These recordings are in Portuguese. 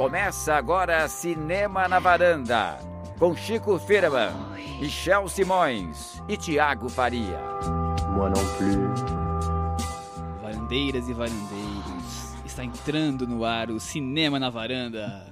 Começa agora Cinema na Varanda, com Chico Firman, Michel Simões e Tiago Faria. Moi non plus. Varandeiras e varandeiros, está entrando no ar o Cinema na Varanda.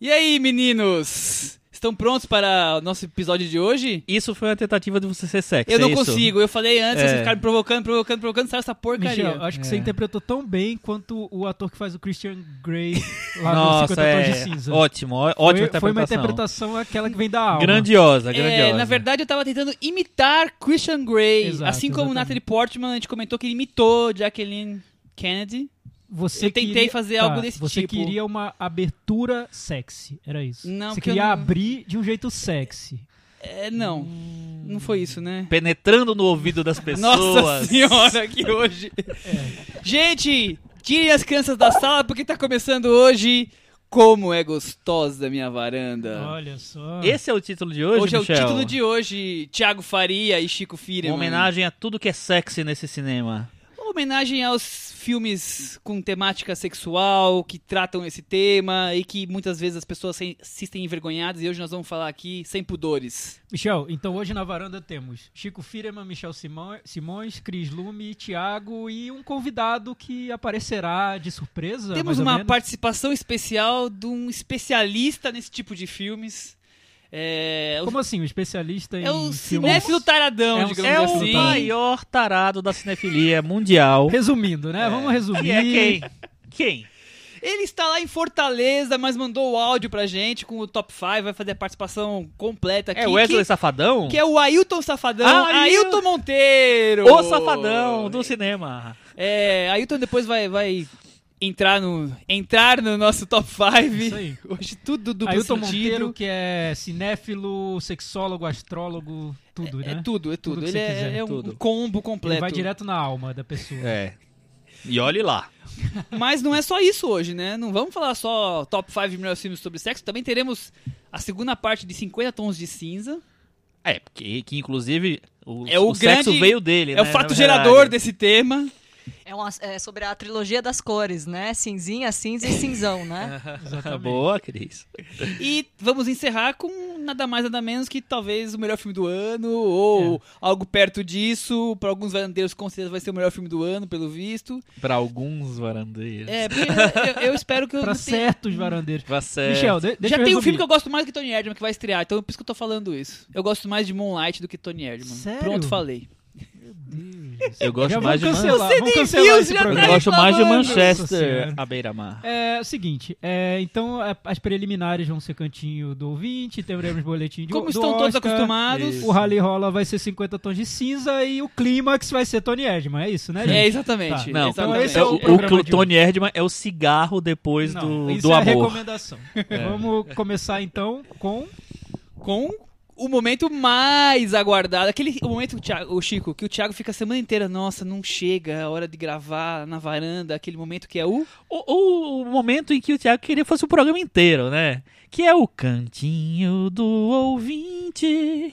E aí, meninos? Estão prontos para o nosso episódio de hoje? Isso foi uma tentativa de você ser sexy. Eu não é isso? consigo, eu falei antes, É. vocês ficaram me provocando, provocando, provocando, saiu essa porcaria. Michel, acho que você É. interpretou tão bem quanto o ator que faz o Christian Grey lá no Nossa, 50 Tons de é. Cinza. Ótimo, ó- Foi- ótima Foi uma interpretação. interpretação aquela que vem da alma. Grandiosa, É, grandiosa. na verdade, eu tava tentando imitar Christian Grey. Exato, assim como exatamente. Natalie Portman, a gente comentou que ele imitou Jacqueline Kennedy. Você Eu tentei queria- fazer tá, algo desse você tipo. queria uma abertura sexy, era isso. Não, você queria não- abrir de um jeito sexy. É, não. Não foi isso, né? Penetrando no ouvido das pessoas. Nossa senhora, que hoje. É. Gente, tirem as crianças da sala porque tá começando hoje. Como é gostosa a minha varanda. Olha só. Esse é o título de hoje, Hoje é o Michel? título de hoje. Thiago Faria e Chico Firman. Uma homenagem a tudo que é sexy nesse cinema. Uma homenagem aos filmes com temática sexual que tratam esse tema e que muitas vezes as pessoas se sentem envergonhadas. E hoje nós vamos falar aqui sem pudores. Michel, então hoje na varanda temos Chico Firman, Michel Simões, Cris Lume, Thiago e um convidado que aparecerá de surpresa. Temos uma participação especial de um especialista nesse tipo de filmes. É, o- Como assim? Um especialista em é o filmes? cinéfilo taradão, É um- digamos É o assim. maior tarado da cinefilia mundial. Resumindo, né? Vamos resumir. É quem? Quem? Ele está lá em Fortaleza, mas mandou o áudio pra gente com o top 5, vai fazer a participação completa aqui. É o Wesley que, Safadão? que é o Ailton Safadão. Ah, Ailton Ailton Monteiro! O Safadão do cinema. É, Ailton depois vai, vai entrar, no, entrar no nosso top 5. Isso aí. Hoje tudo duplo Ailton. Monteiro, que é cinéfilo, sexólogo, astrólogo, tudo, É né? tudo, é tudo. Tudo que Ele você é, quiser, é um tudo. combo Ele completo. vai direto na alma da pessoa. É. E olhe lá. Mas não é só isso hoje, né? Não vamos falar só top 5 de melhores filmes sobre sexo. Também teremos a segunda parte de 50 Tons de Cinza. É, porque que inclusive o, É o sexo grande- veio dele, É né, o fato gerador desse tema. É, uma- é sobre a trilogia das cores, né? Cinzinha, cinza e cinzão, né? Exatamente. Boa, Cris. E vamos encerrar com nada mais nada menos que talvez o melhor filme do ano, ou algo perto disso. Para alguns varandeiros, com certeza vai ser o melhor filme do ano, pelo visto. Pra alguns varandeiros. É, porque eu, eu espero que eu tenha- certos varandeiros. Pra ser... Michel, de- deixa Já eu tem um filme que eu gosto mais do que Tony Erdman que vai estrear, então é por isso que eu tô falando isso. Eu gosto mais de Moonlight do que Tony Erdman. Sério? Pronto, falei. Eu gosto Já mais de Man- cancelar, Você vamos nem cancelar viu, esse já Eu programa. tá gosto mais de Manchester à beira-mar. É o seguinte, é, então é, as preliminares vão ser cantinho do ouvinte, teremos boletim de Como do estão todos Oscar, acostumados. Isso. O Rally Rola vai ser 50 tons de cinza e o clímax vai ser Tony Erdman, é isso, né, gente? É, exatamente. Tá. Não, Então exatamente. esse é é o, o o, Tony Erdman é o cigarro depois Não, do, isso do é amor. recomendação. Vamos começar então com com o momento mais aguardado. Aquele o momento, Thiago- o Chico, que o Thiago fica a semana inteira, nossa, não chega a hora de gravar na varanda, aquele momento que é o. O, o- o momento em que o Thiago queria que fosse o programa inteiro, né? Que é o cantinho do ouvinte.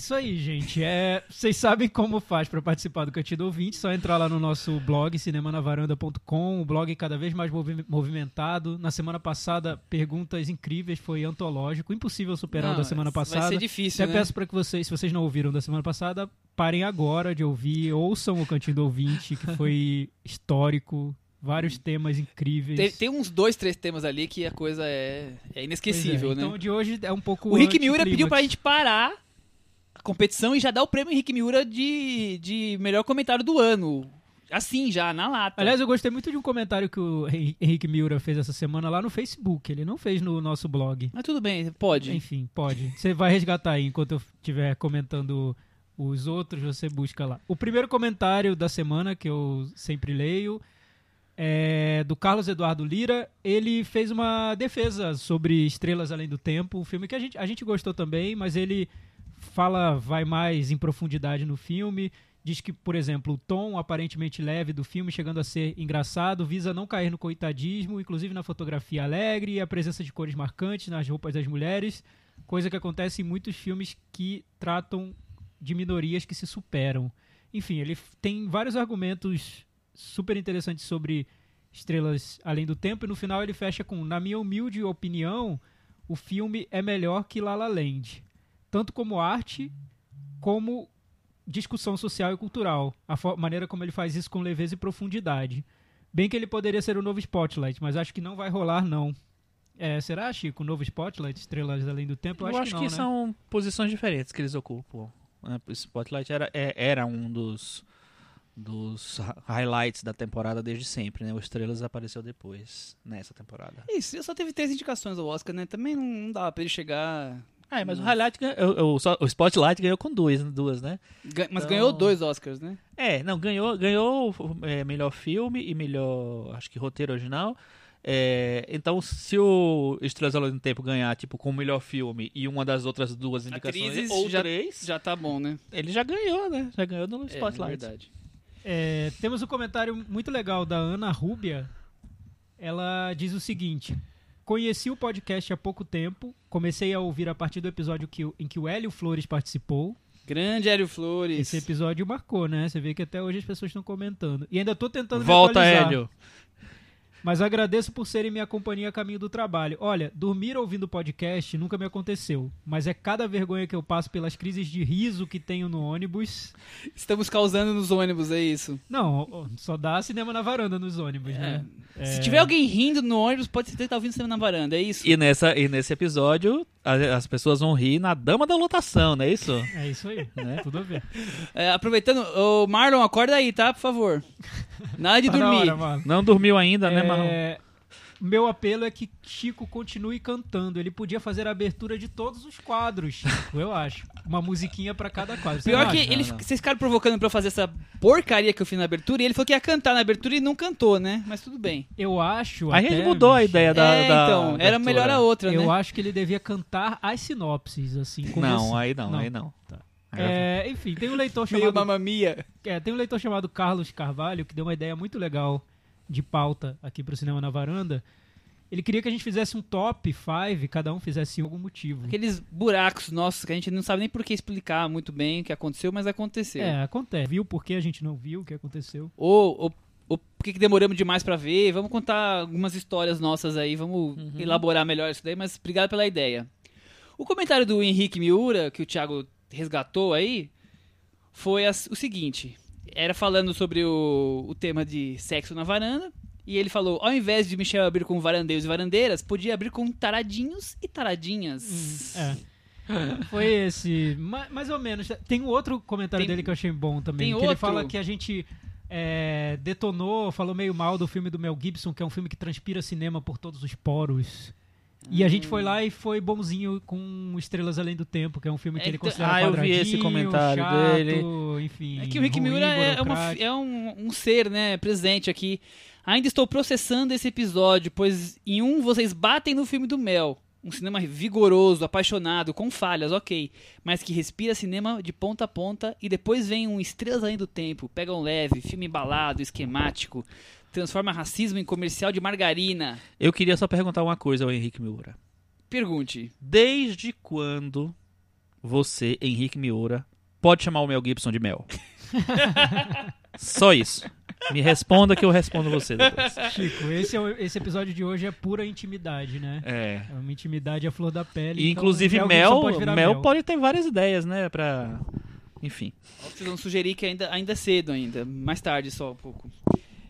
Isso aí, gente. É, vocês sabem como faz para participar do Cantinho do Ouvinte, só entrar lá no nosso blog cinemanavaranda.com, o blog cada vez mais movi- movimentado. Na semana passada, perguntas incríveis, foi antológico, impossível superar o Não, da semana Vai passada. ser difícil, Até né? peço para que vocês, se vocês não ouviram da semana passada, parem agora de ouvir, ouçam o Cantinho do Ouvinte, que foi histórico, vários temas incríveis. Tem, tem uns dois, três temas ali que a coisa é, é Pois é, inesquecível, né? Então de hoje é um pouco o Rick Miura pediu pra gente parar competição e já dar o prêmio Rick Miura de, de melhor comentário do ano. Assim, já, na lata. Aliás, eu gostei muito de um comentário que o Hen- Henrique Miura fez essa semana lá no Facebook. Ele não fez no nosso blog. Mas tudo bem, pode. Enfim, pode. Você vai resgatar aí enquanto eu estiver comentando os outros, você busca lá. O primeiro comentário da semana, que eu sempre leio, é do Carlos Eduardo Lira. Ele fez uma defesa sobre Estrelas Além do Tempo, um filme que a gente, a gente gostou também, mas ele fala, vai mais em profundidade no filme. Diz que, por exemplo, o tom aparentemente leve do filme, chegando a ser engraçado, visa não cair no coitadismo, inclusive na fotografia alegre e a presença de cores marcantes nas roupas das mulheres, coisa que acontece em muitos filmes que tratam de minorias que se superam. Enfim, ele tem vários argumentos super interessantes sobre Estrelas Além do Tempo, e no final ele fecha com: Na minha humilde opinião, o filme é melhor que La La Land, tanto como arte como discussão social e cultural, a maneira como ele faz isso com leveza e profundidade. Bem que ele poderia ser o novo Spotlight, mas acho que não vai rolar, não. É, será, Chico, o novo Spotlight, Estrelas Além do Tempo? Eu, acho, que, não, né? são posições diferentes que eles ocupam. né? O Spotlight era, é- era um dos, dos hi- highlights da temporada desde sempre, né? O Estrelas apareceu depois, nessa temporada. Isso, só teve três indicações ao Oscar, né? Também não, não dava pra ele chegar. Ah, mas o highlight ganhou, o, o Spotlight ganhou com duas, duas, né? Ga- Mas Então- ganhou dois Oscars, né? É, não, ganhou, ganhou é, melhor filme e melhor, acho que roteiro original. É, então, se o Estrelas ao Longo do Tempo ganhar, tipo, com o melhor filme e uma das outras duas indicações, ou já- três, Já tá bom, né? ele já ganhou, né? Já ganhou no É, Spotlight. é verdade. É, temos um comentário muito legal da Ana Rúbia. Ela diz o seguinte: Conheci o podcast há pouco tempo, comecei a ouvir a partir do episódio que em que o Hélio Flores participou. Grande Hélio Flores. Esse episódio marcou, né? Você vê que até hoje as pessoas estão comentando. E ainda tô tentando Volta. Hélio. Mas agradeço por serem minha companhia a caminho do trabalho. Olha, dormir ouvindo podcast nunca me aconteceu, mas é cada vergonha que eu passo pelas crises de riso que tenho no ônibus. Estamos causando nos ônibus, é isso. Não, só dá cinema na varanda nos ônibus, né? Se É. tiver alguém rindo no ônibus, pode ser que tá ouvindo cinema na varanda, é isso? E, nessa, e nesse episódio, as pessoas vão rir na dama da lotação, não é isso? É isso aí, Né? tudo a ver. É, aproveitando, ô Marlon, acorda aí, tá? Por favor. Nada de Tá na dormir. hora, mano. Não dormiu ainda, né, É, Meu apelo é que Chico continue cantando. Ele podia fazer a abertura de todos os quadros, Chico, eu acho. Uma musiquinha pra cada quadro. Você Pior não que acha? ele, não. vocês ficaram provocando pra eu fazer essa porcaria que eu fiz na abertura e ele falou que ia cantar na abertura e não cantou, né? Mas tudo bem. Eu acho. A gente mudou a bicho, ideia da. é, da então, era abertura. melhor a outra, Eu né? acho que ele devia cantar as sinopses, assim. com Não, você. aí não, Não. aí não. Tá. Aí É, enfim, tem um leitor Meio chamado mamamia. É, tem um leitor chamado Carlos Carvalho que deu uma ideia muito legal de pauta aqui pro Cinema na Varanda. Ele queria que a gente fizesse um top 5, cada um fizesse algum motivo. Aqueles buracos nossos que a gente não sabe nem por que explicar muito bem o que aconteceu, mas aconteceu. É, acontece. Viu por que a gente não viu o que aconteceu? Ou, ou, ou por que, demoramos demais pra ver. Vamos contar algumas histórias nossas aí, vamos elaborar melhor isso daí, mas obrigado pela ideia. O comentário do Henrique Miura, que o Thiago resgatou aí, foi as- o seguinte: era falando sobre o, o tema de sexo na varanda. E ele falou: ao invés de Michel abrir com varandeiros e varandeiras, podia abrir com taradinhos e taradinhas. É. Foi esse, ma- mais ou menos. Tem um outro comentário Tem- dele que eu achei bom também. tem que ele outro? fala que a gente é, detonou, falou meio mal do filme do Mel Gibson, que é um filme que transpira cinema por todos os poros. E a gente foi lá e foi bonzinho com Estrelas Além do Tempo, que é um filme que É, ele então- considera Ah, eu vi esse comentário chato, dele. Enfim, É que o Rick ruim, Miura é, uma- é um, um ser, né, presente aqui. Ainda estou processando esse episódio, pois em um vocês batem no filme do Mel. Um cinema vigoroso, apaixonado, com falhas, ok. Mas que respira cinema de ponta a ponta e depois vem um Estrelas Além do Tempo. Pegam leve, filme embalado, esquemático. Transforma racismo em comercial de margarina. Eu queria só perguntar uma coisa ao Henrique Miura. Pergunte. Desde quando você, Henrique Miura, pode chamar o Mel Gibson de Mel? Só isso. Me responda que eu respondo você depois. Chico, esse, é o- esse episódio de hoje é pura intimidade, né? É. É uma intimidade à flor da pele. E então inclusive Mel Mel, pode virar Mel pode ter várias ideias, né, pra... Enfim. Vocês vão sugerir que ainda, ainda é cedo ainda. Mais tarde só um pouco.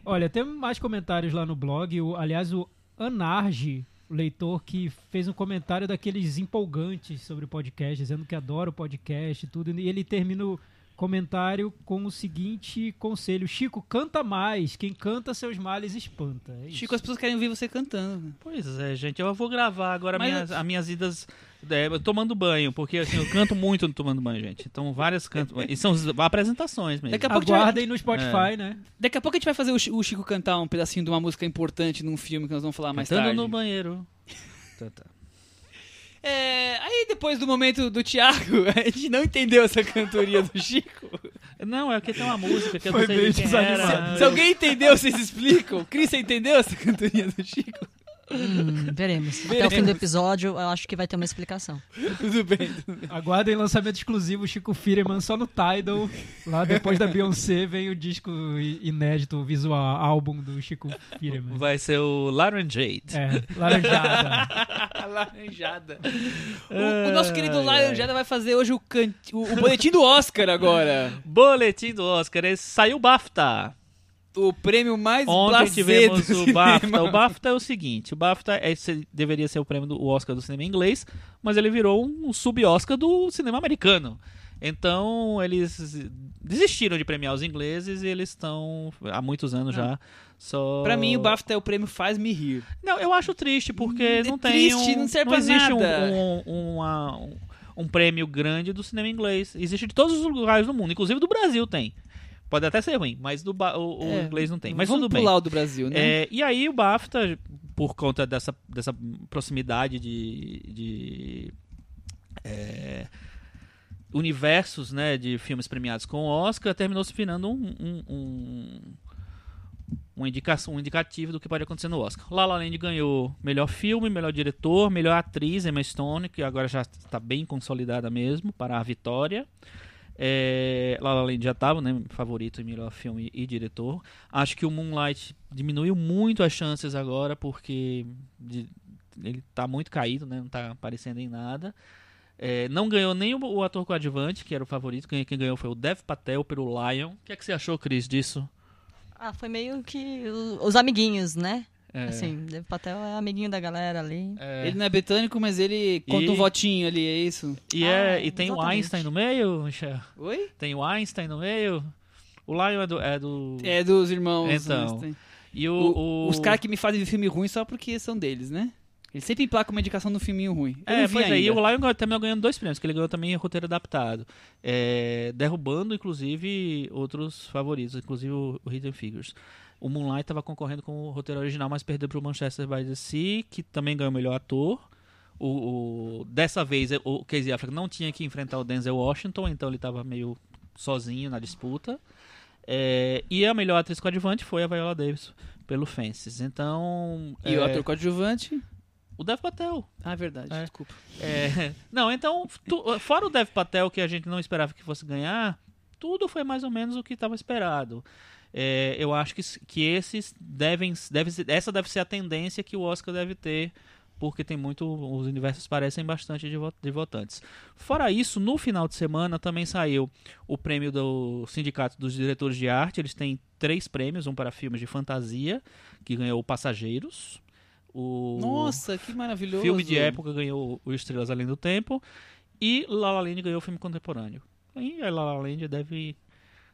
Olha, tem mais comentários lá no blog. O, aliás, o Anarge, o leitor que fez um comentário daqueles empolgantes sobre o podcast, dizendo que adora o podcast e tudo. E ele termina o comentário com o seguinte conselho: Chico, canta mais. Quem canta seus males espanta. É isso. Chico, as pessoas querem ouvir você cantando. Pois é, gente, eu vou gravar agora Mas minhas, as minhas idas é, tomando banho, porque assim, eu canto muito no tomando banho, gente. Então, várias canto. E são apresentações mesmo. Daqui a pouco a gente vai- Aguardem no Spotify, né? Daqui a pouco a gente vai fazer o Chi- o Chico cantar um pedacinho de uma música importante num filme que nós vamos falar mais Cantando tarde. no banheiro. Tá, tá. É, aí depois do momento do Thiago, a gente não entendeu essa cantoria do Chico. Não, é que tem uma música que eu Foi não sei bem quem era. Se alguém entendeu, vocês explicam. Cris, você entendeu essa cantoria do Chico? Hum, veremos. Até o fim do episódio, eu acho que vai ter uma explicação. Tudo bem. tudo bem. Aguardem lançamento exclusivo Chico Firman só no Tidal. Lá depois da Beyoncé vem o disco inédito, visual, álbum do Chico Firman. Vai ser o Laranjade. É, laranjada. Laranjada. O, o nosso querido Ai, Laranjada vai fazer hoje o, can... o, o boletim do Oscar agora. Boletim do Oscar. Esse saiu o BAFTA. O prêmio mais Ontem blasé tivemos do o BAFTA. cinema. O BAFTA é o seguinte: o BAFTA é- deveria ser o prêmio do o Oscar do cinema inglês, mas ele virou um sub-Oscar do cinema americano. Então, eles desistiram de premiar os ingleses e eles estão há muitos anos já só. Pra mim, o BAFTA é o prêmio Faz-me Rir. Não, eu acho triste porque É não tem. triste, um, não serve pra existe nada. Um, um, uma- um- um prêmio grande do cinema inglês. Existe de todos os lugares do mundo, inclusive do Brasil tem. Pode até ser ruim, mas do ba- o, o É, inglês não tem. Mas Vamos tudo bem. pular o do Brasil, né? É, e aí o BAFTA, por conta dessa, dessa proximidade de, de é, universos né, de filmes premiados com o Oscar, terminou se virando um, um, um, uma indicação, um indicativo do que pode acontecer no Oscar. La La Land ganhou melhor filme, melhor diretor, melhor atriz, Emma Stone, que agora já está bem consolidada mesmo, para a vitória. É, La La Land já estava, né, favorito em melhor filme e diretor. Acho que o Moonlight diminuiu muito as chances agora, porque de- ele tá muito caído, né, não tá aparecendo em nada. É, não ganhou nem o, o ator coadjuvante, que era o favorito. Quem, quem ganhou foi o Dev Patel pelo Lion. O que, é que você achou, Cris, disso? Ah, foi meio que os amiguinhos, né? É, Assim, Dev Patel é amiguinho da galera ali. é, Ele não é britânico, mas ele conta E- um votinho ali, é isso? e, é- Ah, e tem o exatamente. Einstein no meio, Michel? Oi? Tem o Einstein no meio. O Lion é do. É do É dos irmãos. Então, Einstein. e o, O- o- Os caras que me fazem filme ruim só porque são deles, né? Eles sempre emplacam uma indicação no filminho ruim. Eu É, não vi pois é, e ainda. o Lion terminou ganhando dois prêmios, que ele ganhou também roteiro adaptado. É, derrubando, inclusive, outros favoritos, inclusive o, o Hidden Figures. O Moonlight estava concorrendo com o roteiro original, mas perdeu para o Manchester by the Sea, que também ganhou o melhor ator. O, o- dessa vez, o Casey Affleck não tinha que enfrentar o Denzel Washington, então ele estava meio sozinho na disputa. É, e a melhor atriz coadjuvante foi a Viola Davis, pelo Fences. Então... E o é, ator coadjuvante? O Dev Patel. Ah, verdade, É. desculpa. É, não, então, tu- fora o Dev Patel, que a gente não esperava que fosse ganhar, tudo foi mais ou menos o que estava esperado. É, eu acho que, que esses devem, deve ser- essa deve ser a tendência que o Oscar deve ter, porque tem muito, os universos parecem bastante de, vo- de votantes. Fora isso, no final de semana também saiu o prêmio do Sindicato dos Diretores de Arte. Eles têm três prêmios, um para filmes de fantasia, que ganhou Passageiros. O Nossa, que maravilhoso. Filme de época ganhou o Estrelas Além do Tempo. E La La Land ganhou o filme contemporâneo. E a La La Land deve,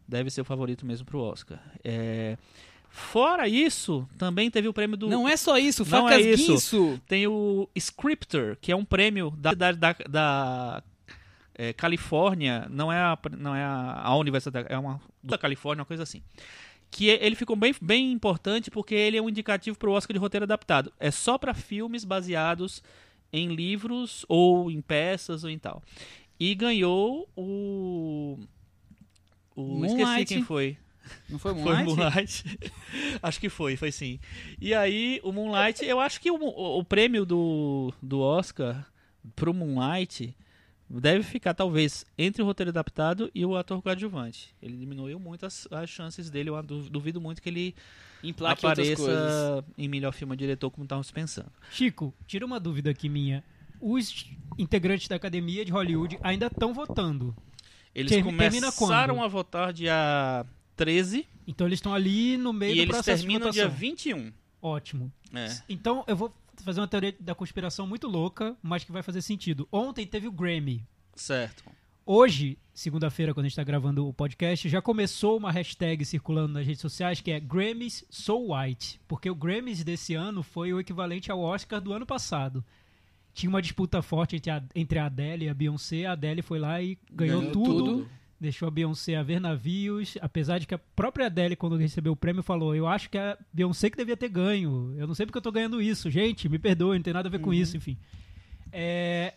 deve ser o favorito mesmo pro Oscar. É, Fora isso, também teve o prêmio do... Não é só isso, Não Facas é isso. Guinso. Tem o Scripter, que é um prêmio da cidade da, da é, Califórnia. Não é, a, não é a, a universidade, é uma da Califórnia, uma coisa assim. Que é- ele ficou bem, bem importante porque ele é um indicativo para o Oscar de roteiro adaptado. É só para filmes baseados em livros ou em peças ou em tal. E ganhou o. o esqueci Moonlight. quem foi. Não foi Foi Moonlight? o Moonlight. acho que foi, foi sim. E aí, o Moonlight, eu acho que o, o- prêmio do, do Oscar pro Moonlight deve ficar, talvez, entre o roteiro adaptado e o ator coadjuvante. Ele diminuiu muito as, as chances dele. Eu du- duvido muito que ele Emplaque outras coisas. apareça em melhor filme diretor, como estávamos pensando. Chico, tira uma dúvida aqui minha. Os integrantes da academia de Hollywood ainda estão votando. Eles começaram a votar dia 13 Então eles estão ali no meio e do eles processo terminam de dia votação. 21. Ótimo. É. Então eu vou fazer uma teoria da conspiração muito louca, mas que vai fazer sentido. Ontem teve o Grammy. Certo. Hoje, segunda-feira, quando a gente está gravando o podcast, já começou uma hashtag circulando nas redes sociais que é Grammys So White. Porque o Grammys desse ano foi o equivalente ao Oscar do ano passado. Tinha uma disputa forte entre a, entre a Adele e a Beyoncé. A Adele foi lá e ganhou, Ganhou tudo, tudo. Deixou a Beyoncé a ver navios. Apesar de que a própria Adele, quando recebeu o prêmio, falou: Eu acho que a Beyoncé que devia ter ganho. Eu não sei porque eu tô ganhando isso. Gente, me perdoe, não tem nada a ver com isso, enfim. É,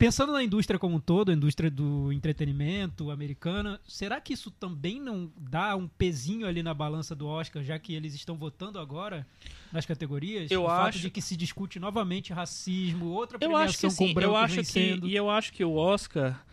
pensando na indústria como um todo, a indústria do entretenimento americana, será que isso também não dá um pezinho ali na balança do Oscar, já que eles estão votando agora nas categorias? Eu o fato acho- de que se discute novamente racismo, outra Eu acho que premiação com sim, branco eu acho que vencendo. e eu acho que o Oscar,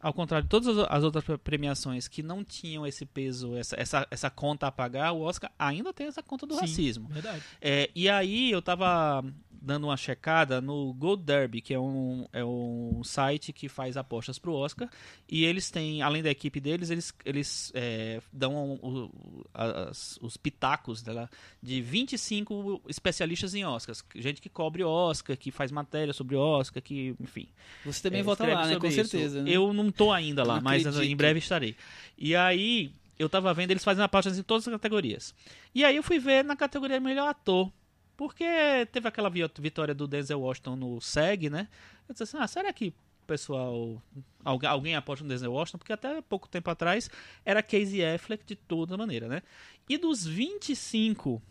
ao contrário de todas as- as outras pre- premiações que não tinham esse peso, essa, essa, essa conta a pagar, o Oscar ainda tem essa conta do Sim, racismo. Verdade. É, e aí eu tava dando uma checada no Gold Derby, que é um, é um site que faz apostas pro Oscar, e eles têm, além da equipe deles, eles, eles é, dão o- as- os pitacos dela, de 25 especialistas em Oscars, gente que cobre Oscar, que faz matéria sobre Oscar, que, enfim. Você também É, vota lá, né? Com certeza. né? Eu não tô ainda lá, Não mas acredito. em breve estarei. E aí, eu tava vendo eles fazendo apostas em todas as categorias. E aí eu fui ver na categoria melhor ator. Porque teve aquela vi- vitória do Denzel Washington no SEG, né? Eu disse assim, ah, será que pessoal... algu- Alguém aposta no Denzel Washington? Porque até pouco tempo atrás era Casey Affleck de toda maneira, né? E dos 25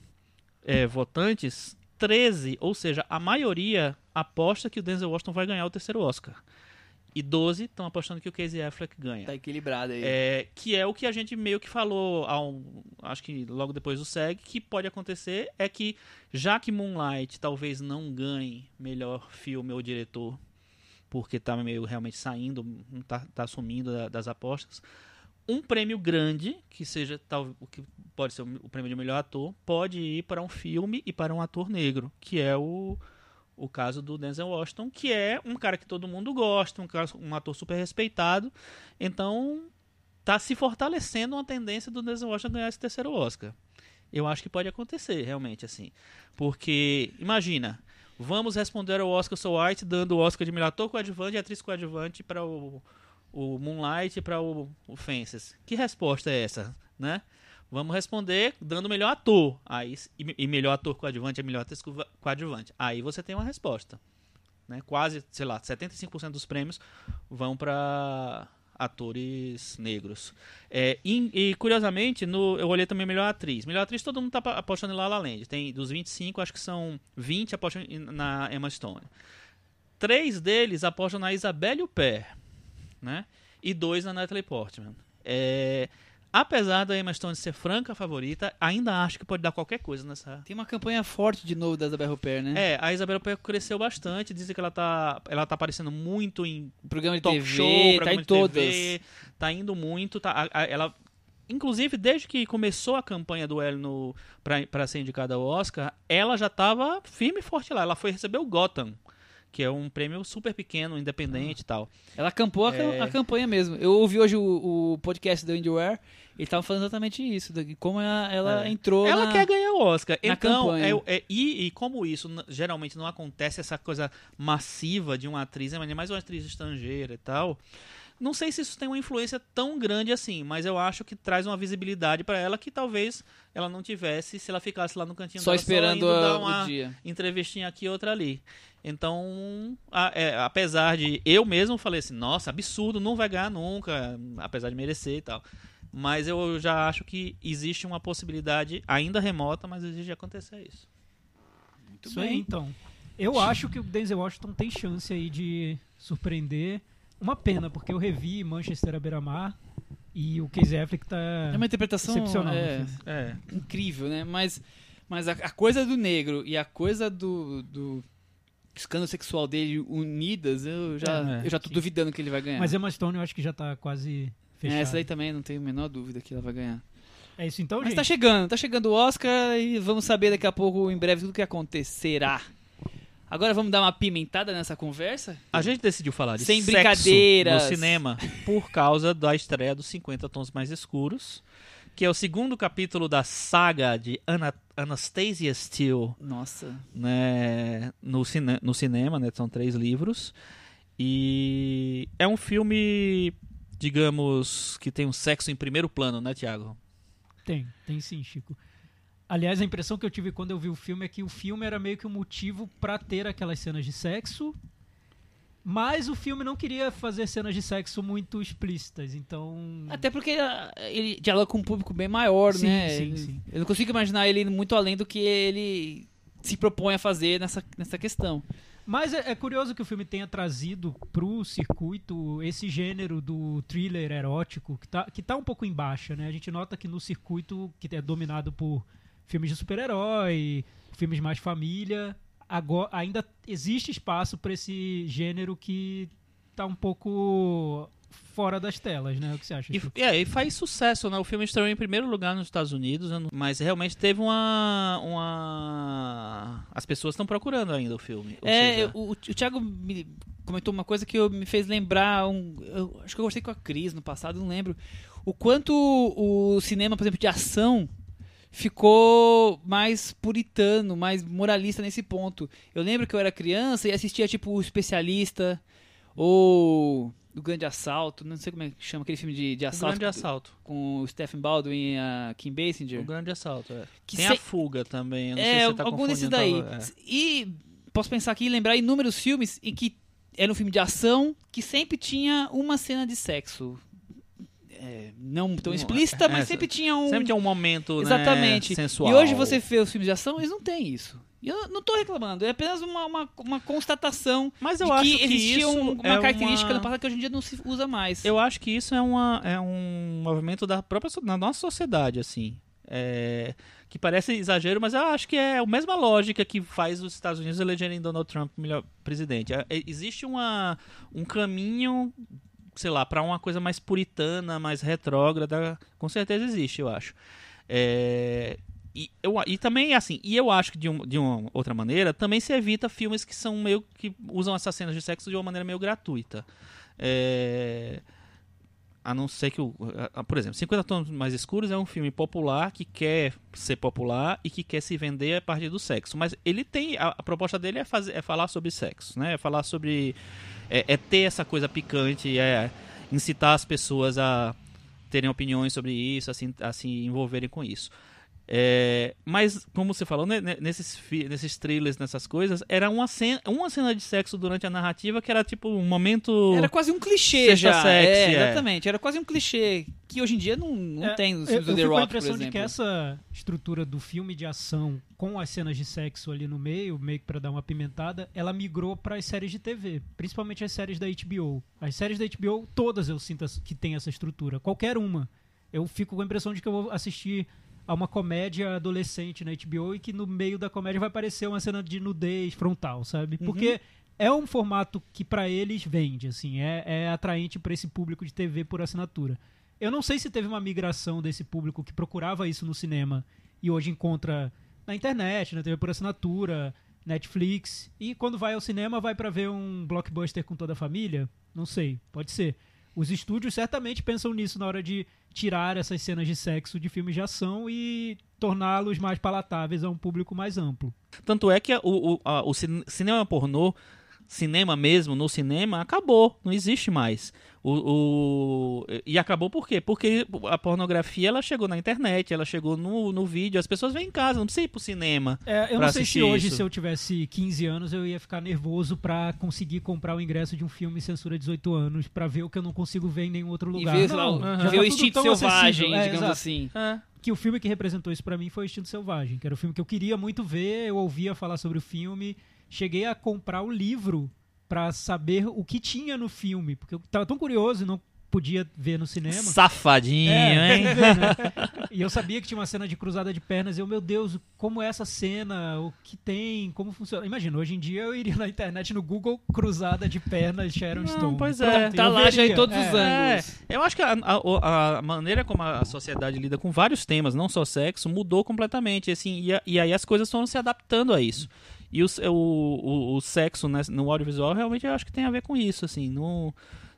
eh, votantes, 13, ou seja, a maioria aposta que o Denzel Washington vai ganhar o terceiro Oscar. E 12 estão apostando que o Casey Affleck ganha. Tá equilibrado aí. É, que é o que a gente meio que falou, ao, acho que logo depois do SEG, que pode acontecer é que, já que Moonlight talvez não ganhe melhor filme ou diretor, porque tá meio realmente saindo, tá, tá sumindo da- das apostas, um prêmio grande, que seja tal, o que pode ser o prêmio de melhor ator, pode ir para um filme e para um ator negro, que é o, o caso do Denzel Washington, que é um cara que todo mundo gosta, um, cara, um ator super respeitado. Então, tá se fortalecendo uma tendência do Denzel Washington ganhar esse terceiro Oscar. Eu acho que pode acontecer, realmente, assim. Porque, imagina, vamos responder ao Oscar So White dando o Oscar de melhor ator coadjuvante e atriz coadjuvante para o, o Moonlight e para o, o Fences. Que resposta é essa, né? Vamos responder dando melhor ator. Aí, e, melhor ator coadjuvante é melhor atriz co- coadjuvante. Aí você tem uma resposta. Né? Quase, sei lá, 75% dos prêmios vão para atores negros. É, e, e, curiosamente, no, eu olhei também melhor atriz. Melhor atriz todo mundo tá apostando em La La Land. Tem dos 25, acho que são 20 apostam na Emma Stone. Três deles apostam na Isabelle Huppert, né? E dois na Natalie Portman. É, apesar da Emma Stone ser franca favorita, ainda acho que pode dar qualquer coisa nessa, Tem uma campanha forte de novo da Isabel Rupert, né? é, a Isabela Huppert cresceu bastante. Dizem que ela tá, ela tá aparecendo muito em Programa de talk TV, show, tá em de todas. TV, tá indo muito. Tá, a- a- ela, inclusive, desde que começou a campanha do pra, pra ser indicada ao Oscar, ela já tava firme e forte lá. Ela foi receber o Gotham, que é um prêmio super pequeno, independente e tal. Ela campou a, É. a campanha mesmo. Eu ouvi hoje o, o podcast do Andy Ware e tava falando exatamente isso, de como ela, ela É. entrou Ela na... quer ganhar o Oscar. na então, é- é- e, e como isso geralmente não acontece, essa coisa massiva de uma atriz, ainda mais uma atriz estrangeira e tal. Não sei se isso tem uma influência tão grande assim, mas eu acho que traz uma visibilidade pra ela que talvez ela não tivesse se ela ficasse lá no cantinho Só dela esperando indo dar a- uma o dia. entrevistinha aqui outra ali. Então, a- é, apesar de eu mesmo falei assim, nossa, absurdo, não vai ganhar nunca, apesar de merecer e tal. Mas eu já acho que existe uma possibilidade ainda remota, mas existe de acontecer isso. Isso aí, então. Eu acho que o Denzel Washington tem chance aí de surpreender. Uma pena, porque eu revi Manchester à beira-mar e o Casey Affleck tá É uma interpretação excepcional. é, filme. É. incrível, né? Mas, mas a, a coisa do negro e a coisa do, do escândalo sexual dele unidas, eu já, É, eu já tô sim. duvidando que ele vai ganhar. Mas Emma Stone eu acho que já tá quase É, fechado. essa aí também não tenho a menor dúvida que ela vai ganhar. É isso então, Mas gente? tá chegando, tá chegando o Oscar e vamos saber daqui a pouco, em breve, tudo o que acontecerá. Agora vamos dar uma pimentada nessa conversa? A gente decidiu falar de Sem sexo brincadeiras. no cinema por causa da estreia dos 50 Tons Mais Escuros, que é o segundo capítulo da saga de Ana Anastasia Steele Nossa. né, no, cine no cinema, né? São três livros. E é um filme, digamos, que tem um sexo em primeiro plano, né, Tiago? Tem, tem sim, Chico. Aliás, a impressão que eu tive quando eu vi o filme é que o filme era meio que um motivo pra ter aquelas cenas de sexo, mas o filme não queria fazer cenas de sexo muito explícitas, então... Até porque ah, ele dialoga com um público bem maior, Sim, né? sim, Ele- sim. Eu não consigo imaginar ele muito além do que ele se propõe a fazer nessa, nessa questão. Mas é, é curioso que o filme tenha trazido pro circuito esse gênero do thriller erótico, que tá, que tá um pouco em baixa, né? A gente nota que no circuito que é dominado por filmes de super-herói, filmes mais família, agora ainda existe espaço para esse gênero que tá um pouco fora das telas, né? O que você acha? E, é, e faz sucesso, né? O filme estreou em primeiro lugar nos Estados Unidos, mas realmente teve uma. uma... As pessoas estão procurando ainda o filme. É, seja, o, o Thiago me comentou uma coisa que eu- me fez lembrar. Um, eu acho que eu gostei com a Cris no passado, não lembro. O quanto o cinema, por exemplo, de ação ficou mais puritano, mais moralista nesse ponto. Eu lembro que eu era criança e assistia tipo o Especialista ou o Grande Assalto, não sei como é que chama aquele filme de, de o assalto grande assalto. com o Stephen Baldwin e a Kim Basinger. O grande assalto, é. Que Tem se- a fuga também. Eu não é, sei se você tá algum desses daí. é. E posso pensar aqui e lembrar inúmeros filmes em que era um filme de ação que sempre tinha uma cena de sexo. É, não tão explícita, mas é, sempre tinha um. Sempre tem um momento né, Exatamente. sensual. E hoje você vê os filmes de ação, eles não têm isso. E eu não tô reclamando, é apenas uma, uma, uma constatação Mas eu de acho que que existia isso um- uma é característica uma... no passado que hoje em dia não se usa mais. Eu acho que isso é, uma, é um movimento da própria na nossa sociedade, assim. É, que parece exagero, mas eu acho que é a mesma lógica que faz os Estados Unidos elegerem Donald Trump melhor presidente. É, é, existe uma, um caminho, sei lá, para uma coisa mais puritana, mais retrógrada. Com certeza existe, eu acho. É, e, eu, e também, assim, e eu acho que de, um, de uma outra maneira, também se evita filmes que são meio que usam essas cenas de sexo de uma maneira meio gratuita. É, a não ser que o. Por exemplo, 50 Tons Mais Escuros é um filme popular que quer ser popular e que quer se vender a partir do sexo. Mas ele tem. A, a proposta dele é, fazer, é falar sobre sexo, né? É falar sobre. É, é ter essa coisa picante, é incitar as pessoas a terem opiniões sobre isso, assim, a se envolverem com isso. É, mas, como você falou, né, né, nesses, nesses trailers, nessas coisas, era uma cena, uma cena de sexo durante a narrativa que era tipo um momento. Era quase um clichê já. sexy, é, é. exatamente. Era quase um clichê que hoje em dia não, não É, tem nos Eu, filmes eu do The a Rock, por impressão exemplo. de que essa estrutura do filme de ação com as cenas de sexo ali no meio, meio que pra dar uma pimentada, ela migrou para as séries de TV, principalmente as séries da HBO. As séries da HBO, todas eu sinto que tem essa estrutura, qualquer uma. Eu fico com a impressão de que eu vou assistir a uma comédia adolescente na HBO e que no meio da comédia vai aparecer uma cena de nudez frontal, sabe? Porque é um formato que pra eles vende, assim, é, é atraente pra esse público de TV por assinatura. Eu não sei se teve uma migração desse público que procurava isso no cinema e hoje encontra na internet, na TV por assinatura, Netflix, e quando vai ao cinema vai pra ver um blockbuster com toda a família? Não sei, pode ser. Os estúdios certamente pensam nisso na hora de tirar essas cenas de sexo de filmes de ação e torná-los mais palatáveis a um público mais amplo. Tanto é que o, o, a- o cin- cinema pornô, cinema mesmo, no cinema, acabou. Não existe mais. O, o- e acabou por quê? Porque a pornografia ela chegou na internet, ela chegou no, no vídeo. As pessoas vêm em casa, não precisa ir pro cinema. É, eu pra não sei se hoje, isso. se eu tivesse 15 anos, eu ia ficar nervoso pra conseguir comprar o ingresso de um filme censura 18 anos pra ver o que eu não consigo ver em nenhum outro E lugar. lá, Não, o- já ver tá o instinto selvagem. É, digamos exato. assim. É. Que o filme que representou isso pra mim foi o Instinto Selvagem, que era o filme que eu queria muito ver, eu ouvia falar sobre o filme, cheguei a comprar o livro pra saber o que tinha no filme, porque eu tava tão curioso e não podia ver no cinema. Safadinho, É, hein? ver, né? E eu sabia que tinha uma cena de cruzada de pernas. E eu, meu Deus, como é essa cena? O que tem? Como funciona? Imagina, hoje em dia eu iria na internet no Google cruzada de pernas Sharon Não, Stone. pois é. Pronto, Tá lá já em todos os É. ângulos. É, eu acho que a, a- a maneira como a sociedade lida com vários temas, não só sexo, mudou completamente. Assim, e, a- e aí as coisas estão se adaptando a isso. E o, o, o, o sexo né, no audiovisual realmente eu acho que tem a ver com isso. Assim, no,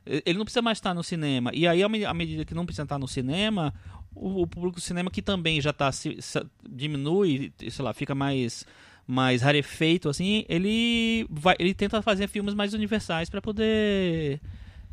ele não precisa mais estar no cinema. E aí, à me- à medida que não precisa estar no cinema, o, o público do cinema que também já tá se, se- diminui, sei lá, fica mais mais rarefeito assim, ele vai, ele tenta fazer filmes mais universais para poder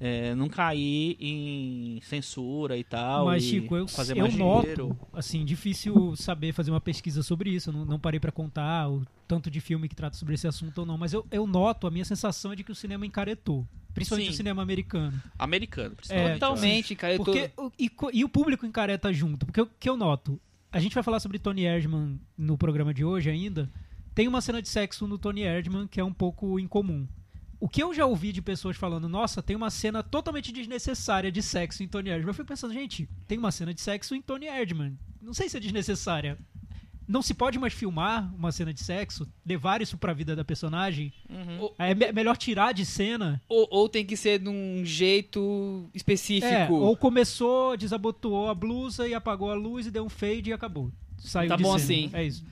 é, não cair em censura e tal. Mas, e Chico, eu, fazer eu mais noto, dinheiro. assim, difícil saber fazer uma pesquisa sobre isso. Eu não, não parei pra contar o tanto de filme que trata sobre esse assunto ou não. Mas eu, eu noto, a minha sensação é de que o cinema encaretou. Principalmente Sim. o cinema americano. americano, É, principalmente. Totalmente, cara. Porque, o- e, e o público encareta junto. Porque o que eu noto, a gente vai falar sobre Tony Erdman no programa de hoje ainda, tem uma cena de sexo no Tony Erdman que é um pouco incomum. O que eu já ouvi de pessoas falando, nossa, tem uma cena totalmente desnecessária de sexo em Tony Erdman. Eu fui pensando, gente, tem uma cena de sexo em Tony Erdman. Não sei se é desnecessária. Não se pode mais filmar uma cena de sexo, levar isso pra vida da personagem. É me- melhor tirar de cena. Ou, ou tem que ser de um jeito específico. É, ou começou, desabotoou a blusa e apagou a luz e deu um fade e acabou. Saiu Tá de bom cena. assim. É isso.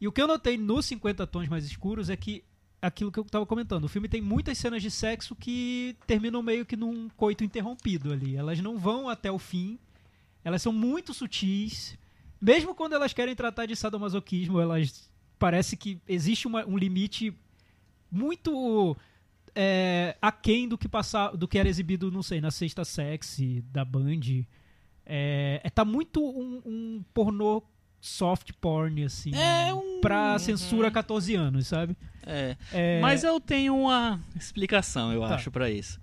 E o que eu notei nos 50 tons mais escuros é que aquilo que eu tava comentando, o filme tem muitas cenas de sexo que terminam meio que num coito interrompido ali. Elas não vão até o fim. Elas são muito sutis. Mesmo quando elas querem tratar de sadomasoquismo, elas parece que existe uma- um limite muito é, aquém do que passar, do que era exibido, não sei, na sexta sexy da Band. É, é, tá muito um, um pornô soft porn, assim. É um- Pra censura 14 anos, sabe? É. É, Mas eu tenho uma explicação, eu Tá. acho, pra isso.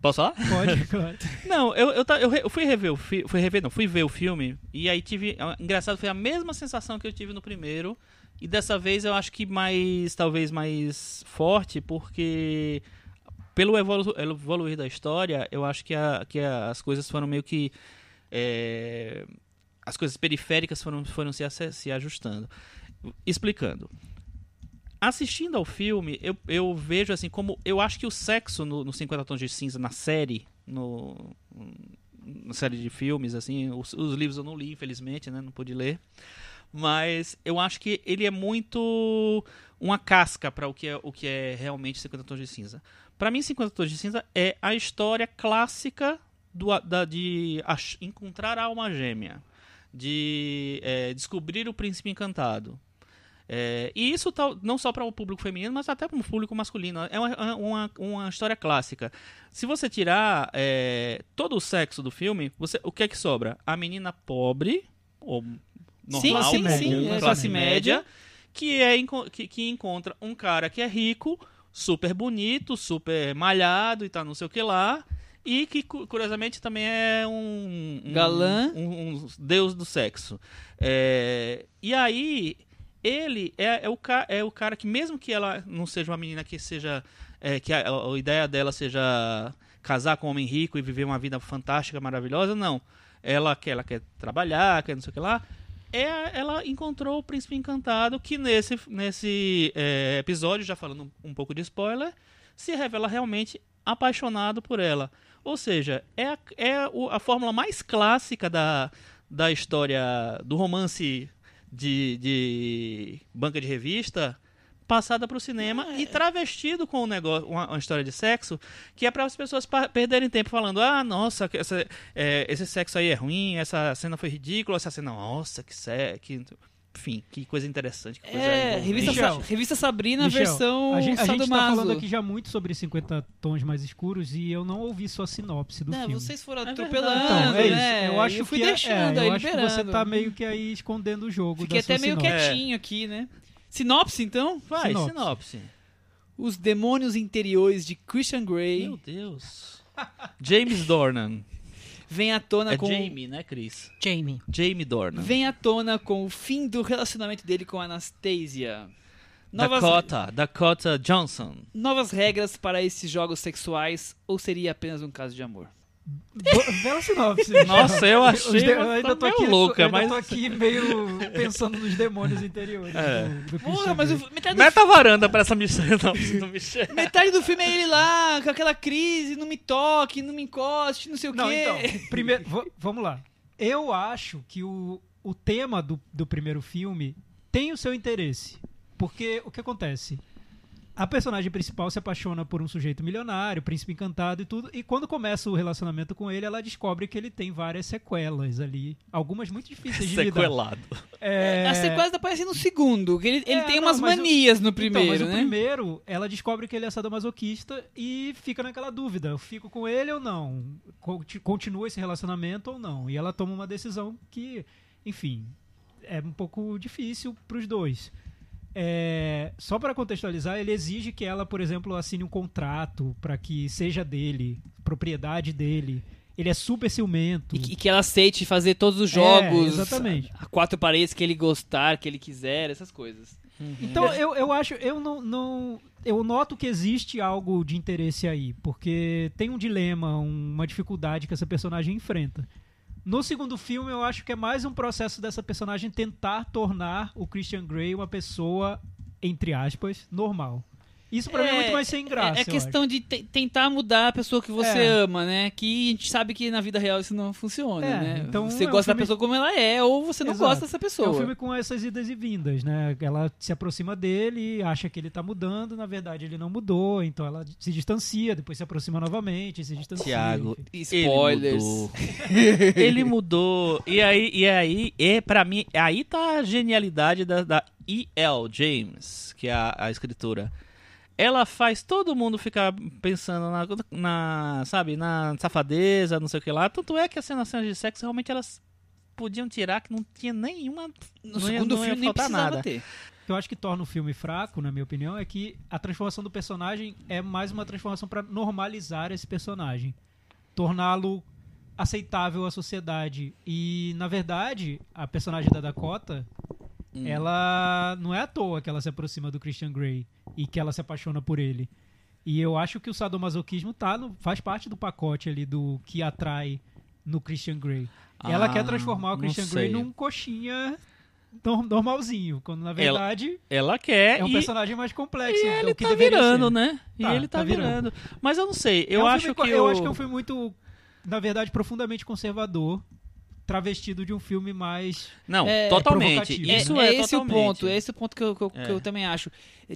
Posso falar? Pode, claro. Não, eu, eu, eu, fui rever o filme. Fui rever, não, fui ver o filme. E aí tive. ah, Engraçado, foi a mesma sensação que eu tive no primeiro. E dessa vez eu acho que mais. Talvez mais forte, porque. Pelo evolu evoluir da história, eu acho que, a, que a- as coisas foram meio que. é, as coisas periféricas foram, foram se, se ajustando. Explicando. Assistindo ao filme, eu, eu vejo assim como. Eu acho que o sexo no, no 50 Tons de Cinza, na série, no, na série de filmes, assim, os, os livros eu não li, infelizmente, né? Não pude ler. Mas eu acho que ele é muito uma casca para o que é o que é realmente 50 Tons de Cinza. Para mim, 50 Tons de Cinza é a história clássica do, da, de ach- encontrar a alma gêmea, de é, descobrir o príncipe encantado. É, e isso tal, não só para o público feminino, mas até para o público masculino. É uma, uma, uma história clássica. Se você tirar é, todo o sexo do filme, você, o que é que sobra? A menina pobre, ou normal, sim, sim, comum, é, classe, classe média, média. que, é, que, que encontra um cara que é rico, super bonito, super malhado e tá não sei o que lá. E que, cu- curiosamente, também é um... um Galã. Um, um deus do sexo. É, e aí, ele é, é, o é o cara que, mesmo que ela não seja uma menina que seja... é, que a, a ideia dela seja casar com um homem rico e viver uma vida fantástica, maravilhosa, não. Ela quer, ela quer trabalhar, quer não sei o que lá. É, ela encontrou o príncipe encantado que nesse, nesse é, episódio, já falando um pouco de spoiler, se revela realmente apaixonado por ela. Ou seja, é a, é a fórmula mais clássica da, da história do romance de, de banca de revista passada para o cinema e travestido com um negócio, uma, uma história de sexo que é para as pessoas perderem tempo falando ah nossa essa- é, esse sexo aí é ruim essa cena foi ridícula essa cena nossa que sexo enfim que coisa interessante que coisa É, revista, Michel. Sa- revista Sabrina, Michel, versão a gente, a gente tá falando aqui já muito sobre 50 tons mais escuros e eu não ouvi sua sinopse do Não, filme. vocês foram É atropelando, Então, é isso. né? Eu acho eu fui que, é- deixando, é, aí eu acho que liberando. você tá meio que aí escondendo o jogo Fiquei da sua até meio sinopse. quietinho aqui, né? Sinopse, então? vai Sinopse. sinopse. Os demônios interiores de Christian Grey meu Deus James Dornan vêm à tona é com... Jamie né Chris Jamie. Jamie Dornan Vem à tona com o fim do relacionamento dele com Anastasia. Novas, Dakota Dakota Johnson novas regras para esses jogos sexuais ou seria apenas um caso de amor? Bela sinopse. Nossa, eu achei de- eu ainda tô aqui, louca, eu mas- tô aqui meio pensando nos demônios interiores. É. do- do Porra, mas o, metade, do, Meta a varanda pra essa missão do Michel. metade do filme é ele lá, com aquela crise, não me toque, não me encoste, não sei o Não, quê. então, primeiro, vamos lá. Eu acho que o, o tema do, do primeiro filme tem o seu interesse. Porque o que acontece? A personagem principal se apaixona por um sujeito milionário, príncipe encantado e tudo, e quando começa o relacionamento com ele, ela descobre que ele tem várias sequelas ali. Algumas muito difíceis de lidar. Sequelado. É... A sequência aparece no segundo, que ele, ele É, tem não, umas mas o- manias no Então, primeiro, mas o né? primeiro, ela descobre que ele é sadomasoquista e fica naquela dúvida: eu fico com ele ou não? Conti- Continua esse relacionamento ou não? E ela toma uma decisão que, enfim, é um pouco difícil pros dois. É, só para contextualizar, ele exige que ela, por exemplo, assine um contrato para que seja dele, propriedade dele. Ele é super ciumento. E que, que ela aceite fazer todos os É, jogos, exatamente. a quatro paredes que ele gostar, que ele quiser, essas coisas. Então eu, eu acho, eu não, não. Eu noto que existe algo de interesse aí, porque tem um dilema, uma dificuldade que essa personagem enfrenta. No segundo filme, eu acho que é mais um processo dessa personagem tentar tornar o Christian Grey uma pessoa, entre aspas, normal. Isso pra mim é muito mais sem graça. É, é questão de te- tentar mudar a pessoa que você É. ama, né? Que a gente sabe que na vida real isso não funciona, É, né? então você é um gosta da filme- pessoa como ela é, ou você não Exato. gosta dessa pessoa. É um filme com essas idas e vindas, né? Ela se aproxima dele, acha que ele tá mudando, na verdade ele não mudou, então ela se distancia, depois se aproxima novamente, se distancia. Tiago. Spoilers. Ele mudou. Ele mudou. E aí, e aí é, pra mim, aí tá a genialidade da, da E.L. James, que é a, a escritora. Ela faz todo mundo ficar pensando na, na, sabe, na safadeza, não sei o que lá. Tanto é que as cenas cenas de sexo realmente elas podiam tirar que não tinha nenhuma. No não ia- segundo não ia filme nem faltar precisava nada. ter. O que eu acho que torna o filme fraco, na minha opinião, é que a transformação do personagem é mais uma transformação pra normalizar esse personagem, torná-lo aceitável à sociedade. E, na verdade, a personagem da Dakota, Hum. ela não é à toa que ela se aproxima do Christian Grey e que ela se apaixona por ele. E eu acho que o sadomasoquismo tá no, faz parte do pacote ali do que atrai no Christian Grey. ela Ah, quer transformar o Christian Grey num coxinha nor- normalzinho, quando na verdade Ela quer é um e, personagem mais complexo. e é ele que tá virando, ser. né? E Tá, ele tá, tá virando. virando. Mas eu não sei. Eu É um acho filme que eu o- acho que é um filme muito, na verdade, profundamente conservador, travestido de um filme mais Não, É, totalmente. Isso é, é, esse o totalmente. ponto, é esse o ponto que eu, que eu- É. que eu também acho.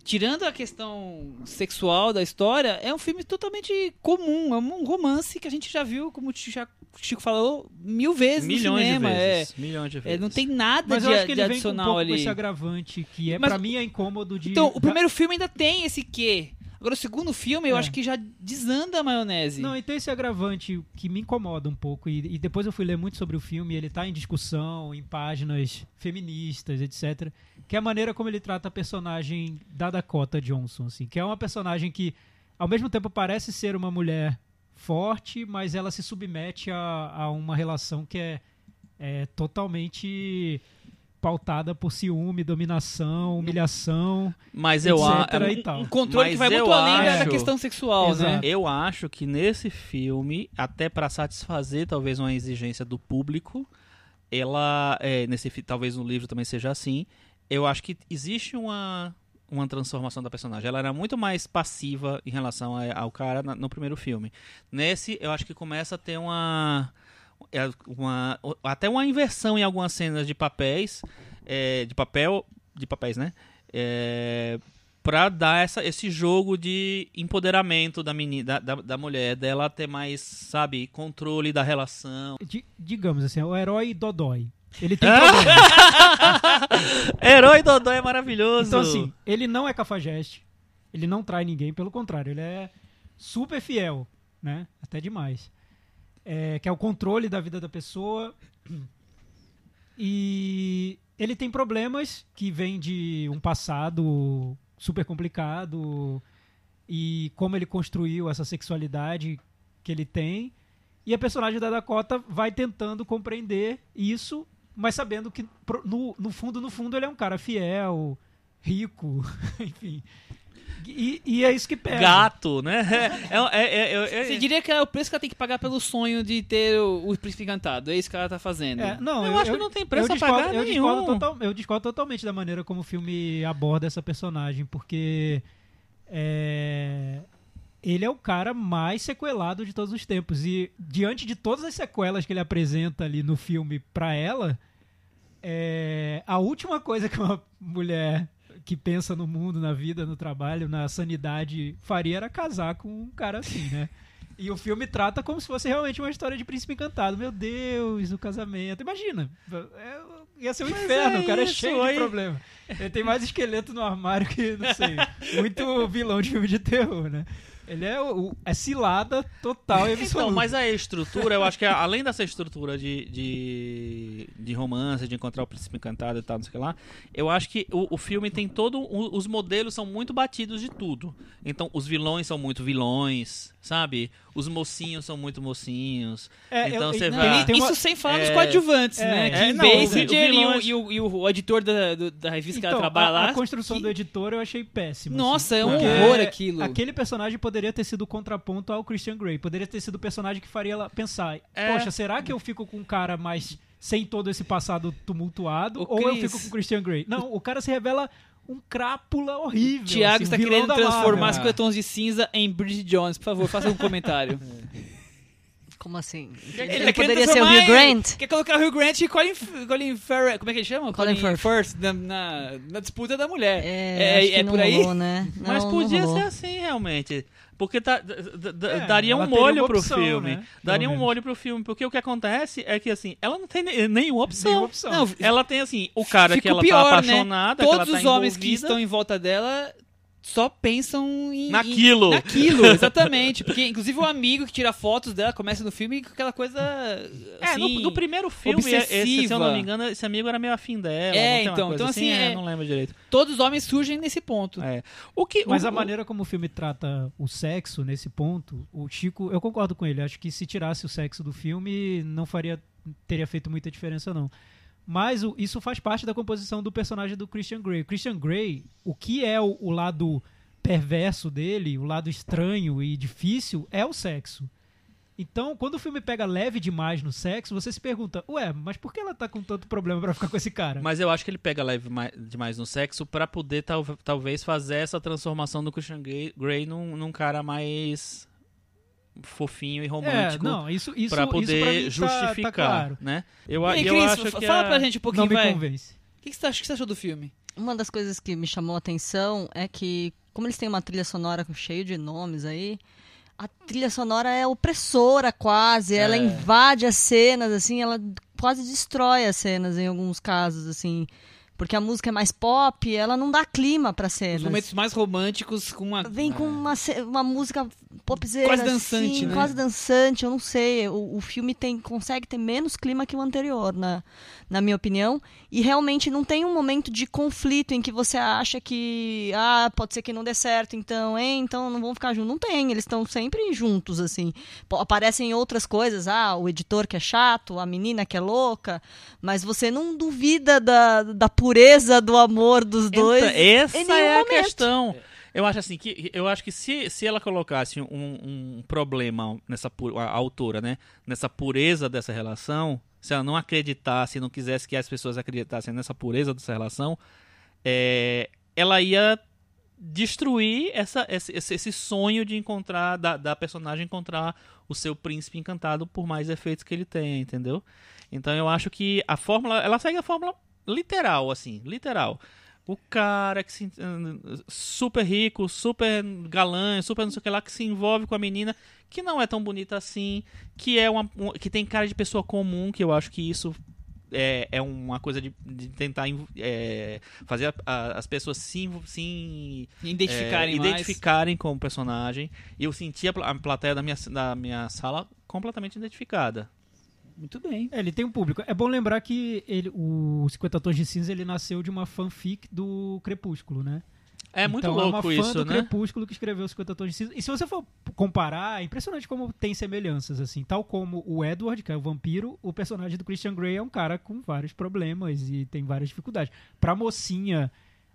Tirando a questão sexual da história, é um filme totalmente comum, é um romance que a gente já viu, como o Chico falou, mil vezes milhões no cinema. de é. vezes. Milhões de É, vezes. não tem nada Mas de, eu acho que de ele vem com um adicional pouco ali. com esse agravante que é Mas- pra mim é incômodo de Então, o primeiro filme ainda tem esse quê. Agora, o segundo filme, eu É. acho que já desanda a maionese. Não, e tem esse agravante que me incomoda um pouco. E, e depois eu fui ler muito sobre o filme, ele tá em discussão, em páginas feministas, etc. Que é a maneira como ele trata a personagem da Dakota Johnson, assim. Que é uma personagem que, ao mesmo tempo, parece ser uma mulher forte, mas ela se submete a, a uma relação que é, é totalmente pautada por ciúme, dominação, humilhação. Mas eu, a, etc. e tal. um controle que vai muito além da- da acho- questão sexual, né? Exato. eu acho que nesse filme, até pra satisfazer talvez uma exigência do público, ela, é, nesse talvez no livro também seja assim, eu acho que existe uma uma transformação da personagem. Ela era muito mais passiva em relação ao cara no primeiro filme. Nesse, eu acho que começa a ter uma uma até uma inversão em algumas cenas de papéis, é, de papel, de papéis, né? É, pra dar essa, esse jogo de empoderamento da, menina, da, da, da mulher, dela ter mais, sabe, controle da relação. Di- digamos assim, é o herói Dodói. Ele tem. Herói Dodô é maravilhoso. Então, assim, ele não é cafajeste, ele não trai ninguém, pelo contrário, ele é super fiel, né? Até demais. É, que é o controle da vida da pessoa. E ele tem problemas que vêm de um passado super complicado e como ele construiu essa sexualidade que ele tem. E a personagem da Dakota vai tentando compreender isso, mas sabendo que no, no fundo, no fundo, ele é um cara fiel, rico, enfim. E, e é isso que pega. Gato, né? É, é, é, é, é- Você diria que é o preço que ela tem que pagar pelo sonho de ter o, o príncipe encantado. É isso que ela tá fazendo. É, não, Eu acho que não tem preço eu a pagar discordo, eu nenhum. discordo, total- eu discordo totalmente da maneira como o filme aborda essa personagem, porque é, ele é o cara mais sequelado de todos os tempos. E diante de todas as sequelas que ele apresenta ali no filme pra ela, é, a última coisa que uma mulher que pensa no mundo, na vida, no trabalho, na sanidade faria era casar com um cara assim, né? E o filme trata como se fosse realmente uma história de príncipe encantado. Meu Deus, o casamento. Imagina. é- ia ser um inferno, é o cara é isso, cheio aí- de problema. Ele tem mais esqueleto no armário que, não sei, muito vilão de filme de terror, né? Ele é, o, é cilada total e Então, absoluta. mas a estrutura, eu acho que além dessa estrutura de, de, de romance, de encontrar o príncipe encantado e tal, não sei o que lá, eu acho que o, o filme tem todo. o- os modelos são muito batidos de tudo. Então, os vilões são muito vilões, sabe? Os mocinhos são muito mocinhos. É, então eu- você não, vai. tem uma- Isso sem falar dos é, coadjuvantes, é, né? é, Kim não, Basinger o e, o, e, o, e o editor da, do- da revista que Então, ela trabalha a, lá. a construção que- do editor eu achei péssima. Nossa, assim, é um horror aquilo. Aquele personagem poderia ter sido o contraponto ao Christian Grey. Poderia ter sido o personagem que faria ela pensar: É. Poxa, será que eu fico com um cara mais sem todo esse passado tumultuado? O ou eu Chris- fico com o Christian Grey? Não, o cara se revela um crápula horrível. Tiago assim, está querendo transformar Marvel. as coletons de cinza em Bridget Jones. Por favor, faça um comentário. Como assim? Ele Ele, tá querendo poderia ser o Hugh Grant? Quer colocar o Hugh Grant e Colin, Colin Farrell. Como é que ele chama? Colin Firth. na, na, na disputa da mulher. É, acho que não por aí? rolou, né? Mas Não, podia não rolou. ser assim, realmente. Porque tá- d- d- d- É, daria um molho pro opção, filme. né? Pelo Daria um menos. molho pro filme. Porque o que acontece é que, assim, ela não tem ne- nenhuma opção. Nenhuma opção. Não, Ela tem, assim, o cara que Fica ela pior, tá né? apaixonada, que Todos ela tá os homens que estão em volta dela só pensam em... Naquilo. em- naquilo, exatamente. Porque, inclusive, o amigo que tira fotos dela começa no filme com aquela coisa, É, assim... no, no primeiro filme, esse, se eu não me engano, esse amigo era meio afim dela. É, então, então, assim, é, é- não lembro direito. Todos os homens surgem nesse ponto. É. O que, Mas o, a maneira como o filme trata o sexo nesse ponto, o Chico, eu concordo com ele. Acho que se tirasse o sexo do filme, não faria, teria feito muita diferença não. Mas o- isso faz parte da composição do personagem do Christian Grey. O Christian Grey, o que é o, o lado perverso dele, o lado estranho e difícil, é o sexo. Então, quando o filme pega leve demais no sexo, você se pergunta, ué, mas por que ela tá com tanto problema pra ficar com esse cara? Mas eu acho que ele pega leve mai- demais no sexo pra poder tal- talvez fazer essa transformação do Christian Grey num, num cara mais fofinho e é, romântico. não, isso, isso, Pra isso pra poder mim tá- justificar, tá claro. né? Eu, E aí, eu Cris, acho que fala a- pra gente um pouquinho, Não me vai. O convence. que, que, você acha- o que você achou do filme? Uma das coisas que me chamou a atenção é que, como eles têm uma trilha sonora com cheio de nomes aí, a trilha sonora é opressora quase, ela invade as cenas, assim, ela quase destrói as cenas em alguns casos, assim. Porque a música é mais pop, ela não dá clima pra Os cenas. momentos mais românticos com uma... Vem com uma, ce- uma música popzeira, Quase dançante, assim, né? quase dançante, eu não sei. O, o filme tem, consegue ter menos clima que o anterior, na, na minha opinião. E realmente não tem um momento de conflito em que você acha que, ah, pode ser que não dê certo, então, hein, então não vão ficar juntos. Não tem, eles estão sempre juntos, assim. Aparecem outras coisas, ah, o editor que é chato, a menina que é louca, mas você não duvida da, da pureza do amor dos dois. Entra- essa é a momento. questão. Eu acho assim que eu acho que se, se ela colocasse um, um problema nessa pu- a autora, né, nessa pureza dessa relação, se ela não acreditasse, não quisesse que as pessoas acreditassem nessa pureza dessa relação, é, ela ia destruir essa, esse, esse- sonho de encontrar da, da personagem encontrar o seu príncipe encantado por mais efeitos que ele tenha, entendeu? Então eu acho que a fórmula, ela segue a fórmula literal, assim, literal. O cara que se, super rico, super galã, super não sei o que lá, que se envolve com a menina que não é tão bonita assim, que é uma, um- que tem cara de pessoa comum, que eu acho que isso é, é uma coisa de, de tentar é, fazer a- a- as pessoas se, se Identificarem é, identificarem com o personagem. E eu senti a, a plateia da minha, da minha sala completamente identificada. Muito bem. É, ele tem um público. É bom lembrar que ele, o 50 Tons de Cinza ele nasceu de uma fanfic do Crepúsculo, né? É muito então, louco é uma fã isso, do né? Crepúsculo que escreveu 50 Tons de Cinza. E se você for comparar, é impressionante como tem semelhanças, assim. Tal como o Edward, que é o vampiro, o personagem do Christian Grey é um cara com vários problemas e tem várias dificuldades. Pra mocinha,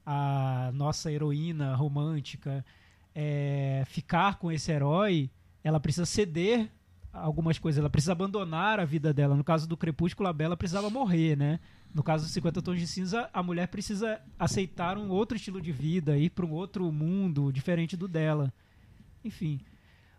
a nossa heroína romântica, é, ficar com esse herói, ela precisa ceder algumas coisas, ela precisa abandonar a vida dela. No caso do Crepúsculo, a Bela precisava morrer, né? No caso dos 50 Tons de Cinza, a mulher precisa aceitar um outro estilo de vida, ir para um outro mundo diferente do dela. Enfim.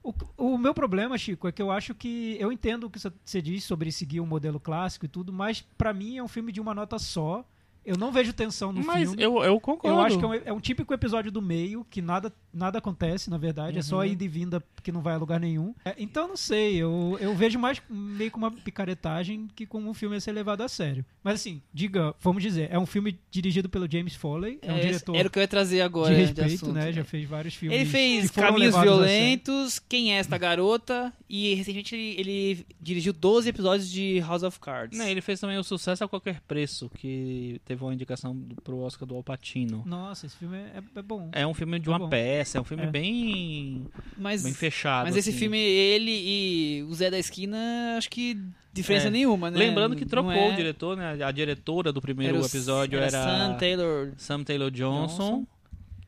O, o meu problema, Chico, é que eu acho que. Eu entendo o que você diz sobre seguir um modelo clássico e tudo, mas pra mim é um filme de uma nota só. Eu não vejo tensão no Mas filme. eu, eu concordo. Eu acho que é um, é um típico episódio do meio, que nada nada acontece, na verdade. É Uhum. só ida e vinda que não vai a lugar nenhum. É, então, não sei. Eu, eu vejo mais meio como uma picaretagem que como um filme a ser levado a sério. Mas, assim, diga, vamos dizer, é um filme dirigido pelo James Foley. É um É, diretor Era o que eu ia trazer agora. de de respeito, assunto, né? Já fez vários filmes. Ele que fez foram Caminhos. Violentos, Quem é esta garota? E recentemente ele, ele dirigiu 12 episódios de House of Cards. Não, ele fez também o Sucesso a Qualquer Preço, que teve uma indicação do- pro Oscar do Al Pacino. Nossa, esse filme é, é bom. É um filme de uma bom. peça, é um filme É. bem, mas, bem fechado. mas esse assim. filme, ele e o Zé da Esquina, acho que diferença É. nenhuma, né? Lembrando que trocou é- o diretor, né? A diretora do primeiro era o- episódio era, Sam Taylor. Sam Taylor Johnson, Johnson.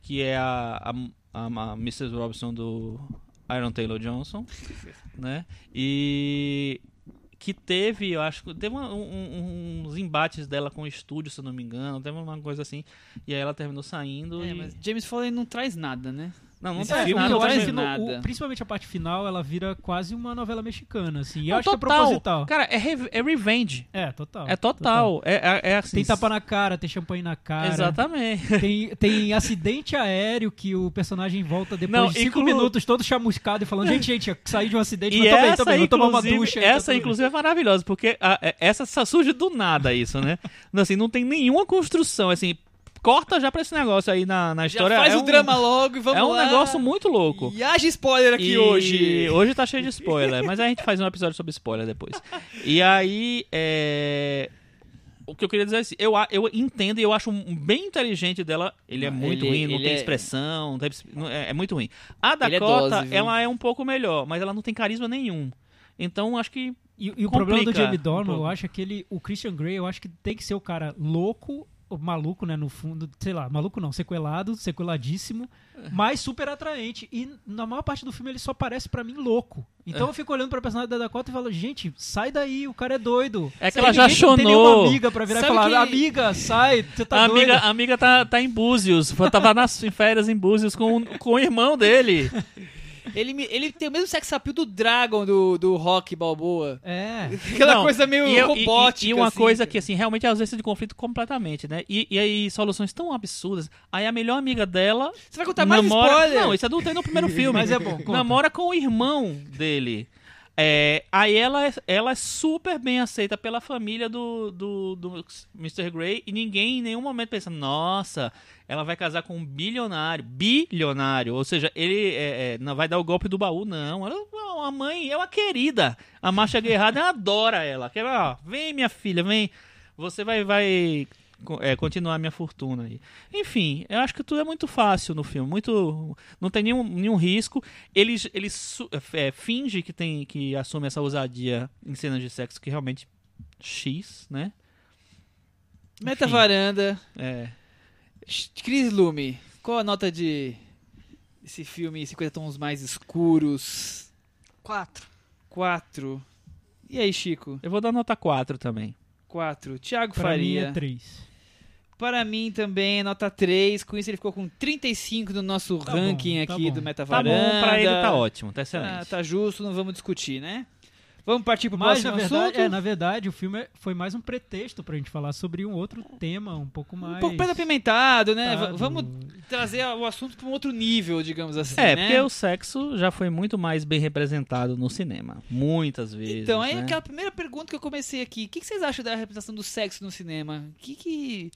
que é a, a, a, a Mrs. Robson do Iron Taylor Johnson, né? E que teve, eu acho, que teve um- uns embates dela com o estúdio, se eu não me engano, teve uma coisa assim, e aí ela terminou saindo É, e... mas James Foley não traz nada, né? Não, não traz nada, eu acho que no- o- principalmente a parte final, ela vira quase uma novela mexicana, assim. E eu acho que é total. proposital. Cara, é, re- é revenge. É, total. É total. É, é, é assim. Tem tapa na cara, tem champanhe na cara. Exatamente. Tem, tem acidente aéreo que o personagem volta depois Não, de cinco inclu- minutos todo chamuscado e falando, gente, gente, eu saí de um acidente, E mas bem, vou tomar uma ducha. tá essa bem." inclusive, é maravilhosa, porque a- é- essa surge do nada, isso, né? Assim, não tem nenhuma construção, assim, corta já pra esse negócio aí na, na Já história. faz é o um, drama logo e vamos É um lá. negócio muito louco. E haja spoiler aqui E hoje. Hoje tá cheio de spoiler, mas a gente faz um episódio sobre spoiler depois. E aí, é... O que eu queria dizer é assim, eu, eu entendo e eu acho bem inteligente dela. Ele é muito ele- ruim, não tem é- expressão, não tem é, é muito ruim. A é Dakota, dose, viu? ela é um pouco melhor, mas ela não tem carisma nenhum. Então, acho que E, e o problema do Jamie um Dornan, eu acho que ele, o Christian Grey, eu acho que tem que ser o cara louco, ou maluco, né, no fundo, sei lá, maluco não, sequelado, sequeladíssimo, mas super atraente. E na maior parte do filme ele só parece pra mim louco. Então eu fico olhando pra personagem da Dakota e falo, gente, sai daí, o cara é doido. É que ela já chonou. amiga pra virar Sabe e falar, que- amiga, sai, você tá a amiga, doida. a amiga tá, tá em Búzios. Tava nas férias em Búzios com, com o irmão dele. Ele, me- ele tem o mesmo sex appeal do Dragon do, do Rock Balboa. É. Aquela Não, coisa meio e, eu- e- robótica. E, e uma assim. coisa que, assim, realmente é ausência de conflito completamente, né? E, e aí, soluções tão absurdas. Aí a melhor amiga dela. Você vai contar mais namora... spoiler? Não, isso é do tem no primeiro filme. Mas é bom, conta. Namora com o irmão dele. É, aí ela, é- ela é super bem aceita pela família do, do, do Mr. Grey e ninguém em nenhum momento pensa, nossa, ela vai casar com um bilionário, bilionário, ou seja, ele é, é, não vai dar o golpe do baú, não. Ela, a mãe é uma querida, a Marcia Guerrada adora ela, que ela, ó, vem minha filha, vem, você vai, vai é, continuar a minha fortuna aí. Enfim, eu acho que tudo é muito fácil no filme, muito, não tem nenhum, nenhum risco. Ele, ele su- é, finge que tem que assume essa ousadia em cenas de sexo que realmente X, né? Meta varanda. É, Chris Lume, qual a nota de esse filme 50 tons mais escuros? Quatro. 4. E aí, Chico? eu vou dar nota 4 também. 4. Thiago Pra mim Faria. é três. Para mim também é nota 3. Com isso ele ficou com 35 no nosso Tá ranking bom, tá aqui bom. do Meta Tá bom, pra ele tá ótimo, tá Ah, excelente. tá justo, não vamos discutir, né? Vamos partir pro Mas, próximo na verdade, assunto? é, na verdade, o filme é- foi mais um pretexto pra gente falar sobre um outro tema, um pouco mais... Um pouco mais apimentado, né? V- Vamos trazer o assunto para um outro nível, digamos assim, É, né? porque o sexo já foi muito mais bem representado no cinema. Muitas vezes. Então, aí né? aquela primeira pergunta que eu comecei aqui. O que, que vocês acham da representação do sexo no cinema? O que que...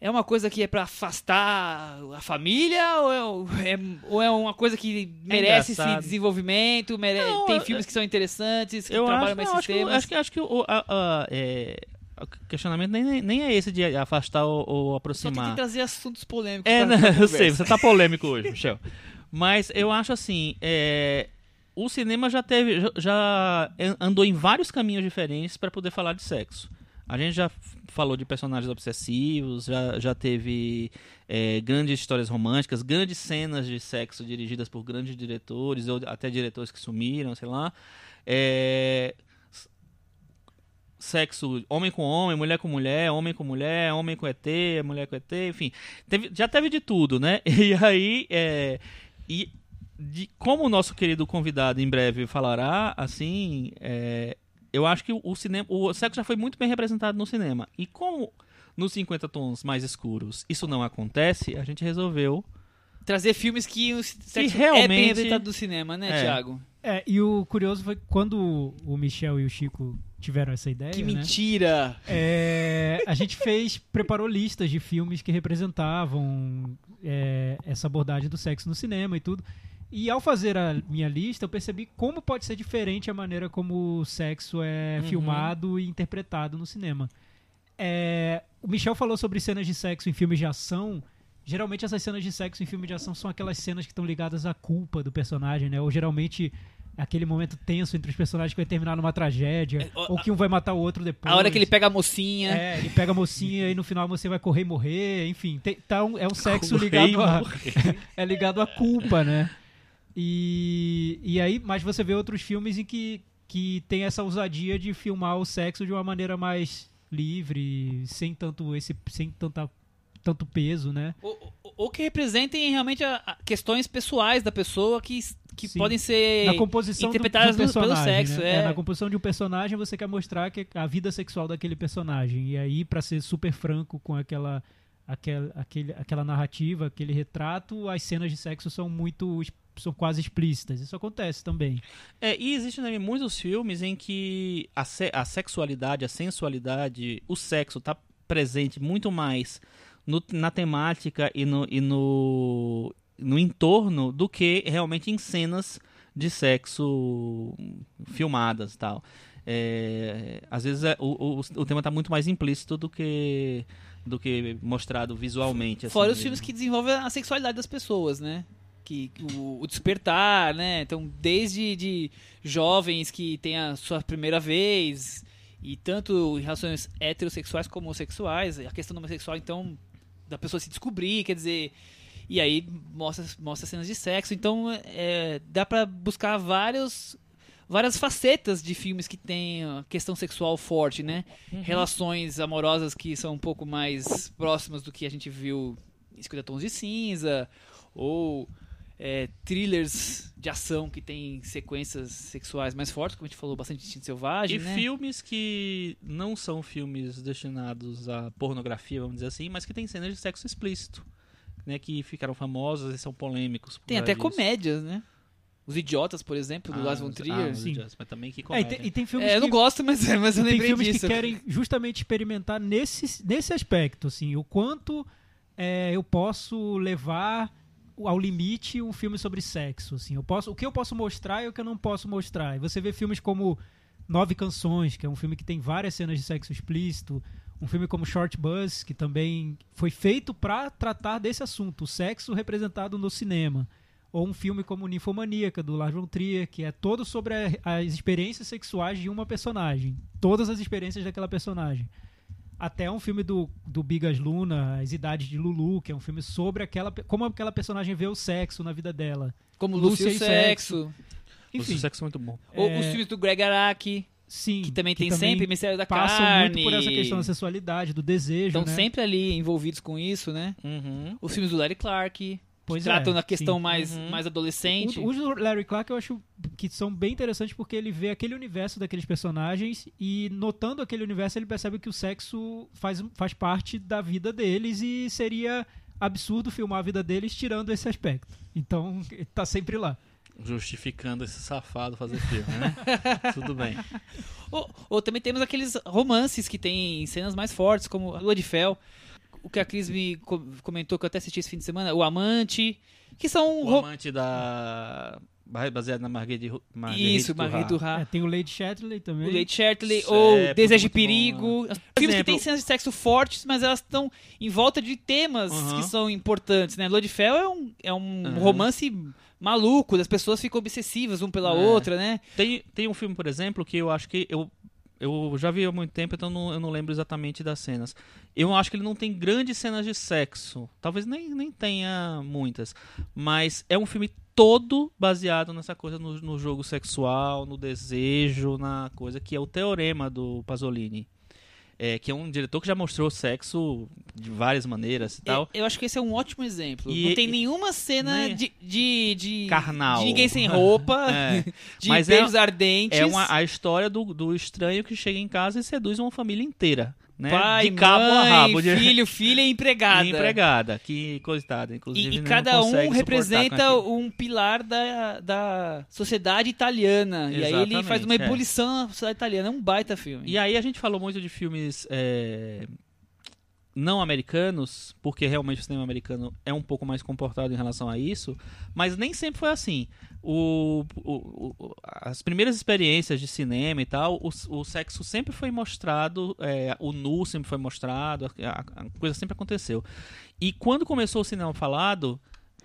É uma coisa que é pra afastar a família ou é, é- ou é uma coisa que merece esse engraçado. desenvolvimento? mere- Não, Tem filmes que são interessantes, que eu trabalham acho, mais esses temas? acho que acho que o, a- a- é, o questionamento nem, nem é esse de afastar ou, ou Só aproximar. tentei trazer assuntos polêmicos É, não, eu sei, você tá polêmico hoje, Michel. Mas eu acho assim, é, o cinema já teve, já andou em vários caminhos diferentes para poder falar de sexo. A gente já falou de personagens obsessivos, já, já teve é, grandes histórias românticas, grandes cenas de sexo dirigidas por grandes diretores, ou até diretores que sumiram, sei lá. É, sexo homem com homem, mulher com mulher, homem com mulher, homem com ET, mulher com ET, enfim. Teve- já teve de tudo, né? E aí, é, e de, como o nosso querido convidado em breve falará, assim, é, eu acho que o, cinema, o sexo já foi muito bem representado no cinema. E como nos 50 tons mais escuros isso não acontece, a gente resolveu trazer filmes que o sexo é bem realmente- representado do cinema, né, É. Thiago? É, e o curioso foi que quando o Michel e o Chico tiveram essa ideia, Que né? mentira! É, a gente fez, preparou listas de filmes que representavam é, essa abordagem do sexo no cinema e tudo. E ao fazer a minha lista, eu percebi como pode ser diferente a maneira como o sexo é Uhum. filmado e interpretado no cinema. É, o Michel falou sobre cenas de sexo em filmes de ação. Geralmente essas cenas de sexo em filmes de ação são aquelas cenas que estão ligadas à culpa do personagem, né? Ou geralmente aquele momento tenso entre os personagens que vai terminar numa tragédia, É, o- ou que um vai matar o outro depois. A hora que ele pega a mocinha. É, ele pega a mocinha e no final você vai correr e morrer, enfim, tem- tá um- é um sexo Correr ligado a, é ligado à culpa, né? E, e aí, mas você vê outros filmes em que, que tem essa ousadia de filmar o sexo de uma maneira mais livre, sem tanto esse, sem tanta, tanto peso, né? Ou, que representem realmente a- a questões pessoais da pessoa que, que Sim. podem ser na composição do, interpretadas no- pelo personagem, sexo. né? É. na composição de um personagem você quer mostrar que a vida sexual daquele personagem e aí pra ser super franco com aquela aquela, aquele, aquela narrativa, aquele retrato, as cenas de sexo são muito são quase explícitas. Isso acontece também. É, e existem também muitos filmes em que a, se- a sexualidade, a sensualidade, o sexo está presente muito mais no- na temática e no, e no, no entorno do que realmente em cenas de sexo filmadas tal. É, às vezes é, o, o, o tema está muito mais implícito do que do que mostrado visualmente. assim Fora os mesmo. filmes que desenvolvem a sexualidade das pessoas, né? Que o, o despertar, né? Então, desde de jovens que têm a sua primeira vez, e tanto em relações heterossexuais como homossexuais, a questão do homossexual, então, da pessoa se descobrir, quer dizer. E aí mostra, mostra cenas de sexo. Então, é, dá pra buscar vários. Várias facetas de filmes que tem questão sexual forte, né? Relações amorosas que são um pouco mais próximas do que a gente viu em 50 Tons de Cinza, ou é, thrillers de ação que tem sequências sexuais mais fortes, como a gente falou, bastante instinto selvagem, E né? filmes que não são filmes destinados à pornografia, vamos dizer assim, mas que tem cenas de sexo explícito, né, que ficaram famosos e são polêmicos. Tem até disso. comédias, né? Os Idiotas, por exemplo, do Ah, Lars von os- Trier. ah, os. Idiotas, mas também que É, e, comédia. tem, e tem filmes É, eu não que gosto, mas, mas eu tem lembrei filmes disso. que querem justamente experimentar nesse, nesse aspecto, assim, o quanto é, eu posso levar ao limite um filme sobre sexo, assim, eu posso, o que eu posso mostrar e o que eu não posso mostrar. E você vê filmes como Nove Canções, que é um filme que tem várias cenas de sexo explícito, um filme como Short Bus, que também foi feito para tratar desse assunto, o sexo representado no cinema. Ou um filme como Ninfomaníaca, do Lars von Trier, que é todo sobre a- as experiências sexuais de uma personagem. Todas as experiências daquela personagem. Até um filme do, do Bigas Luna, As Idades de Lulu, que é um filme sobre aquela, como aquela personagem vê o sexo na vida dela. Como Lúcia Lúcia e e o Sexo. Enfim, O sexo é muito bom. Ou É. os filmes do Greg Araki, sim. que também tem sempre Mistério da passam Carne. muito por essa questão da sexualidade, do desejo, Estão né? sempre ali envolvidos com isso, né? Uhum. Os filmes do Larry Clark, Pois tratam é, da questão sim. mais, Uhum. mais adolescente. Os do Larry Clark eu acho que são bem interessantes porque ele vê aquele universo daqueles personagens e notando aquele universo ele percebe que o sexo faz, faz parte da vida deles e seria absurdo filmar a vida deles tirando esse aspecto. Então, ele tá sempre lá. Justificando esse safado fazer filme, né? Tudo bem. Ou, ou também temos aqueles romances que tem cenas mais fortes, como Lua de Fel. O que a Cris me co- comentou, que eu até assisti esse fim de semana, O Amante, que são... O ro- amante da... baseado na Marguerite, Marguerite Isso, Marguerite Duras. É, tem o Lady Shettley também. O Lady Shettley, Isso ou é Desejo de muito bom, Perigo. Filmes que têm cenas de sexo fortes, mas elas estão em volta de temas Uhum. que são importantes, né? Lua de Fel é um, é um Uhum. romance maluco, as pessoas ficam obsessivas um pela É. outra, né? Tem, tem um filme, por exemplo, que eu acho que eu, eu já vi há muito tempo, então não- eu não lembro exatamente das cenas. Eu acho que ele não tem grandes cenas de sexo. Talvez nem, nem tenha muitas. Mas é um filme todo baseado nessa coisa no, no jogo sexual, no desejo, na coisa que é o Teorema do Pasolini. É, que é um diretor que já mostrou sexo de várias maneiras e tal. Eu, eu acho que esse é um ótimo exemplo. E- não tem nenhuma cena né? de, de, de- Carnal. de ninguém sem roupa, É. de Mas é- beijos ardentes. É uma, a história do, do estranho que chega em casa e seduz uma família inteira. Né? Pai, de cabo mãe, a rabo. De... filho, filha e empregada. E empregada, que coitada. Inclusive, E, e não cada um representa um pilar da, da sociedade italiana. E aí ele Exatamente, faz uma é. ebulição na sociedade italiana. É um baita filme. E aí a gente falou muito de filmes é, não americanos, porque realmente o cinema americano é um pouco mais comportado em relação a isso, mas nem sempre foi assim. O, o- o- as primeiras experiências de cinema e tal, o, o sexo sempre foi mostrado, é, o nu sempre foi mostrado, a, a coisa sempre aconteceu. E quando começou o cinema falado,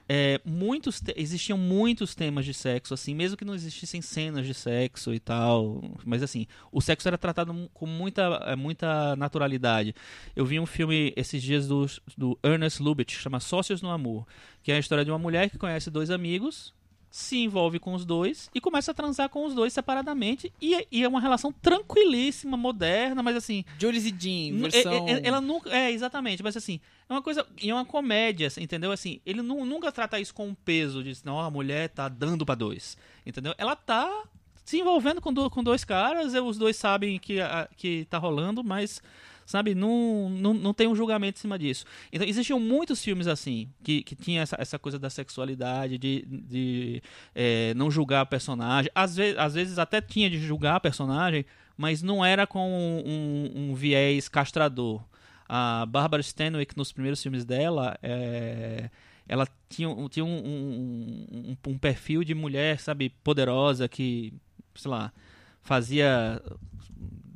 é, muitos existiam muitos temas de sexo, assim, mesmo que não existissem cenas de sexo e tal. Mas assim, o sexo era tratado com muita, é, muita naturalidade. Eu vi um filme esses dias do, do Ernest Lubitsch, chama Sócios no Amor, que é a história de uma mulher que conhece dois amigos, se envolve com os dois e começa a transar com os dois separadamente. E, é- e é uma relação tranquilíssima, moderna, mas assim, Jules e Jean, N- versão... é- é- Ela nunca. É, exatamente. Mas assim, é uma coisa. E é uma comédia, assim, entendeu? Assim, ele nu- nunca trata isso com um peso de não, a mulher tá dando pra dois. Entendeu? Ela tá se envolvendo com, do- com dois caras, os dois sabem que, a- que tá rolando, mas. Sabe, não, não, não tem um julgamento em cima disso. Então, existiam muitos filmes assim, que, que tinha essa, essa coisa da sexualidade, de, de é, não julgar a personagem. Às vezes, às vezes até tinha de julgar a personagem, mas não era com um, um viés castrador. A Barbara Stanwyck, nos primeiros filmes dela, é, ela tinha, um- tinha um, um, um- um perfil de mulher, sabe, poderosa, que, sei lá, fazia.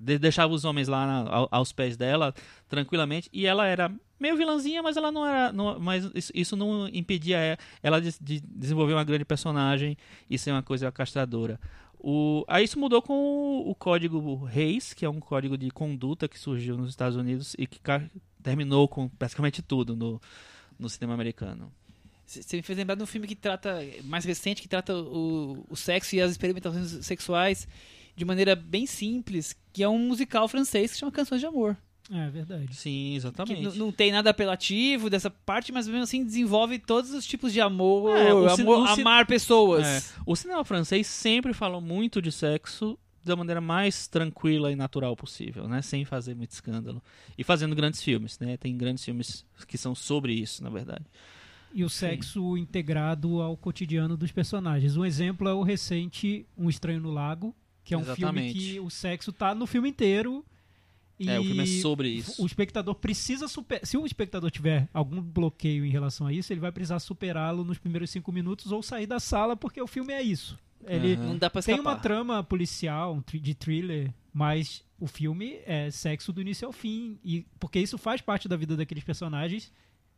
De- deixava os homens lá na- ao- aos pés dela tranquilamente e ela era meio vilãzinha mas ela não era não- mas isso, não impedia ela de, de desenvolver uma grande personagem e ser uma coisa castradora. O, aí isso mudou com o, o código Reis que é um código de conduta que surgiu nos Estados Unidos e que terminou com praticamente tudo no, no cinema americano. Você me fez lembrar de um filme que trata, mais recente, que trata o, o sexo e as experimentações sexuais de maneira bem simples, que é um musical francês que chama Canções de Amor. É verdade. sim exatamente n- não tem nada apelativo dessa parte, mas mesmo assim desenvolve todos os tipos de amor, É, o amor- o amar pessoas. É, o cinema francês sempre falou muito de sexo da maneira mais tranquila e natural possível, né? Sem fazer muito escândalo. E fazendo grandes filmes, né? Tem grandes filmes que são sobre isso, na verdade. E o sexo integrado ao cotidiano dos personagens. Um exemplo é o recente Um Estranho no Lago, que é um Exatamente. filme que o sexo tá no filme inteiro. E É, o filme é sobre isso. O espectador precisa superar. Se o espectador tiver algum bloqueio em relação a isso, ele vai precisar superá-lo nos primeiros cinco minutos ou sair da sala, porque o filme é isso. Ele Aham. Não dá pra tem escapar. uma trama policial, de thriller, mas o filme é sexo do início ao fim. E porque isso faz parte da vida daqueles personagens,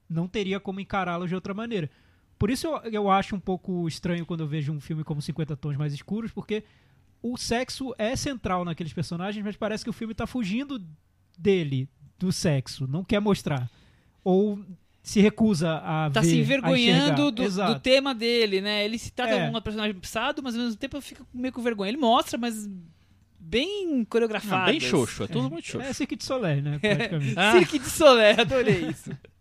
não teria como encará-los de outra maneira. Por isso eu, eu acho um pouco estranho quando eu vejo um filme como 50 Tons Mais Escuros, porque o sexo é central naqueles personagens, mas parece que o filme tá fugindo dele, do sexo, não quer mostrar. Ou se recusa a Tá ver, se envergonhando do, do tema dele, né? Ele se trata É. de um personagem pisado, mas ao mesmo tempo fica meio com vergonha. Ele mostra, mas bem coreografado. Bem xoxo, é tudo muito xoxo. É Cirque de Soleil, né, praticamente. Ah. Cirque de Solé, adorei isso.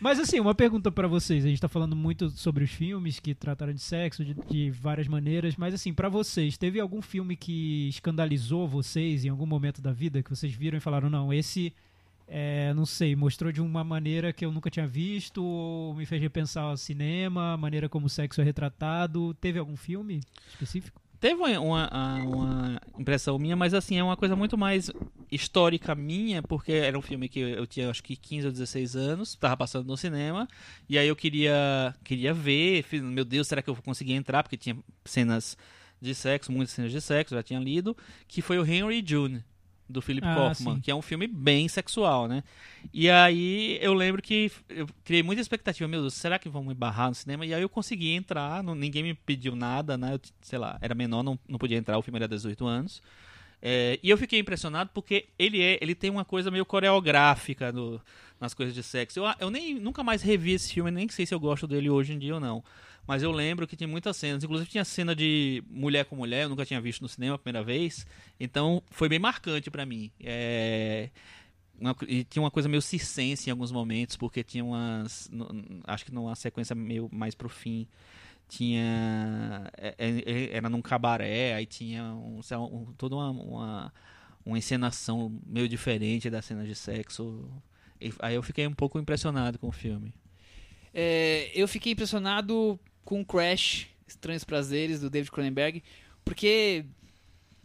Mas assim, uma pergunta pra vocês. A gente tá falando muito sobre os filmes que trataram de sexo de, de várias maneiras, mas assim, pra vocês, teve algum filme que escandalizou vocês em algum momento da vida que vocês viram e falaram, não, esse é, não sei, mostrou de uma maneira que eu nunca tinha visto, ou me fez repensar o cinema, a maneira como o sexo é retratado. Teve algum filme específico? Teve uma, uma, impressão minha, mas assim, é uma coisa muito mais histórica minha, porque era um filme que eu tinha acho que 15 ou 16 anos, tava passando no cinema, e aí eu queria, queria ver, meu Deus, será que eu vou conseguir entrar? Porque tinha cenas de sexo, muitas cenas de sexo, já tinha lido, que foi o Henry June, do Philip Ah, Kaufman, sim. que é um filme bem sexual, né? E aí eu lembro que eu criei muita expectativa, meu Deus, será que vão me barrar no cinema? E aí eu consegui entrar, não- ninguém me pediu nada, né? Eu, sei lá, era menor, não, não podia entrar, o filme era 18 anos. É, e eu fiquei impressionado porque ele é, ele tem uma coisa meio coreográfica no- nas coisas de sexo. Eu, eu nem nunca mais revi esse filme, nem sei se eu gosto dele hoje em dia ou não. Mas eu lembro que tinha muitas cenas, inclusive tinha cena de mulher com mulher, eu nunca tinha visto no cinema a primeira vez. Então foi bem marcante pra mim. É, uma e tinha uma coisa meio circense em alguns momentos, porque tinha umas. acho que numa sequência meio mais pro fim. Tinha. é- é- Era num cabaré, aí tinha um, um- toda uma, uma- uma encenação meio diferente das cenas de sexo. E aí eu fiquei um pouco impressionado com o filme. É, eu fiquei impressionado com Crash, Estranhos Prazeres, do David Cronenberg, porque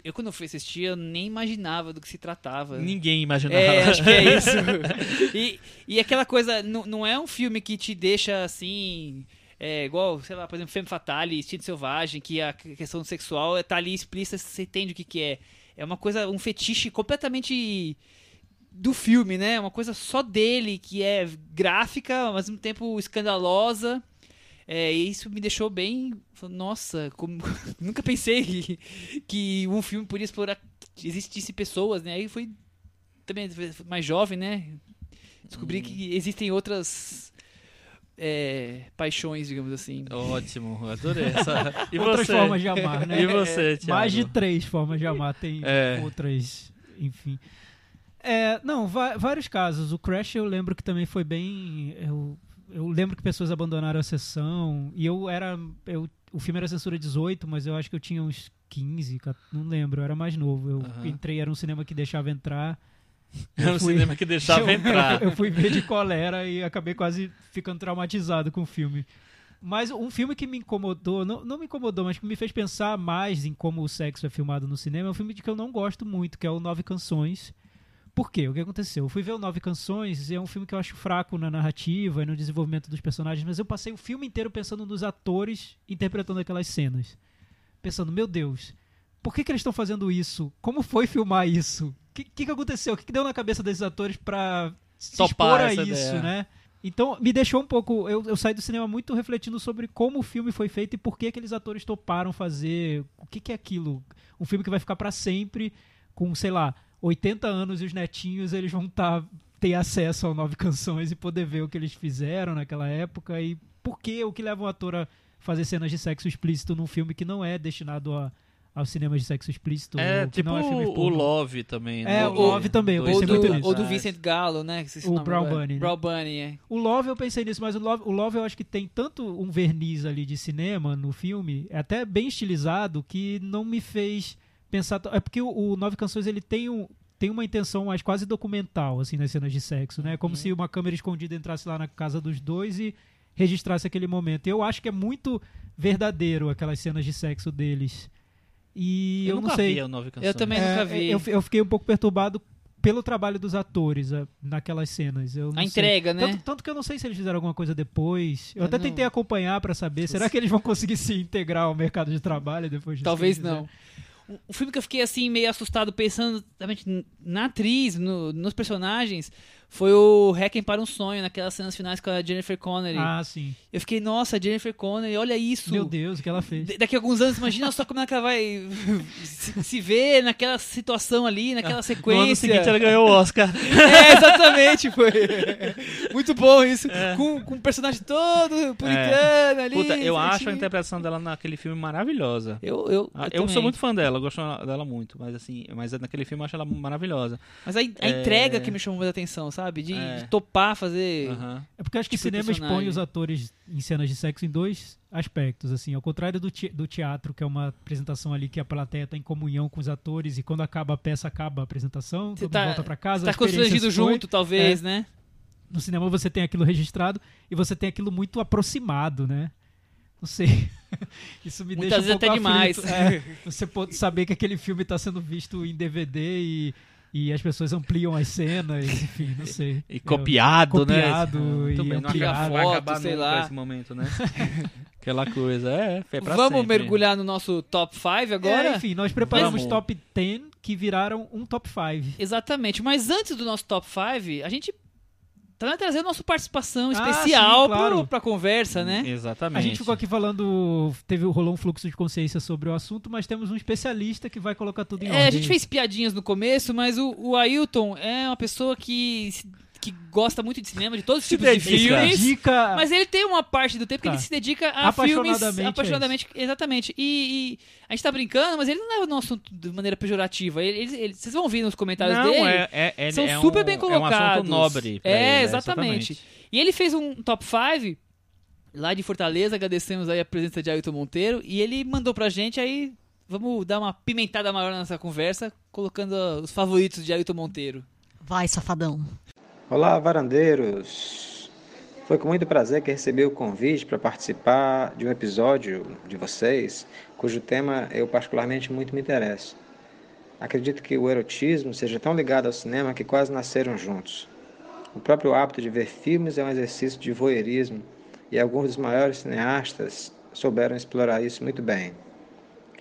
eu quando eu fui assistir, eu nem imaginava do que se tratava. Ninguém imaginava. É, acho que é isso. e, e aquela coisa, não, não é um filme que te deixa assim. É, igual, sei lá, por exemplo, Femme Fatale, Instinto Selvagem, que a questão sexual tá ali explícita, você entende o que, que é. É uma coisa, um fetiche completamente do filme, né? Uma coisa só dele, que é gráfica, ao mesmo tempo escandalosa. É, e isso me deixou bem. Nossa, como, nunca pensei que, que um filme podia explorar que existisse pessoas, né? Aí foi também mais jovem, né? Descobri Uhum. que existem outras é, paixões, digamos assim. Ótimo, adorei essa. E outras você? formas de amar, né? E você, Thiago? Mais de três formas de amar, tem É. outras, enfim. É, não, vários casos. O Crash eu lembro que também foi bem. Eu, eu lembro que pessoas abandonaram a sessão. E eu era. Eu, o filme era censura 18, mas eu acho que eu tinha uns 15, 14, não lembro, eu era mais novo. Eu Aham. entrei, era um cinema que deixava entrar. É um fui- cinema que deixava eu, entrar. Eu, fui ver de colera e acabei quase ficando traumatizado com o filme. Mas um filme que me incomodou, não, não me incomodou, mas que me fez pensar mais em como o sexo é filmado no cinema, é um filme de que eu não gosto muito, que é o Nove Canções. Por quê? O que aconteceu? Eu fui ver o Nove Canções e é um filme que eu acho fraco na narrativa e no desenvolvimento dos personagens, mas eu passei o filme inteiro pensando nos atores interpretando aquelas cenas. Pensando, meu Deus, por que, que eles estão fazendo isso? Como foi filmar isso? O que, que, que aconteceu? O que, que deu na cabeça desses atores pra se Topar expor a isso, ideia. né? Então, me deixou um pouco. Eu, eu saí do cinema muito refletindo sobre como o filme foi feito e por que aqueles atores toparam fazer. O que, que é aquilo? Um filme que vai ficar pra sempre, com, sei lá, 80 anos e os netinhos, eles vão tá, ter acesso a nove canções e poder ver o que eles fizeram naquela época e por que o que leva um ator a fazer cenas de sexo explícito num filme que não é destinado a, ao cinema de sexo explícito. É, que tipo não é filme o. Love também, né? É, o Love também, eu pensei muito do, nisso. ou do. Vincent Gallo, né? O Brown. Bunny, né? Brown Bunny, é. O Love eu pensei nisso, mas o Love, o Love eu acho que tem tanto um verniz ali de cinema no filme, é até bem estilizado, que não me fez pensar. É porque o, o Nove Canções ele tem, um, tem uma intenção mais quase documental, assim, nas cenas de sexo, né? Como se uma câmera escondida entrasse lá na casa dos dois e registrasse aquele momento. Eu acho que é muito verdadeiro aquelas cenas de sexo deles. E eu, Eu, não sei. vi a Nove Canções. Eu também É, nunca vi. Eu, eu fiquei um pouco perturbado pelo trabalho dos atores é, naquelas cenas. Eu não A sei. entrega, né? Tanto, tanto que eu não sei se eles fizeram alguma coisa depois. Eu Eu até não- tentei acompanhar pra saber. Será que eles vão conseguir se integrar ao mercado de trabalho depois disso? Talvez não. Um- Um filme que eu fiquei assim meio assustado pensando na atriz, no- nos personagens, foi o Requiem para um Sonho, naquelas cenas finais com a Jennifer Connelly. Ah, sim. Eu fiquei, nossa, Jennifer Connelly, olha isso. Meu Deus, o que ela fez. Daqui a alguns anos, imagina só como é ela vai se, se ver naquela situação ali, naquela No ano sequência. seguinte ela ganhou o Oscar. É, exatamente, foi. Muito bom isso. Com, com o personagem todo puritano ali. É. Puta, eu acho a certinho. interpretação dela naquele filme maravilhosa. Eu, eu, Ah, eu Eu, sou muito fã dela, eu gosto dela muito, mas assim, mas naquele filme eu acho ela maravilhosa. Mas a, a É. entrega que me chamou mais atenção, sabe? De, É. de topar fazer. Aham. É porque eu acho que o Tipo cinema expõe os atores em cenas de sexo em dois aspectos, assim, ao contrário do, te- do teatro, que é uma apresentação ali que a plateia tá em comunhão com os atores e quando acaba a peça acaba a apresentação, Você todo tá- mundo volta pra casa, Tá constrangido junto, talvez, né? No cinema você tem aquilo registrado e você tem aquilo muito aproximado, né? Não sei. Isso me Muitas deixa um vezes pouco até aflito. demais. É, você pode saber que aquele filme está sendo visto em DVD e, e as pessoas ampliam as cenas, enfim, não sei. E copiado, Copiado né? e Muito bem, não ampliado. vai Foto, acabar sei lá. esse momento, né? Aquela coisa, é, é pra Vamos sempre. mergulhar no nosso top 5 É, agora? enfim, nós preparamos Vamos. top 10 que viraram um top 5. Exatamente. Mas antes do nosso top 5, a gente tá trazendo nossa participação Ah, especial sim, claro. pro, pra conversa, né? Exatamente. A gente ficou aqui falando, teve rolou um fluxo de consciência sobre o assunto, mas temos um especialista que vai colocar tudo em É, ordem. a gente fez piadinhas no começo, mas o, o Ailton é uma pessoa que, que gosta muito de cinema, de todos os Se tipos de dedica. filmes. Dica. Mas ele tem uma parte do tempo que Tá. ele se dedica a filmes Apaixonadamente é apaixonadamente. exatamente. E, e a gente tá brincando, mas ele não leva no assunto de maneira pejorativa. Ele, ele- ele- vocês vão ouvir nos comentários Não, dele. é, é, é, são é super um, bem É um colocados. assunto nobre. pra É, ele, exatamente. E ele fez um top 5 lá de Fortaleza, agradecemos aí a presença de Ailton Monteiro, e ele mandou pra gente aí vamos dar uma pimentada maior nessa conversa, colocando os favoritos de Ailton Monteiro. Vai, safadão. Olá, varandeiros! Foi com muito prazer que recebi o convite para participar de um episódio de vocês, cujo tema eu particularmente muito me interesso. Acredito que o erotismo seja tão ligado ao cinema que quase nasceram juntos. O próprio hábito de ver filmes é um exercício de voyeurismo e alguns dos maiores cineastas souberam explorar isso muito bem.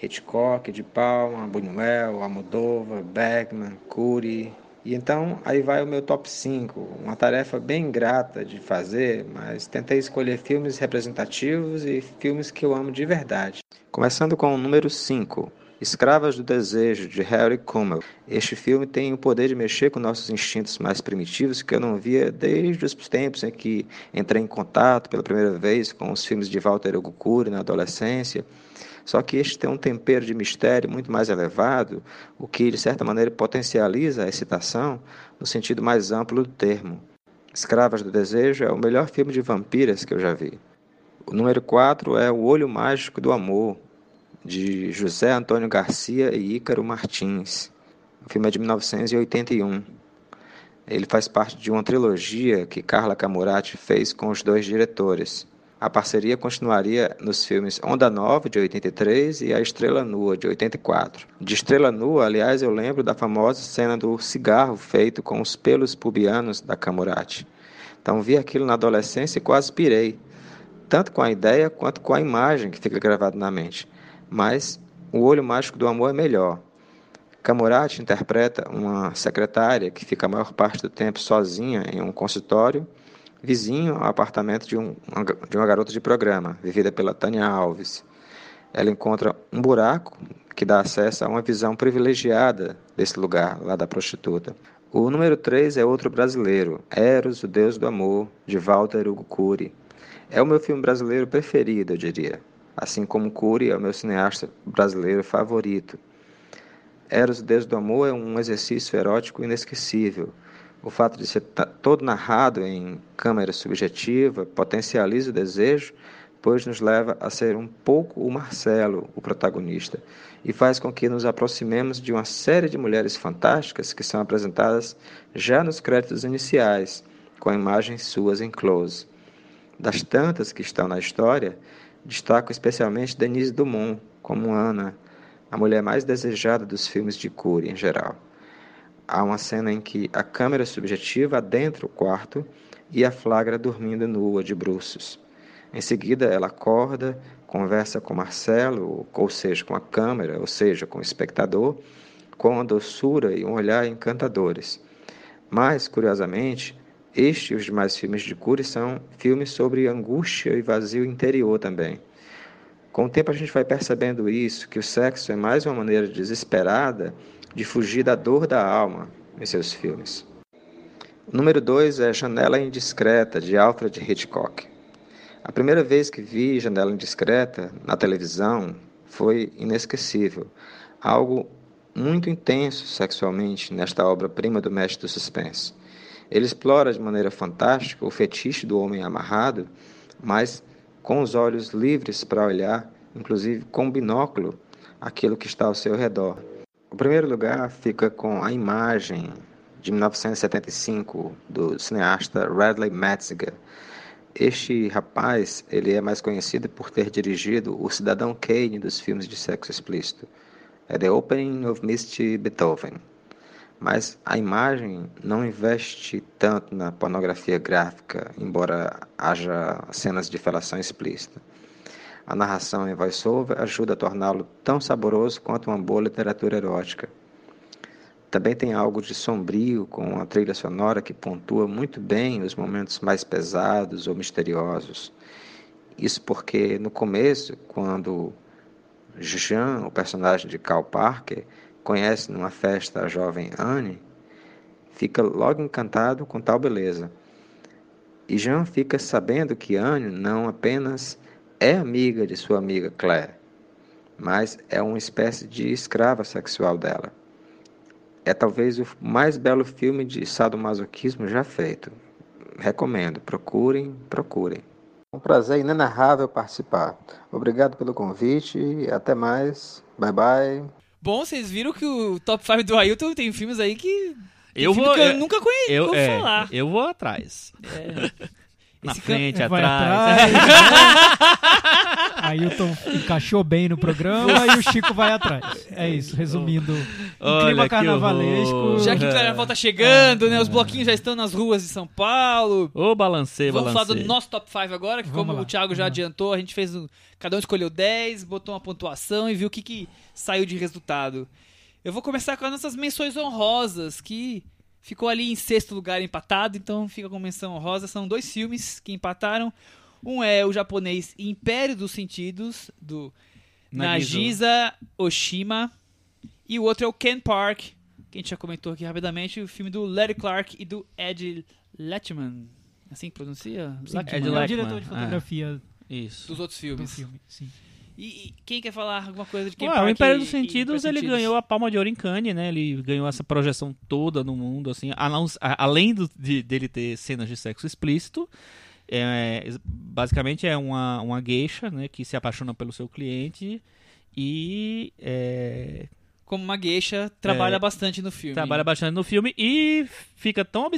Hitchcock, De Palma, Buñuel, Almodóvar, Bergman, Curi. E então aí vai o meu top 5, uma tarefa bem ingrata de fazer, mas tentei escolher filmes representativos e filmes que eu amo de verdade. Começando com o número 5, Escravas do Desejo, de Harry Kummel. Este filme tem o poder de mexer com nossos instintos mais primitivos que eu não via desde os tempos em que entrei em contato pela primeira vez com os filmes de Walter Hugo na adolescência. Só que este tem um tempero de mistério muito mais elevado, o que, de certa maneira, potencializa a excitação no sentido mais amplo do termo. Escravas do Desejo é o melhor filme de vampiras que eu já vi. O número 4 é O Olho Mágico do Amor, de José Antônio Garcia e Ícaro Martins. O filme é de 1981. Ele faz parte de uma trilogia que Carla Camurati fez com os dois diretores. A parceria continuaria nos filmes Onda Nova, de 83, e A Estrela Nua, de 84. De Estrela Nua, aliás, eu lembro da famosa cena do cigarro feito com os pelos pubianos da Camurati. Então vi aquilo na adolescência e quase pirei, tanto com a ideia quanto com a imagem que fica gravada na mente mas o olho mágico do amor é melhor. Camurati interpreta uma secretária que fica a maior parte do tempo sozinha em um consultório, vizinho ao apartamento de, um, de uma garota de programa, vivida pela Tânia Alves. Ela encontra um buraco que dá acesso a uma visão privilegiada desse lugar, lá da prostituta. O número 3 é outro brasileiro, Eros, o Deus do Amor, de Walter Hugo Cury. É o meu filme brasileiro preferido, eu diria assim como Cury é o meu cineasta brasileiro favorito. Eros, o Deus do Amor, é um exercício erótico inesquecível. O fato de ser todo narrado em câmera subjetiva potencializa o desejo, pois nos leva a ser um pouco o Marcelo, o protagonista, e faz com que nos aproximemos de uma série de mulheres fantásticas que são apresentadas já nos créditos iniciais, com imagens suas em close. Das tantas que estão na história, Destaco especialmente Denise Dumont como Ana, a mulher mais desejada dos filmes de Cury em geral. Há uma cena em que a câmera subjetiva adentra o quarto e a flagra dormindo nua de bruços. Em seguida, ela acorda, conversa com Marcelo, ou seja, com a câmera, ou seja, com o espectador, com uma doçura e um olhar encantadores. Mas, curiosamente, este e os demais filmes de Cury são filmes sobre angústia e vazio interior também. Com o tempo a gente vai percebendo isso, que o sexo é mais uma maneira desesperada de fugir da dor da alma em seus filmes. O número 2 é Janela Indiscreta, de Alfred Hitchcock. A primeira vez que vi Janela Indiscreta na televisão foi inesquecível. Algo muito intenso sexualmente nesta obra-prima do mestre do suspense. Ele explora de maneira fantástica o fetiche do homem amarrado, mas com os olhos livres para olhar, inclusive com binóculo, aquilo que está ao seu redor. O primeiro lugar fica com a imagem de 1975 do cineasta Radley Metziger. Este rapaz, ele é mais conhecido por ter dirigido o Cidadão Kane dos filmes de sexo explícito. É The Opening of Misty Beethoven mas a imagem não investe tanto na pornografia gráfica, embora haja cenas de felação explícita. A narração em voice-over ajuda a torná-lo tão saboroso quanto uma boa literatura erótica. Também tem algo de sombrio com a trilha sonora que pontua muito bem os momentos mais pesados ou misteriosos. Isso porque no começo, quando Jean, o personagem de Carl Parker, conhece numa festa a jovem Anne, fica logo encantado com tal beleza. E Jean fica sabendo que Anne não apenas é amiga de sua amiga Claire, mas é uma espécie de escrava sexual dela. É talvez o mais belo filme de sadomasoquismo já feito. Recomendo, procurem, procurem. Um prazer inenarrável participar. Obrigado pelo convite e até mais. Bye bye. Bom, vocês viram que o top 5 do Ailton tem filmes aí que. tem Eu filme vou. que eu, eu, nunca conheci eu, é, falar. eu vou atrás. É. Na Esse frente, atrás. atrás. Ailton encaixou bem no programa e o Chico vai atrás. É isso, resumindo. Um Olha, clima carnavalesco. horror. Já que o carnaval tá chegando, né? Os bloquinhos já estão nas ruas de São Paulo. Ô, balancei, Vamos falar balancei. do nosso top 5 agora, que Vamos como lá, o Thiago já adiantou, a gente fez. um- Cada um escolheu 10, botou uma pontuação e viu o que, que saiu de resultado. Eu vou começar com as nossas menções honrosas, que ficou ali em sexto lugar empatado, então fica com menção honrosa. São dois filmes que empataram. Um é o japonês Império dos Sentidos, do. Nagisa Oshima. E o outro é o Ken Park, que a gente já comentou aqui rapidamente, o filme do Larry Clark e do Ed Letchman. Assim que pronuncia? Sim. Ed é o Lachman, diretor de é. fotografia Isso. Dos outros do filmes. filme. Sim. E, e quem quer falar alguma coisa de Ken Ué, o Império e- dos Sentidos, ele Sentidos? ganhou a palma de ouro em Cannes, né? Ele ganhou essa projeção toda no mundo, assim. além do- de, dele ter cenas de sexo explícito, é, basicamente é uma, uma geisha, né? Que se apaixona pelo seu cliente e é, Como uma geisha, trabalha É, bastante no filme. trabalha bastante no filme e fica tão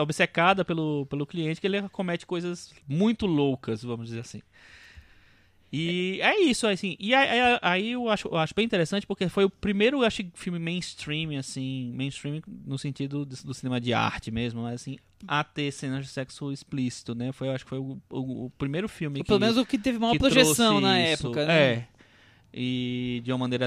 obcecada pelo, pelo cliente que ele comete coisas muito loucas, vamos dizer assim. E é isso, assim. E aí, aí- eu, acho, eu acho bem interessante porque foi o primeiro, eu acho, filme mainstream, assim, mainstream no sentido do, do cinema de arte mesmo, mas, assim, a ter cenas de sexo explícito, né? Foi, eu acho que foi o, o- o primeiro filme que Pelo menos o que teve maior que projeção na isso. época, né? É. E de uma maneira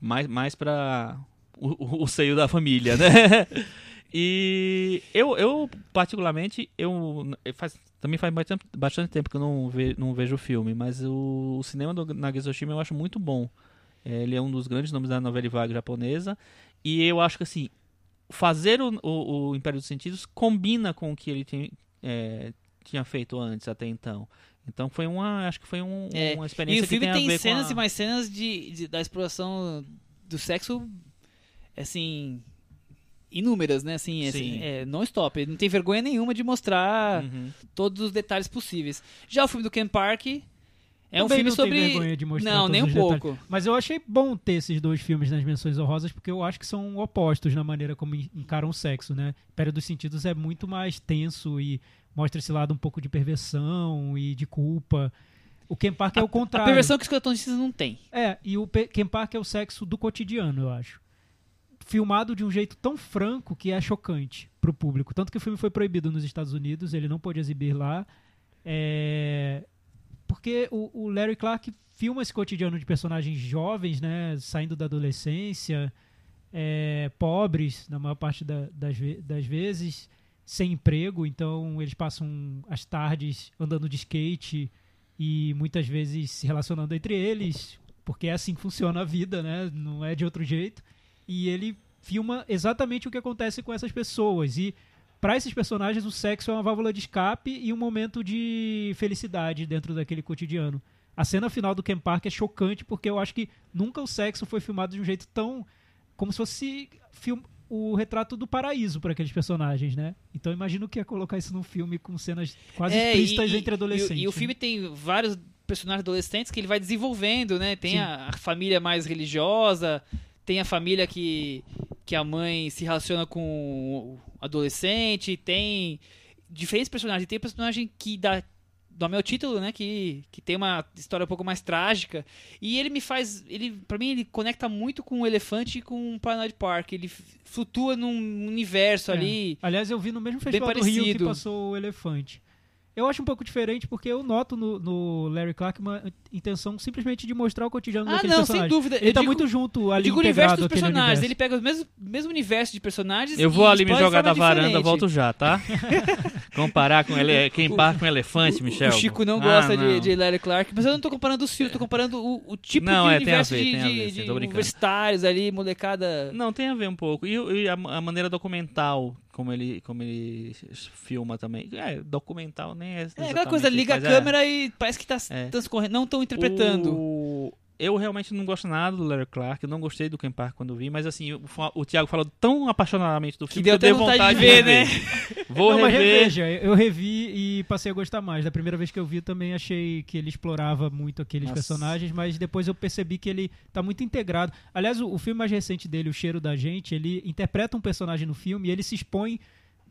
mais, mais pra o, o- o seio da família, né? e eu, eu particularmente, eu, faz, também faz bastante, bastante tempo que eu não, ve, não vejo o filme, mas o, o cinema do Nagisa Oshima eu acho muito bom. É, ele é um dos grandes nomes da novela vaga japonesa. E eu acho que assim, fazer o, o, o Império dos Sentidos combina com o que ele tem, é, tinha feito antes, até então. Então foi uma, acho que foi um- É, uma E experiência o filme que tem, tem, a ver cenas com a... e mais cenas de, de- da exploração do sexo, assim, inúmeras, né? Assim, assim, Sim. é, não stop. Ele não tem vergonha nenhuma de mostrar Uhum. todos os detalhes possíveis. Já o filme do Ken Park é um Também filme não sobre... vergonha de mostrar não, nem um os detalhes. pouco. Mas eu achei bom ter esses dois filmes nas menções honrosas, porque eu acho que são opostos na maneira como en- encaram o sexo, né? Império dos Sentidos é muito mais tenso e mostra esse lado um pouco de perversão e de culpa. O Ken Park é o A contrário. perversão que os protagonistas não tem. É, e o Ken Park é o sexo do cotidiano, eu acho. Filmado de um jeito tão franco que é chocante pro público. Tanto que o filme foi proibido nos Estados Unidos, ele não pôde exibir lá. É, Porque o, o Larry Clark filma esse cotidiano de personagens jovens, né? Saindo da adolescência, é, pobres, na maior parte da- das, das vezes, sem emprego. Então eles passam as tardes andando de skate e muitas vezes se relacionando entre eles, porque é assim que funciona a vida, né? Não é de outro jeito. E ele filma exatamente o que acontece com essas pessoas. E para esses personagens, o sexo é uma válvula de escape e um momento de felicidade dentro daquele cotidiano. A cena final do Ken Park é chocante porque eu acho que nunca o sexo foi filmado de um jeito tão. como se fosse film, o retrato do paraíso para aqueles personagens, né? Então imagino que ia colocar isso num filme com cenas quase É, explícitas e- entre adolescentes. E, e o né? filme tem vários personagens adolescentes que ele vai desenvolvendo, né? Tem a, a família mais religiosa, tem a família que, que a mãe se relaciona com o adolescente, tem diferentes personagens. Tem personagem que dá do meu título, né, que, que tem uma história um pouco mais trágica, e ele me faz, ele para mim ele conecta muito com o elefante e com o Paranoid Park, ele flutua num universo É. ali. Aliás, eu vi no mesmo festival do Rio que passou o Elefante. Eu acho um pouco diferente porque eu noto no, no Larry Clark uma intenção simplesmente de mostrar o cotidiano Ah, daquele não, sem personagem. dúvida. Ele Eu tá digo- muito junto ali digo o universo dos personagens. universo. Ele pega o mesmo, mesmo universo de personagens. Eu vou e ali me de jogar da varanda, diferente. volto já, tá? Comparar com ele, quem par com elefante, Michel. O Chico não Ah, gosta não. de, de Larry Clark, mas eu não tô comparando os filmes, tô comparando o, o tipo Não, de é, universo ver, de, de, ver, de brincando. universitários ali, molecada. Não, tem a ver um pouco. E, e a, a maneira documental, como ele, como ele filma também. É, documental nem é. É aquela coisa, liga a é. câmera e parece que tá É. transcorrendo, não estão interpretando. O- eu realmente não gosto nada do Larry Clark, eu não gostei do Ken Park quando vi, mas assim, o, o Thiago falou tão apaixonadamente do filme deu eu dei vontade vontade de ver, né? Vou Não, rever. reveja, eu revi e passei a gostar mais. Da primeira vez que eu vi, também achei que ele explorava muito aqueles Nossa. personagens, mas depois eu percebi que ele tá muito integrado. Aliás, o, o filme mais recente dele, O Cheiro da Gente, ele interpreta um personagem no filme e ele se expõe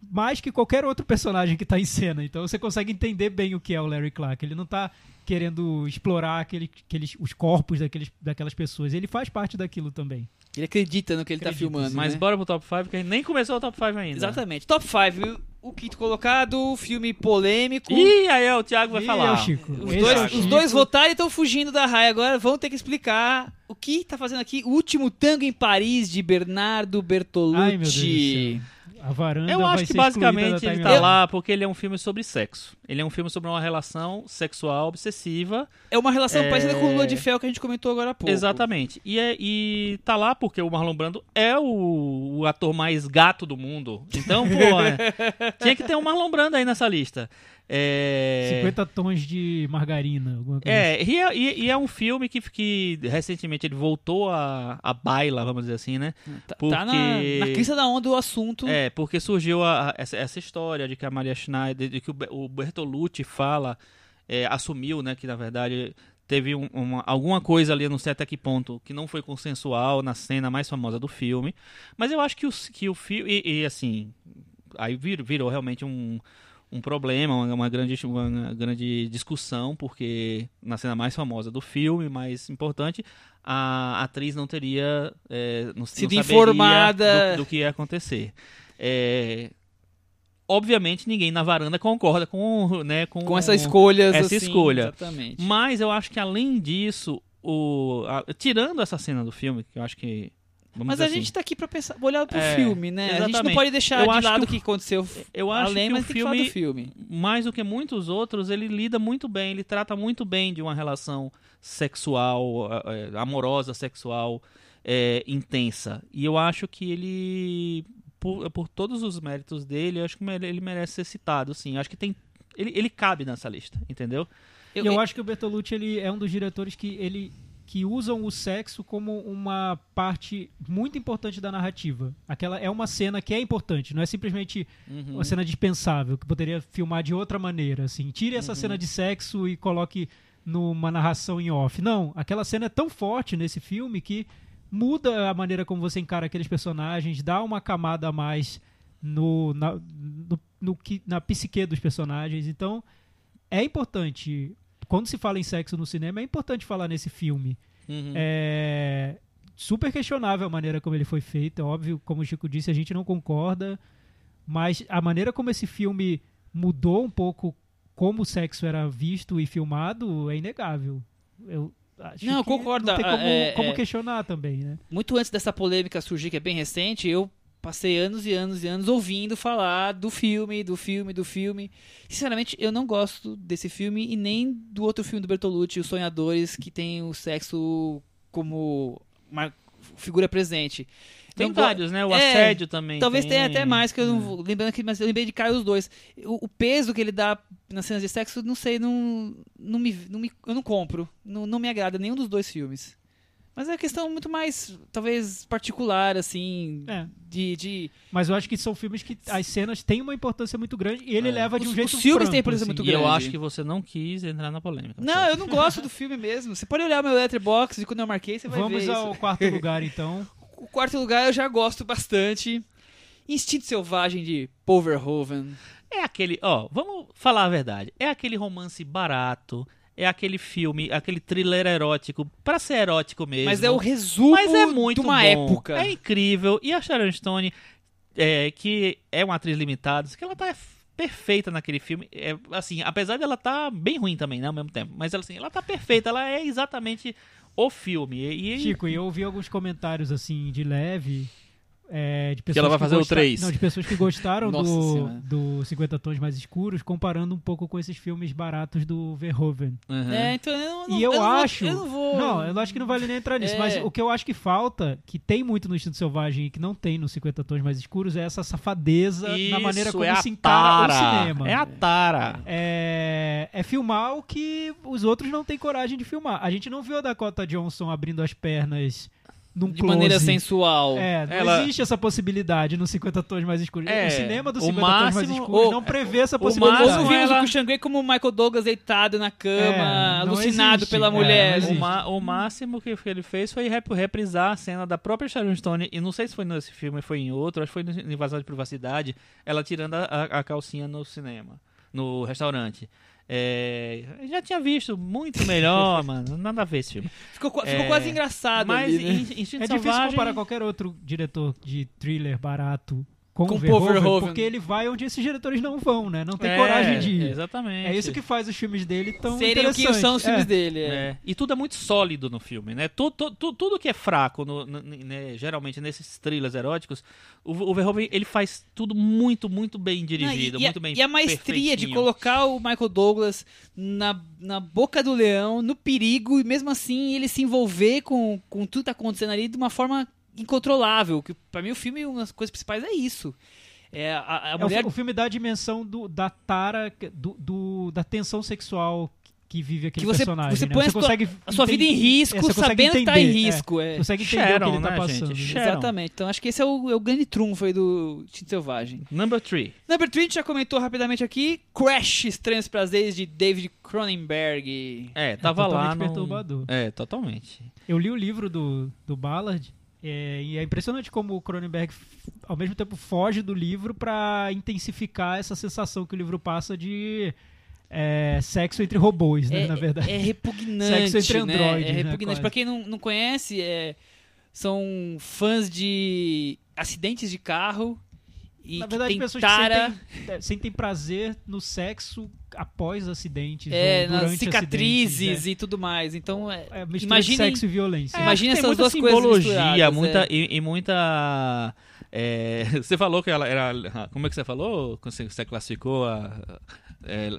mais que qualquer outro personagem que tá em cena. Então você consegue entender bem o que é o Larry Clark. Ele não tá querendo explorar aquele, aqueles, os corpos daqueles, daquelas pessoas. Ele faz parte daquilo também. Ele acredita no que ele tá Acredita, filmando. Mas né? bora pro top 5, que a gente nem começou o top 5 ainda. Exatamente. Top 5. O quinto colocado, filme polêmico. Ih, aí ó, o Thiago vai Ih, falar. é o Chico. Os Esse dois, é o os Chico. dois votaram e estão fugindo da raia. Agora vão ter que explicar o que tá fazendo aqui. O último tango em Paris de Bernardo Bertolucci. Ai, meu Deus do céu. A varanda Eu vai acho que basicamente ele tá lá porque ele é um filme sobre sexo. Ele é um filme sobre uma relação sexual obsessiva. É uma relação É. parecida com o Lua de Fel que a gente comentou agora há pouco. Exatamente. E, é, e tá lá porque o Marlon Brando é o, o ator mais gato do mundo. Então, pô, é, tinha que ter um Marlon Brando aí nessa lista. É... 50 tons de margarina. Coisa assim. É, e é, e- e é um filme que, que recentemente ele voltou a, a baila, vamos dizer assim, né? Tá, Porque- tá na, na crista da onda o assunto. É, porque surgiu a- a- essa, essa história de que a Maria Schneider, de que o, o Bertolucci fala, é, assumiu, né, que na verdade teve um- uma, alguma coisa ali, não sei até que ponto, que não foi consensual na cena mais famosa do filme. Mas eu acho que o, que o filme, e, e, assim, aí vir- virou realmente um, um problema, uma, uma grande, uma grande discussão, porque na cena mais famosa do filme, mais importante, a atriz não teria é, não, Sido não informada. do, do que ia acontecer. É, obviamente ninguém na varanda concorda com, né, com, Com essas escolhas. essa assim, escolha. Exatamente. Mas eu acho que além disso, o, a- tirando essa cena do filme, que eu acho que. Vamos Mas a assim, gente tá aqui pra pensar, olhar pro É, filme, né? A gente não exatamente. pode deixar Eu de lado o que aconteceu eu acho além, que mas o tem que falar filme do filme. mais do que muitos outros, ele lida muito bem, ele trata muito bem de uma relação sexual, eh, amorosa, sexual, eh, intensa. E eu acho que ele, por, por todos os méritos dele, eu acho que ele merece ser citado, sim. Eu acho que tem, ele, ele cabe nessa lista, entendeu? E eu, acho que o Bertolucci ele é um dos diretores que ele que usam o sexo como uma parte muito importante da narrativa. Aquela é uma cena que é importante, não é simplesmente Uhum. uma cena dispensável que poderia filmar de outra maneira, assim. Tire essa cena de sexo e coloque numa narração em off. Não, aquela cena é tão forte nesse filme que muda a maneira como você encara aqueles personagens, dá uma camada a mais no, na, no, no na psique dos personagens. Então, é importante. Quando se fala em sexo no cinema, é importante falar nesse filme. Uhum. É super questionável a maneira como ele foi feito. É óbvio, como o Chico disse, a gente não concorda. Mas a maneira como esse filme mudou um pouco como o sexo era visto e filmado é inegável. Eu acho Não, que concordo, Não tem como, é- como é- questionar também, né? Muito antes dessa polêmica surgir, que é bem recente, eu passei anos e anos e anos ouvindo falar do filme, do filme, do filme. Sinceramente, eu não gosto desse filme e nem do outro filme do Bertolucci, Os Sonhadores, que tem o sexo como uma figura presente. Tem Não vários, né? O É, assédio também. Talvez tem. tenha até mais, que eu não vou. Lembrando aqui, mas eu lembrei de cair os dois. O, o peso que ele dá nas cenas de sexo, não sei, não, não, me, não me. Eu não compro. Não, não me agrada nenhum dos dois filmes. Mas é questão muito mais, talvez, particular, assim. É. De. de... Mas eu acho que são filmes que as cenas têm uma importância muito grande e ele É. leva de um Os- jeito os filmes têm importância assim. muito E eu grande. acho que você não quis entrar na polêmica. Não, eu não gosto do filme mesmo. Você pode olhar meu letterbox de quando eu marquei, você vai Vamos ver. ao isso. quarto lugar, então. O quarto lugar eu já gosto bastante. Instinto Selvagem de Paul Verhoeven. É aquele, ó, vamos falar a verdade. É aquele romance barato, é aquele filme, aquele thriller erótico, pra ser erótico mesmo. Mas é o resumo Mas é muito de uma bom. época. É incrível. E a Sharon Stone, é, que é uma atriz limitada, que ela tá perfeita naquele filme. É, assim, apesar dela tá bem ruim também, né, ao mesmo tempo. Mas ela, assim, ela tá perfeita, ela é exatamente o filme. E, e- Chico, e eu ouvi alguns comentários assim de leve é, de pessoas Que ela vai fazer o gosta- três. Não, de pessoas que gostaram do, do 50 Tons Mais Escuros, comparando um pouco com esses filmes baratos do Verhoeven. Uhum. É, então eu não, E eu, não vou- acho. eu não vou. Não, eu acho que não vale nem entrar nisso. É. Mas o que eu acho que falta, que tem muito no Instinto Selvagem e que não tem no 50 Tons Mais Escuros, é essa safadeza na maneira Isso, como é se encara o cinema. É a tara. É, é filmar o que os outros não têm coragem de filmar. A gente não viu a Dakota Johnson abrindo as pernas num de close. maneira sensual. É, não Ela- existe essa possibilidade no 50 Tons Mais Escuros. É, o cinema do o 50 Tons Mais máximo- Escuros o- não prevê essa o possibilidade. Ou máximo não vimos ela- o como o Michael Douglas deitado na cama, É, alucinado existe. pela É, mulher. O, ma- o máximo que ele fez foi rep- reprisar a cena da própria Sharon Stone, e não sei se foi nesse filme ou foi em outro, acho que foi no Invasão de Privacidade, ela tirando a- a calcinha no cinema, no restaurante. É, já tinha visto muito melhor, mano. Nada a ver esse filme. Ficou, ficou É, quase engraçado Mas ali, né? In- Instinto É difícil Selvagem... comparar qualquer outro diretor de thriller barato com, Com o Verhoeven, porque ele vai onde esses diretores não vão, né? Não tem É, coragem de ir. Exatamente. É isso que faz os filmes dele tão Serem o que são os filmes É. dele. é. É, E tudo é muito sólido no filme, né? Tudo, tudo, tudo que é fraco, no- no- né, geralmente nesses thrillers eróticos, o, o Verhoeven ele faz tudo muito, muito bem Não, dirigido, e, e a- muito bem e a maestria de colocar o Michael Douglas na, na boca do leão, no perigo, e mesmo assim ele se envolver com, com tudo que tá acontecendo ali de uma forma incontrolável. Que pra mim o filme, uma das coisas principais é isso. É, a, a É, o mulher fi- o, filme dá a dimensão do, da tara, do, do- da tensão sexual que vive aquele que você, personagem. você né? põe você a sua, consegue a sua vida em entender- risco, é, sabendo que tá em entender, é. risco. É. Você consegue entender Sharon, o que ele tá né, passando. Exatamente. Então acho que esse é o, é o grande trunfo aí do Instinto Selvagem. Number 3. Number 3, a gente já comentou rapidamente aqui. Crash, Estranhos Prazeres, de David Cronenberg. É, tava lá totalmente no... perturbador. É, totalmente. Eu li o livro do, do Ballard é, e é impressionante como o Cronenberg, ao mesmo tempo, foge do livro pra intensificar essa sensação que o livro passa de é, sexo entre robôs, né, é, na verdade. É repugnante. Sexo entre né? androides, É né, repugnante. quase. pra quem não, não conhece, é, são fãs de acidentes de carro. E Na verdade, pessoas tara, que sentem, é, sentem prazer no sexo após acidentes é, ou durante nas cicatrizes acidentes, e tudo mais. Então, é, né? É, imaginem- sexo e violência. É, que essas duas coisas misturadas, muita, é. e, e muita... é, você falou que ela era... Como é que você falou? Você classificou a... é,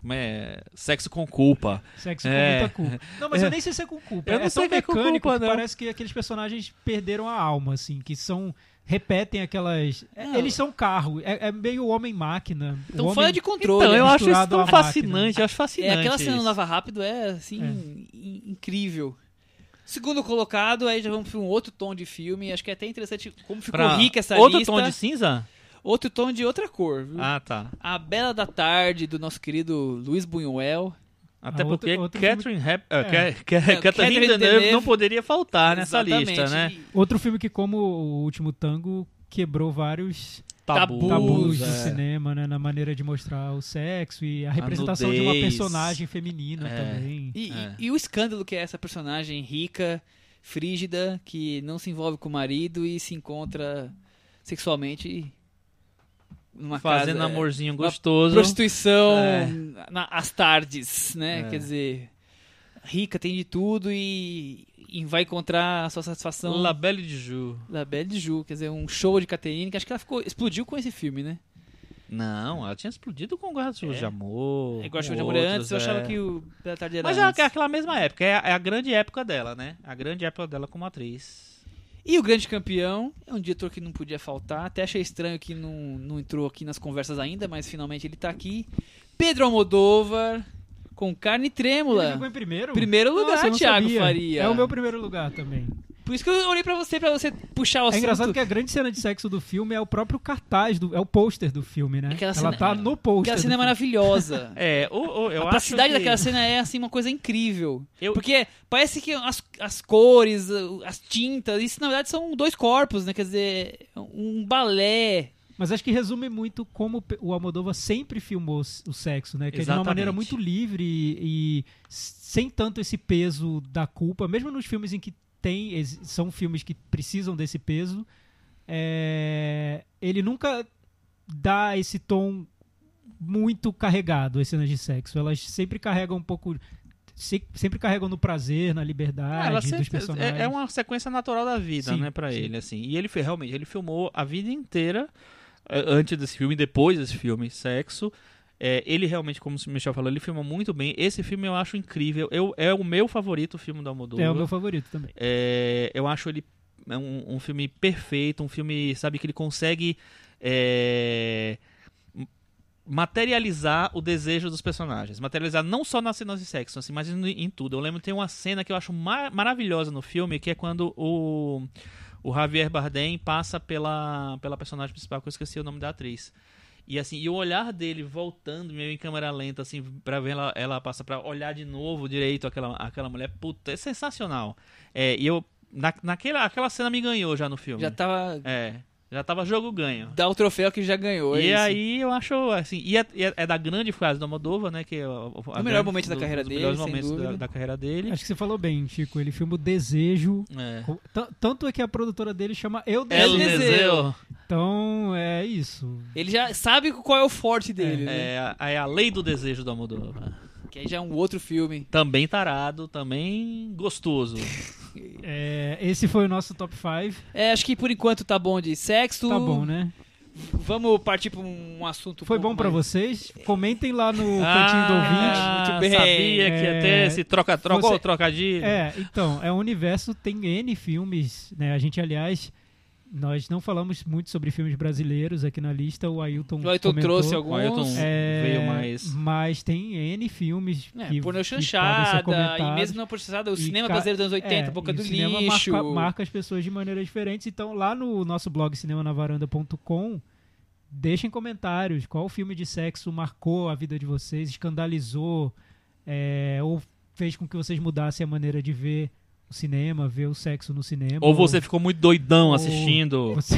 como é? Sexo com culpa. Sexo É. com muita culpa. Não, mas eu nem sei se é com culpa. Eu é não sei tão que é com mecânico culpa, que não. parece que aqueles personagens perderam a alma, assim, que são repetem aquelas. é, Não. Eles são carro, é, é meio homem-máquina. Então, homem- fora de controle. Então, eu acho isso tão fascinante, eu acho É, fascinante aquela cena isso. Lava Rápido é, assim, É. in- incrível. Segundo colocado, aí já vamos para um outro tom de filme. Acho que é até interessante como ficou Pra rica essa Outro lista. tom de cinza? Outro tom de outra cor. viu? Ah, tá. A Bela da Tarde, do nosso querido Luiz Buñuel. Até Ah, outro- porque outro Catherine, Hep- ah, É. Ca- Ca- É, Catherine Catherine Deneuve Deneuve. não poderia faltar nessa lista, né? E Outro filme que, como o último tango, quebrou vários Tabus, tabus do é. cinema, né? Na maneira de mostrar o sexo e a representação de uma personagem feminina É. também. E, É. e- e o escândalo que é essa personagem rica, frígida, que não se envolve com o marido e se encontra sexualmente numa Fazendo casa, é, amorzinho gostoso. prostituição É. na- às tardes, né? É. Quer dizer, rica tem de tudo e, e vai encontrar a sua satisfação La Belle de Jour. La Belle de Ju, quer dizer, um show de Caterine, que acho que ela ficou, explodiu com esse filme, né? Não, ela tinha explodido com Guarda-Chuvas É. de Amor. É igual a com Show de Amor antes, eu achava é. que o Bela Tarde era Mas é antes. aquela mesma época, é a, é a grande época dela, né? A grande época dela como atriz. E o grande campeão é um diretor que não podia faltar. Até achei estranho que não, não entrou aqui nas conversas ainda, mas finalmente ele tá aqui. Pedro Almodóvar, com carne Ele trêmula. ficou em primeiro? Primeiro lugar, Nossa, eu não Thiago sabia. Faria. É o meu primeiro lugar também. Por isso que eu olhei pra você, pra você puxar o É assunto. engraçado que a grande cena de sexo do filme é o próprio cartaz, do, é o pôster do filme, né? Aquela Ela cena- tá no pôster. Aquela cena é maravilhosa. É, o, o, eu a acho plasticidade que... daquela cena é assim uma coisa incrível. Eu- Porque parece que as, as cores, as tintas, isso na verdade são dois corpos, né? Quer dizer, um balé. Mas acho que resume muito como o Almodóvar sempre filmou o sexo, né? Que é de uma maneira muito livre e, e sem tanto esse peso da culpa, mesmo nos filmes em que tem, são filmes que precisam desse peso, é, ele nunca dá esse tom muito carregado, as cenas de sexo. Elas sempre carregam um pouco. se- sempre carregam no prazer, na liberdade Ela dos personagens. é, é uma sequência natural da vida, Sim, né, sim. ele, assim. E ele realmente, ele filmou a vida inteira eh, antes desse filme, depois desse filme, Sexo. É, ele realmente, como o Michel falou, ele filma muito bem. Esse filme eu acho incrível. Eu, é o meu favorito filme do Almodóvar. É o meu favorito também. É, eu acho ele é um, um filme perfeito, um filme, sabe, que ele consegue é, materializar o desejo dos personagens. Materializar não só nas cenas de sexo, assim, mas em, em tudo. Eu lembro que tem uma cena que eu acho ma- maravilhosa no filme, que é quando o, o Javier Bardem passa pela, pela personagem principal, que eu esqueci o nome da atriz. E assim, e o olhar dele voltando meio em câmera lenta, assim, pra ver ela, ela passa pra olhar de novo direito aquela, aquela mulher, puta, é sensacional. É, e eu. Na, naquela aquela cena me ganhou já no filme. Já tava. É. Já tava jogo ganho. Dá o troféu que já ganhou. é E isso. aí eu acho assim, e é, é- é da grande fase do Moldova, né, que é o, o- melhor grande- momento da do- carreira dos dele, momentos da, da carreira dele. Acho que você falou bem, Chico. Ele filma o Desejo. É. Tanto é que a produtora dele chama Eu El Desejo. Deseo. Então, é isso. Ele já sabe qual é o forte dele, né? É, a- é a lei do desejo do Almodóvar. Que aí já é um outro filme. Também tarado, também gostoso. É, esse foi o nosso top 5. É, acho que por enquanto tá bom de sexo. Tá bom, né? Vamos partir pra um assunto. Foi bom pra mais- vocês? Comentem lá no cantinho do ouvinte. Ah, muito bem. sabia que ia ter É, esse troca-troca, você- ou trocadilho. É, então, é um universo, tem N filmes, né? A gente, aliás, nós não falamos muito sobre filmes brasileiros aqui na lista, o Ailton O Ailton comentou. trouxe O alguns. Ailton É, veio mais. Mas tem N filmes É, que, pornô chanchada, e mesmo não chanchada, o E cinema ca- brasileiro dos anos 80, É, Boca do o cinema Lixo. Marca, marca as pessoas de maneiras diferentes. Então, lá no nosso blog cinemanavaranda.com, deixem comentários. Qual filme de sexo marcou a vida de vocês, escandalizou, é, ou fez com que vocês mudassem a maneira de ver o cinema, ver o sexo no cinema. Ou você ficou muito doidão ou assistindo. você-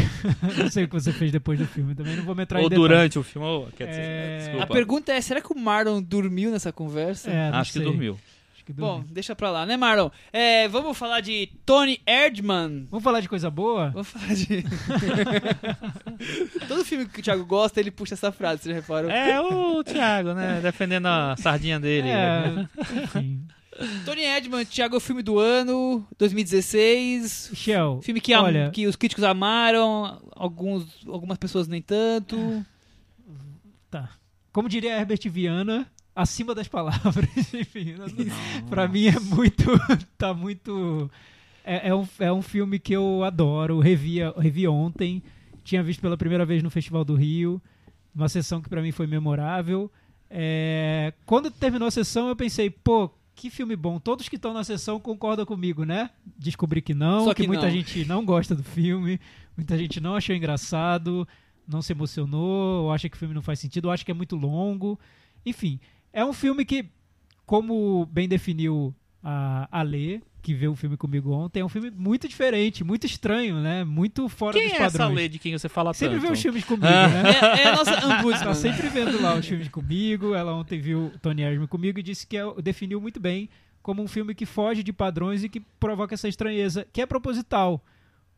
não sei o que você fez depois do filme. Também não vou me entrar Ou durante o filme. ou- quer dizer, É, desculpa. A pergunta é, será que o Marlon dormiu nessa conversa? É, Acho que sei. dormiu. Que Bom, dormiu. deixa pra lá, né, Marlon? É, vamos falar de Tony Erdman. Vamos falar de coisa boa? Vamos falar de... Todo filme que o Thiago gosta, ele puxa essa frase, você já reparou? É o Thiago, né? Defendendo a sardinha dele. É, enfim. Tony Erdman, Thiago, é o filme do ano, 2016. Shell, Filme que, olha, que os críticos amaram, alguns, algumas pessoas nem tanto. Tá. Como diria Herbert Viana, acima das palavras. Enfim, não- pra mim é muito. tá muito. É, é um, é um filme que eu adoro. Revi, revi ontem. Tinha visto pela primeira vez no Festival do Rio. Uma sessão que pra mim foi memorável. É, quando terminou a sessão, eu pensei, pô. Que filme bom. Todos que estão na sessão concordam comigo, né? Descobri que não, Só que, que muita não. gente não gosta do filme, muita gente não achou engraçado, não se emocionou, ou acha que o filme não faz sentido, ou acha que é muito longo. Enfim, é um filme que, como bem definiu a, a Lê, que viu o filme comigo ontem, é um filme muito diferente, muito estranho, né? Muito fora Quem dos é padrões. essa lei de quem você fala Sempre tanto? vê os filmes comigo, Ah. né? É, é a nossa Tá ombudsman. sempre vendo lá os filmes comigo. Ela ontem viu Tony Erdman comigo e disse que é- definiu muito bem como um filme que foge de padrões e que provoca essa estranheza, que é proposital.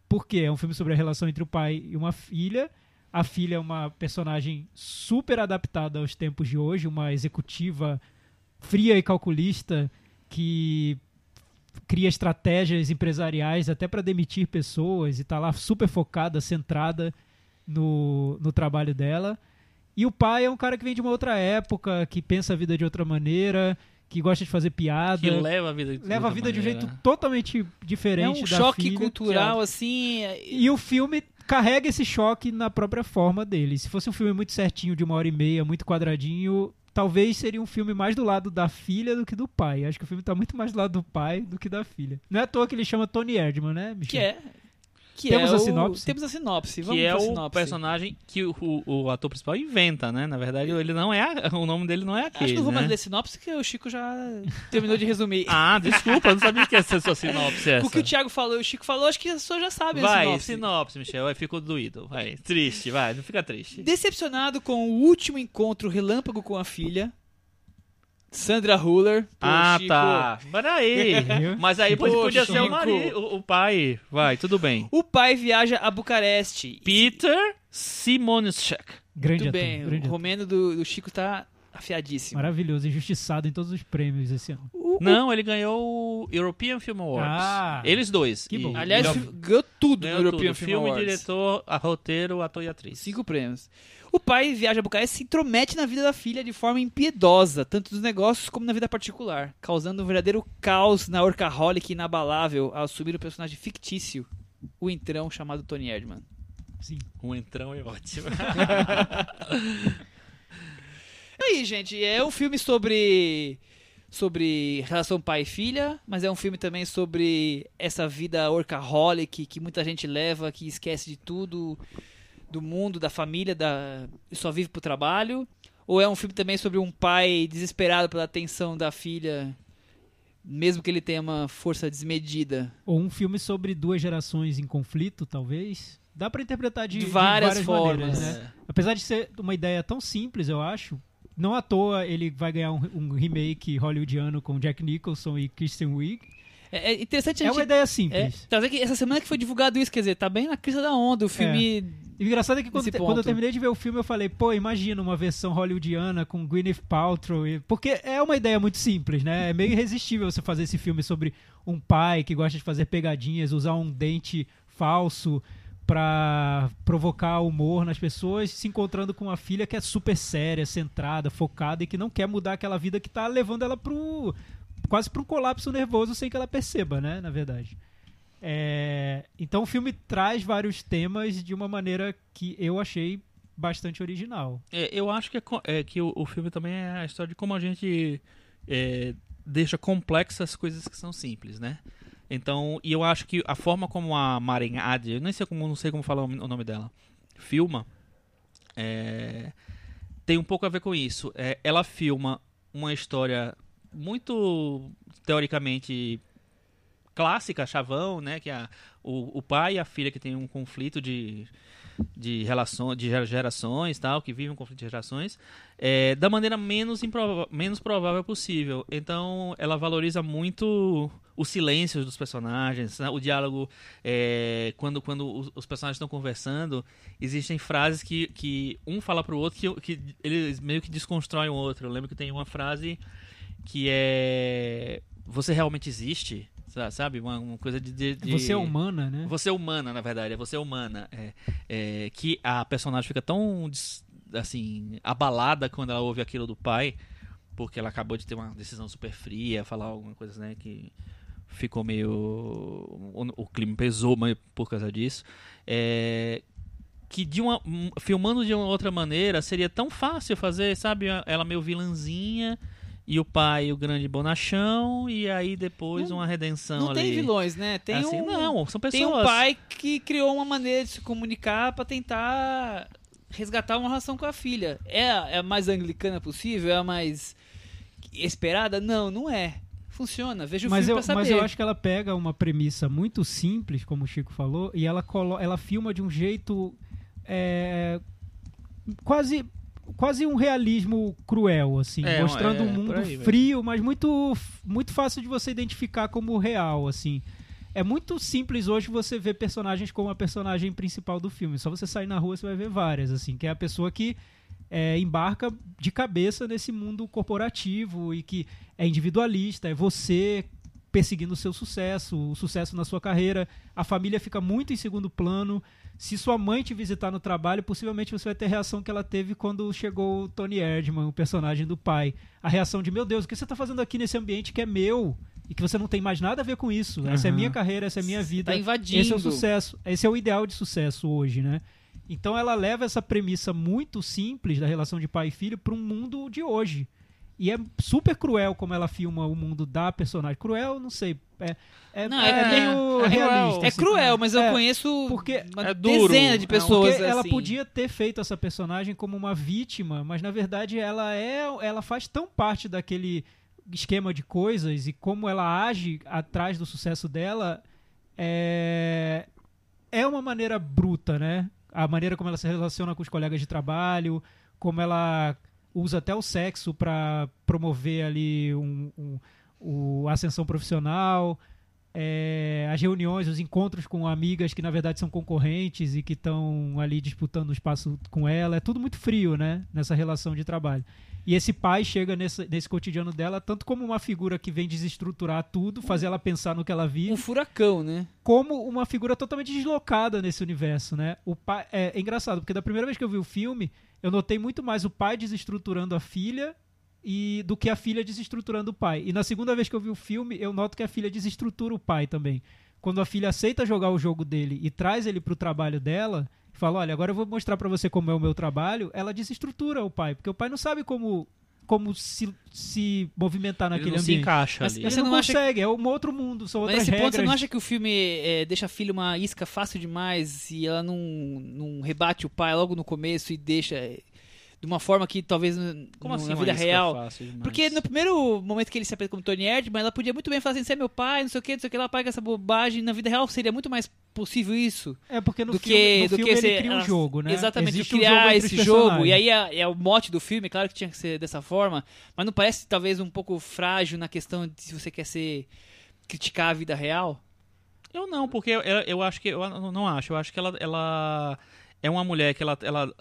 Por quê? É um filme sobre a relação entre o pai e uma filha. A filha é uma personagem super adaptada aos tempos de hoje, uma executiva fria e calculista que cria estratégias empresariais até para demitir pessoas e está lá super focada, centrada no, no trabalho dela. E o pai é um cara que vem de uma outra época, que pensa a vida de outra maneira, que gosta de fazer piada, Que leva a vida de leva a vida de um maneira. jeito totalmente É diferente um da choque filha. cultural, assim. E o filme carrega esse choque na própria forma dele. Se fosse um filme muito certinho, de uma hora e meia, muito quadradinho, talvez seria um filme mais do lado da filha do que do pai. Acho que o filme tá muito mais do lado do pai do que da filha. Não é à toa que ele chama Tony Erdman, né, Michel? Que é. Que Temos é a o- sinopse? Temos a sinopse. Vamos Que é o personagem que o, o- o ator principal inventa, né? Na verdade, ele não é. a- o nome dele não é aquele. Acho que não vou mais né? ler sinopse, que o Chico já terminou de resumir. Ah, desculpa, eu não sabia que ia ser sua sinopse essa. o que o Thiago falou e o Chico falou, acho que as pessoas já sabem a Vai, sinopse. sinopse, Michel. Aí fico doído. Vai, triste, vai, não fica triste. Decepcionado com o último encontro relâmpago com a filha, Sandra Huller. Pô, ah, Chico, tá. Peraí. Viu? Mas aí Pô, podia ser o, Chico. marido, o, o pai. Vai, tudo bem. O pai viaja a Bucareste. Peter Simonschek. Grande Muito ator, bem, grande o romeno do, do Chico tá afiadíssimo. Maravilhoso, injustiçado em todos os prêmios esse ano. Não, ele ganhou o European Film Awards. Ah, Eles dois. que bom. E- Aliás, fi- ganhou tudo ganhou no European tudo. Film filme, Awards. diretor, a roteiro, ator e atriz. Cinco prêmios. O pai viaja a Bucareste e se intromete na vida da filha de forma impiedosa, tanto dos negócios como na vida particular, causando um verdadeiro caos na workaholic inabalável ao assumir o personagem fictício, o entrão chamado Tony Erdman. Sim. Um entrão é ótimo. E aí, gente, é um filme sobre sobre relação pai e filha, mas é um filme também sobre essa vida workaholic que muita gente leva, que esquece de tudo, do mundo, da família, da e só vive pro trabalho. Ou é um filme também sobre um pai desesperado pela atenção da filha, mesmo que ele tenha uma força desmedida. Ou um filme sobre duas gerações em conflito, talvez. Dá pra interpretar de, De de várias maneiras, formas. né? Apesar de ser uma ideia tão simples, eu acho. Não à toa ele vai ganhar um, um remake hollywoodiano com Jack Nicholson e Kristen Wiig. É, é interessante a É gente uma ideia é, simples. trazer que essa semana que foi divulgado isso, quer dizer, tá bem na crista da onda, o filme E o engraçado é que quando, te- quando eu terminei de ver o filme, eu falei, pô, imagina uma versão hollywoodiana com Gwyneth Paltrow. e- Porque é uma ideia muito simples, né? É meio irresistível você fazer esse filme sobre um pai que gosta de fazer pegadinhas, usar um dente falso pra provocar humor nas pessoas, se encontrando com uma filha que é super séria, centrada, focada e que não quer mudar aquela vida que tá levando ela pro quase para um colapso nervoso sem que ela perceba, né, na verdade. É, então o filme traz vários temas de uma maneira que eu achei bastante original. É, eu acho que, é, é que o, o filme também é a história de como a gente é, deixa complexas coisas que são simples, né? Então, e eu acho que a forma como a Maren Adi, eu nem sei como, não sei como falar o o nome dela, filma, é, tem um pouco a ver com isso. É, ela filma uma história muito teoricamente clássica, chavão, né? Que é a, o, o pai e a filha que tem um conflito de, de relações, de gera- gerações, tal, que vivem um conflito de gerações, é, da maneira menos, menos provável possível. Então, ela valoriza muito os silêncios dos personagens, né? o diálogo é, quando quando os, personagens estão conversando, existem frases que, que um fala pro outro que, que eles meio que desconstroem o outro. Eu lembro que tem uma frase que é você realmente existe, sabe? Uma, uma coisa de, de- de- Você é humana, né? você é humana, na verdade, é você é humana. É, é, que a personagem fica tão assim, abalada quando ela ouve aquilo do pai, porque ela acabou de ter uma decisão super fria, falar alguma coisa, né, que ficou meio. O, o clima pesou por causa disso. É, que de uma, um, filmando de uma outra maneira seria tão fácil fazer, sabe? Ela meio vilãzinha. E o pai, o grande bonachão, e aí depois Não- uma redenção Não ali. tem vilões, né? Tem assim, um, não, são pessoas. tem um pai que criou uma maneira de se comunicar pra tentar resgatar uma relação com a filha. É a, é a mais anglicana possível? É a mais esperada? Não, não é. Funciona. Veja o Mas filme eu, pra saber. mas eu acho que ela pega uma premissa muito simples, como o Chico falou, e ela, ela filma de um jeito é, quase quase um realismo cruel, assim, É, mostrando é, um mundo aí, frio, mas muito muito fácil de você identificar como real, assim. É muito simples hoje você ver personagens como a personagem principal do filme. Só você sair na rua você vai ver várias, assim, que é a pessoa que é, embarca de cabeça nesse mundo corporativo e que é individualista, é você perseguindo o seu sucesso, o sucesso na sua carreira. A família fica muito em segundo plano. Se sua mãe te visitar no trabalho, possivelmente você vai ter a reação que ela teve quando chegou o Tony Erdman, o personagem do pai. A reação de, meu Deus, o que você está fazendo aqui nesse ambiente que é meu? E que você não tem mais nada a ver com isso. Essa é minha carreira, essa é minha vida. Tá invadindo. Esse é o sucesso. Esse é o ideal de sucesso hoje, né? Então ela leva essa premissa muito simples da relação de pai e filho para um mundo de hoje. E é super cruel como ela filma o mundo da personagem. Cruel, não sei. É, é, Não, é é- meio é realista. cruel. É assim. cruel, mas eu É, conheço porque uma é duro. dezena de pessoas Porque ela assim. podia ter feito essa personagem como uma vítima, mas na verdade ela é, ela faz tão parte daquele esquema de coisas e como ela age atrás do sucesso dela é é uma maneira bruta, né? A maneira como ela se relaciona com os colegas de trabalho, como ela usa até o sexo para promover ali um, um, a ascensão profissional. é, as reuniões, os encontros com amigas que na verdade são concorrentes e que estão ali disputando o espaço com ela. É tudo muito frio, né? Nessa relação de trabalho. E esse pai chega nesse, nesse cotidiano dela tanto como uma figura que vem desestruturar tudo, fazer ela pensar no que ela vive, Um furacão, né? como uma figura totalmente deslocada nesse universo, né? O pai é, é engraçado porque da primeira vez que eu vi o filme, eu notei muito mais o pai desestruturando a filha e do que a filha desestruturando o pai. E na segunda vez que eu vi o filme, eu noto que a filha desestrutura o pai também. Quando a filha aceita jogar o jogo dele e traz ele pro trabalho dela, fala: "Olha, agora eu vou mostrar pra você como é o meu trabalho", ela desestrutura o pai, porque o pai não sabe como como se, se movimentar Ele naquele não se ambiente. encaixa Mas ali. Ele Você não, não consegue, é um outro mundo, são Mas outras nesse regras. ponto, você não acha que o filme é, deixa a filha uma isca fácil demais e ela não, não rebate o pai logo no começo e deixa de uma forma que talvez Como assim na vida real. fácil? Porque no primeiro momento que ele se apresenta como Tony Erdman, ela podia muito bem falar assim, você é meu pai, não sei o que, não sei o que, ela paga essa bobagem. Na vida real seria muito mais possível isso. É porque no do filme, que, no do filme que ele ser- cria um ela- jogo, né? Exatamente, Existe um criar jogo entre esse jogo. E aí é, é o mote do filme, claro que tinha que ser dessa forma, mas não parece talvez um pouco frágil na questão de se você quer ser criticar a vida real? Eu não, porque eu, eu, acho que. Eu não não acho. Eu acho que ela, ela é uma mulher que ela, ela.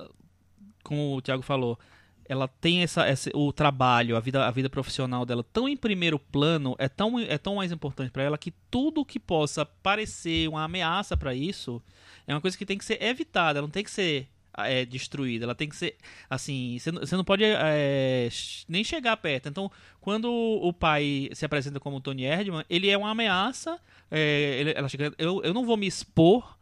Como o Thiago falou, ela tem essa, essa- o trabalho, a vida, a vida profissional dela tão em primeiro plano, é tão, é tão mais importante pra ela que tudo que possa parecer uma ameaça pra isso é uma coisa que tem que ser evitada, ela não tem que ser é, destruída, ela tem que ser assim, você não- pode é, nem chegar perto. Então, quando o pai se apresenta como Tony Erdman, ele é uma ameaça, é, ele- ela chega, eu, eu não vou me expor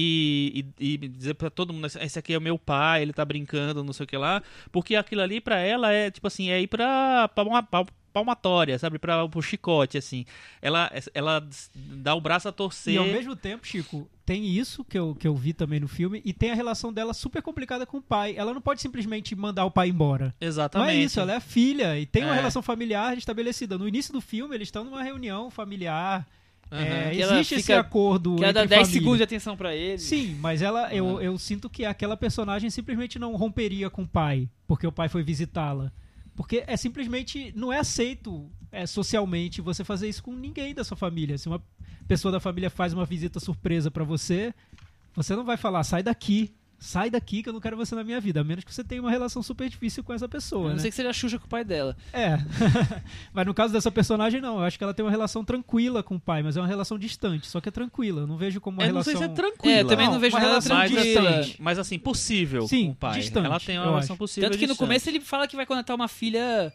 e, e- e dizer pra todo mundo, esse aqui é o meu pai, ele tá brincando, não sei o que lá, porque aquilo ali pra ela é, tipo assim, é ir pra, pra uma pal- palmatória, sabe, pra, pro chicote, assim. Ela, ela dá o braço a torcer. E ao mesmo tempo, Chico, tem isso que eu, que eu vi também no filme e tem a relação dela super complicada com o pai. Ela não pode simplesmente mandar o pai embora. Exatamente. Não é isso, ela é a filha e tem uma É. relação familiar estabelecida. No início do filme, eles estão numa reunião familiar. Aham. É, ela existe esse fica- acordo. Que ela dá entre 10 família. segundos de atenção pra ele. Sim, mas ela, eu, eu sinto que aquela personagem simplesmente não romperia com o pai, porque o pai foi visitá-la. Porque é simplesmente não é aceito é, socialmente você fazer isso com ninguém da sua família. Se uma pessoa da família faz uma visita surpresa pra você, você não vai falar, sai daqui, sai daqui que eu não quero você na minha vida, a menos que você tenha uma relação super difícil com essa A pessoa. não né? ser que seja a Xuxa com o pai dela. É. mas no caso dessa personagem, não. Eu acho que ela tem uma relação tranquila com o pai, mas é uma relação distante. Só que é tranquila. Eu não vejo como uma Eu não relação. sei se é tranquilo. É, também não, Não, vejo uma relação mas, tranquila. distante. mas assim, possível Sim, com o pai. distante, ela tem uma eu relação acho. possível. Tanto que no distante. começo ele fala que vai contratar uma filha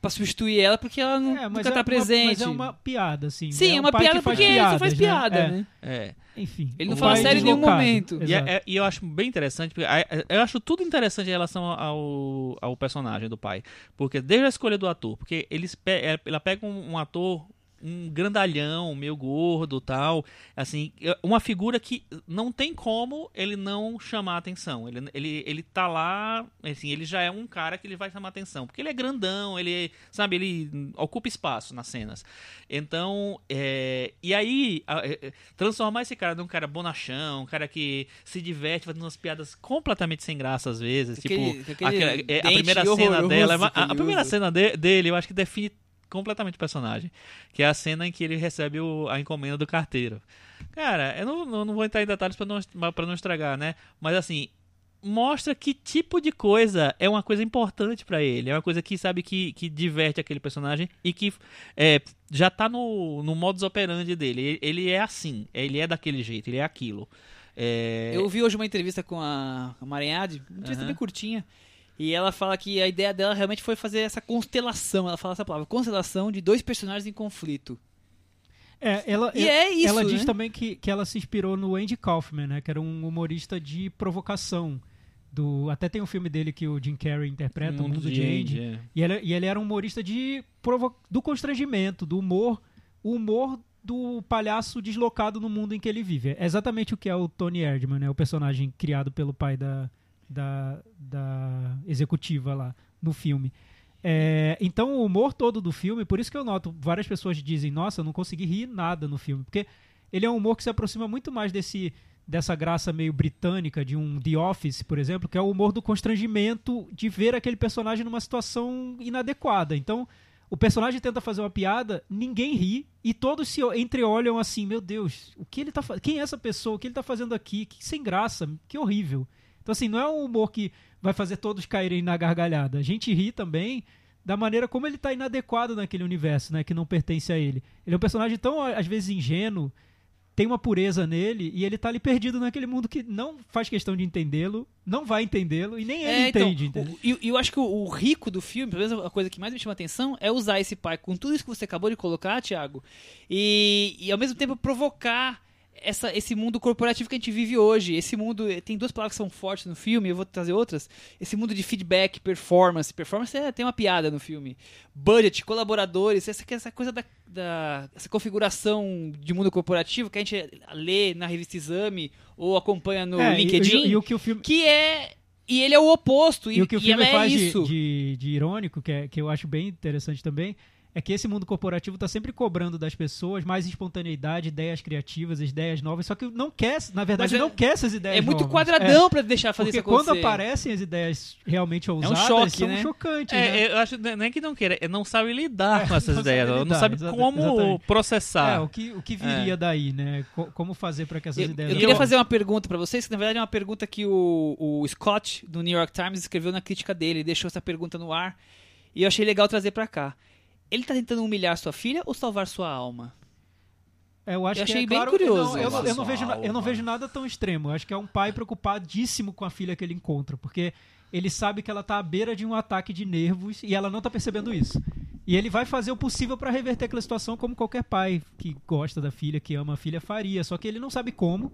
pra substituir ela porque ela não, É, nunca é tá uma- presente. Mas é uma piada, assim. Sim, é um uma piada porque ele só faz piadas, piada, É. né? É. Enfim. Ele não fala sério em nenhum momento. E, é- e eu acho bem interessante, porque eu acho tudo interessante em relação ao, ao personagem do pai. Porque desde a escolha do ator, porque eles ela pega um, um ator, um grandalhão, meio gordo tal, assim, uma figura que não tem como ele não chamar a atenção. Ele, ele, ele tá lá, assim, ele já é um cara que ele vai chamar a atenção. Porque ele é grandão, ele, sabe, ele ocupa espaço nas cenas. Então, é, e aí, a- é, é, transformar esse cara num cara bonachão, um cara que se diverte fazendo umas piadas completamente sem graça às vezes. Aquele- tipo, aquele aquela- é, a primeira cena dela. é A, a primeira usa. cena de- dele, eu acho que define completamente o personagem. Que é a cena em que ele recebe o- a encomenda do carteiro. Cara, eu não, não, não vou entrar em detalhes pra não, pra não estragar, né? Mas assim, mostra que tipo de coisa é uma coisa importante pra ele. É uma coisa que, sabe, que, que diverte aquele personagem e que é, já tá no, no modus operandi dele. Ele, é assim, ele é daquele jeito, ele é aquilo. É, Eu vi hoje uma entrevista com a, Maranhade, uma entrevista Aham. bem curtinha, e ela fala que a ideia dela realmente foi fazer essa constelação, ela fala essa palavra, constelação de dois personagens em conflito. É, ela, E é isso, ela diz né? também que, que ela se inspirou no Andy Kaufman, né? Que era um humorista de provocação. Do, até tem um filme dele que o Jim Carrey interpreta, O Mundo de Andy. é. E ele, e ele era um humorista de provo do constrangimento, do humor, o humor do palhaço deslocado no mundo em que ele vive. É exatamente o que é o Tony Erdman, né? O personagem criado pelo pai da, da, da executiva lá no filme. É, então o humor todo do filme, por isso que eu noto, várias pessoas dizem, nossa, eu não consegui rir nada no filme, porque ele é um humor que se aproxima muito mais desse dessa graça meio britânica de um The Office, por exemplo, que é o humor do constrangimento de ver aquele personagem numa situação inadequada. Então, O personagem tenta fazer uma piada, ninguém ri e todos se entreolham assim, meu Deus, o que ele tá Quem é essa pessoa? O que ele tá fazendo aqui? Que sem graça, que horrível. Então assim, não é um humor que vai fazer todos caírem na gargalhada. A gente ri também da maneira como ele tá inadequado naquele universo, né, que não pertence a ele. Ele é um personagem tão às vezes ingênuo, tem uma pureza nele e ele tá ali perdido naquele mundo que não faz questão de entendê-lo, não vai entendê-lo e nem ele É, então, entende. o- E eu, acho que o, o rico do filme, pelo menos a coisa que mais me chama atenção, é usar esse pai com tudo isso que você acabou de colocar, Thiago, e, e ao mesmo tempo provocar essa, esse mundo corporativo que a gente vive hoje. Esse mundo. Tem duas palavras que são fortes no filme, eu vou trazer outras. Esse mundo de feedback, performance. Performance é, tem uma piada no filme. Budget, colaboradores, essa, essa coisa da, da. essa configuração de mundo corporativo que a gente lê na revista Exame ou acompanha no É, e- LinkedIn. E, e o que o filme, que é. E ele é o oposto. E, e o, que o e filme ela faz é de, de, de irônico, que, é, que eu acho bem interessante também, é que esse mundo corporativo está sempre cobrando das pessoas mais espontaneidade, ideias criativas, ideias novas, só que não quer, na verdade, é- não quer essas ideias É muito novas. quadradão pra deixar fazer Porque isso acontecer. quando aparecem as ideias realmente ousadas, choque, são né? chocantes, né? É, eu acho que não é que não queira, é não sabe lidar É, com essas não sabe ideias, não lidar, sabe exata- como exatamente. processar. É, o que, o que viria daí, né? Co- como fazer para que essas Eu, ideias... eu queria fazer uma pergunta pra vocês, que na verdade é uma pergunta que o, o Scott, do New York Times, escreveu na crítica dele, deixou essa pergunta no ar, e eu achei legal trazer pra cá. Ele tá tentando humilhar sua filha ou salvar sua alma? Eu acho Eu que achei é bem claro- curioso. não, eu, não- eu não vejo, eu não vejo nada tão extremo. Eu acho que é um pai preocupadíssimo com a filha que ele encontra, porque ele sabe que ela tá à beira de um ataque de nervos e ela não tá percebendo isso. E ele vai fazer o possível para reverter aquela situação como qualquer pai que gosta da filha, que ama a filha faria, só que ele não sabe como.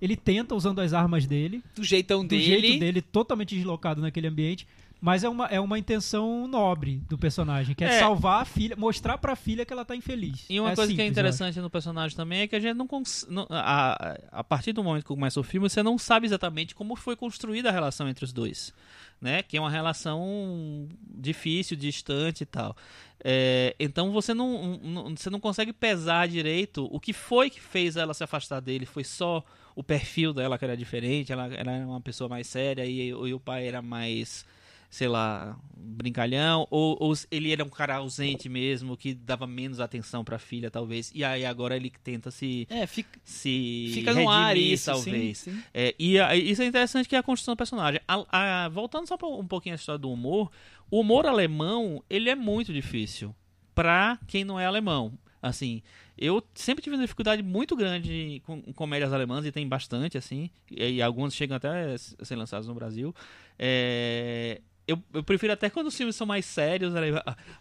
Ele tenta usando as armas dele, Do jeitão do dele. jeito dele, totalmente deslocado naquele ambiente. Mas é uma, é uma intenção nobre do personagem, que é, É. salvar a filha, mostrar pra filha que ela tá infeliz. E uma É coisa que é simples, eu acho. interessante no personagem também é que a gente não, cons- não- a, a partir do momento que começa o filme, você não sabe exatamente como foi construída a relação entre os dois, né? Que é uma relação difícil, distante e tal. É, então você não, não- você não consegue pesar direito o que foi que fez ela se afastar dele. Foi só o perfil dela que era diferente, ela, ela era uma pessoa mais séria e, e o pai era mais sei lá, brincalhão, ou, ou ele era um cara ausente mesmo, que dava menos atenção pra filha, talvez, e aí agora ele tenta se, É, fica, se fica no ar redimir, isso, talvez. sim, sim. É, e a- isso é interessante que é a construção do personagem. A- a- voltando só pra um pouquinho à história do humor, o humor alemão, ele é muito difícil pra quem não é alemão. Assim, eu sempre tive uma dificuldade muito grande com comédias alemãs, e tem bastante, assim, e, e algumas chegam até a ser lançadas no Brasil. É, eu, eu prefiro até quando os filmes são mais sérios ale-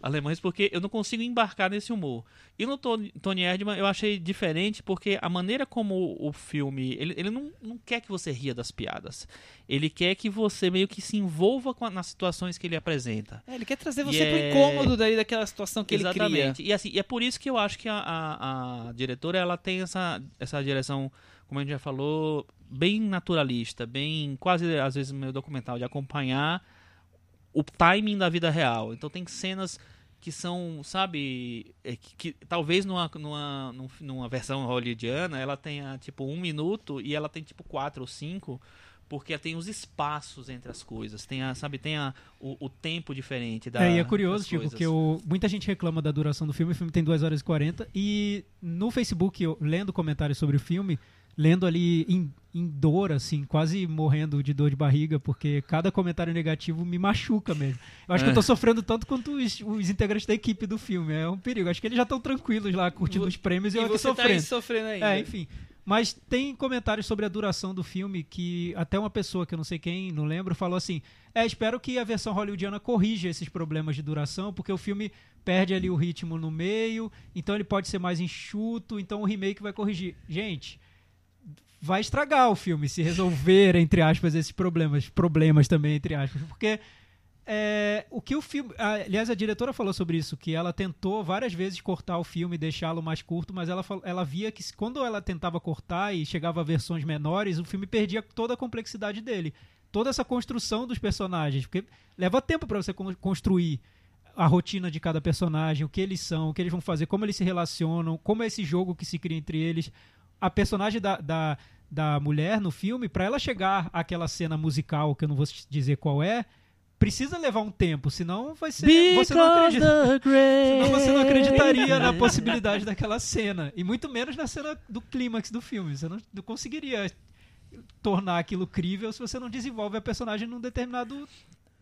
alemães, porque eu não consigo embarcar nesse humor. E no Tony, Tony Erdmann eu achei diferente, porque a maneira como o filme. Ele, ele não, não quer que você ria das piadas. Ele quer que você meio que se envolva com a- nas situações que ele apresenta. É, ele quer trazer E você é- pro incômodo daí daquela situação que ele Exatamente. cria. E assim, e é por isso que eu acho que a, a, a diretora ela tem essa, essa direção, como a gente já falou, bem naturalista, bem quase às vezes meio documental, de acompanhar o timing da vida real. Então tem cenas que são, sabe, é, que, que talvez numa, numa, num- numa versão hollywoodiana ela tenha tipo um minuto e ela tem tipo quatro ou cinco porque tem os espaços entre as coisas, tem a, sabe, tem a, o, o tempo diferente da É, e é curioso, coisas. que muita gente reclama da duração do filme, o filme tem 2 horas e 40, e no Facebook, eu, lendo comentários sobre o filme, lendo ali em, em dor, assim, quase morrendo de dor de barriga, porque cada comentário negativo me machuca mesmo. Eu acho que eu tô sofrendo tanto quanto os, os integrantes da equipe do filme, é um perigo. Acho que eles já estão tranquilos lá, curtindo os prêmios e, E eu aqui você tá sofrendo. aí sofrendo ainda. É, enfim. Mas tem comentários sobre a duração do filme que até uma pessoa que eu não sei quem, não lembro, falou assim: É, espero que a versão hollywoodiana corrija esses problemas de duração, porque o filme perde ali o ritmo no meio, então ele pode ser mais enxuto, então o remake vai corrigir. Gente, vai estragar o filme se resolver, entre aspas, esses problemas. Problemas também, entre aspas. Porque é, o que o filme. Aliás, a diretora falou sobre isso, que ela tentou várias vezes cortar o filme deixá-lo mais curto, mas ela, ela via que quando ela tentava cortar e chegava a versões menores, o filme perdia toda a complexidade dele. Toda essa construção dos personagens. Porque leva tempo para você con- construir a rotina de cada personagem, o que eles são, o que eles vão fazer, como eles se relacionam, como é esse jogo que se cria entre eles. A personagem da, da, da mulher no filme, para ela chegar àquela cena musical, que eu não vou dizer qual é, precisa levar um tempo, senão vai ser. Você não acredita. Senão você não acreditaria na possibilidade daquela cena. E muito menos na cena do clímax do filme. Você não, não conseguiria tornar aquilo crível se você não desenvolve a personagem num determinado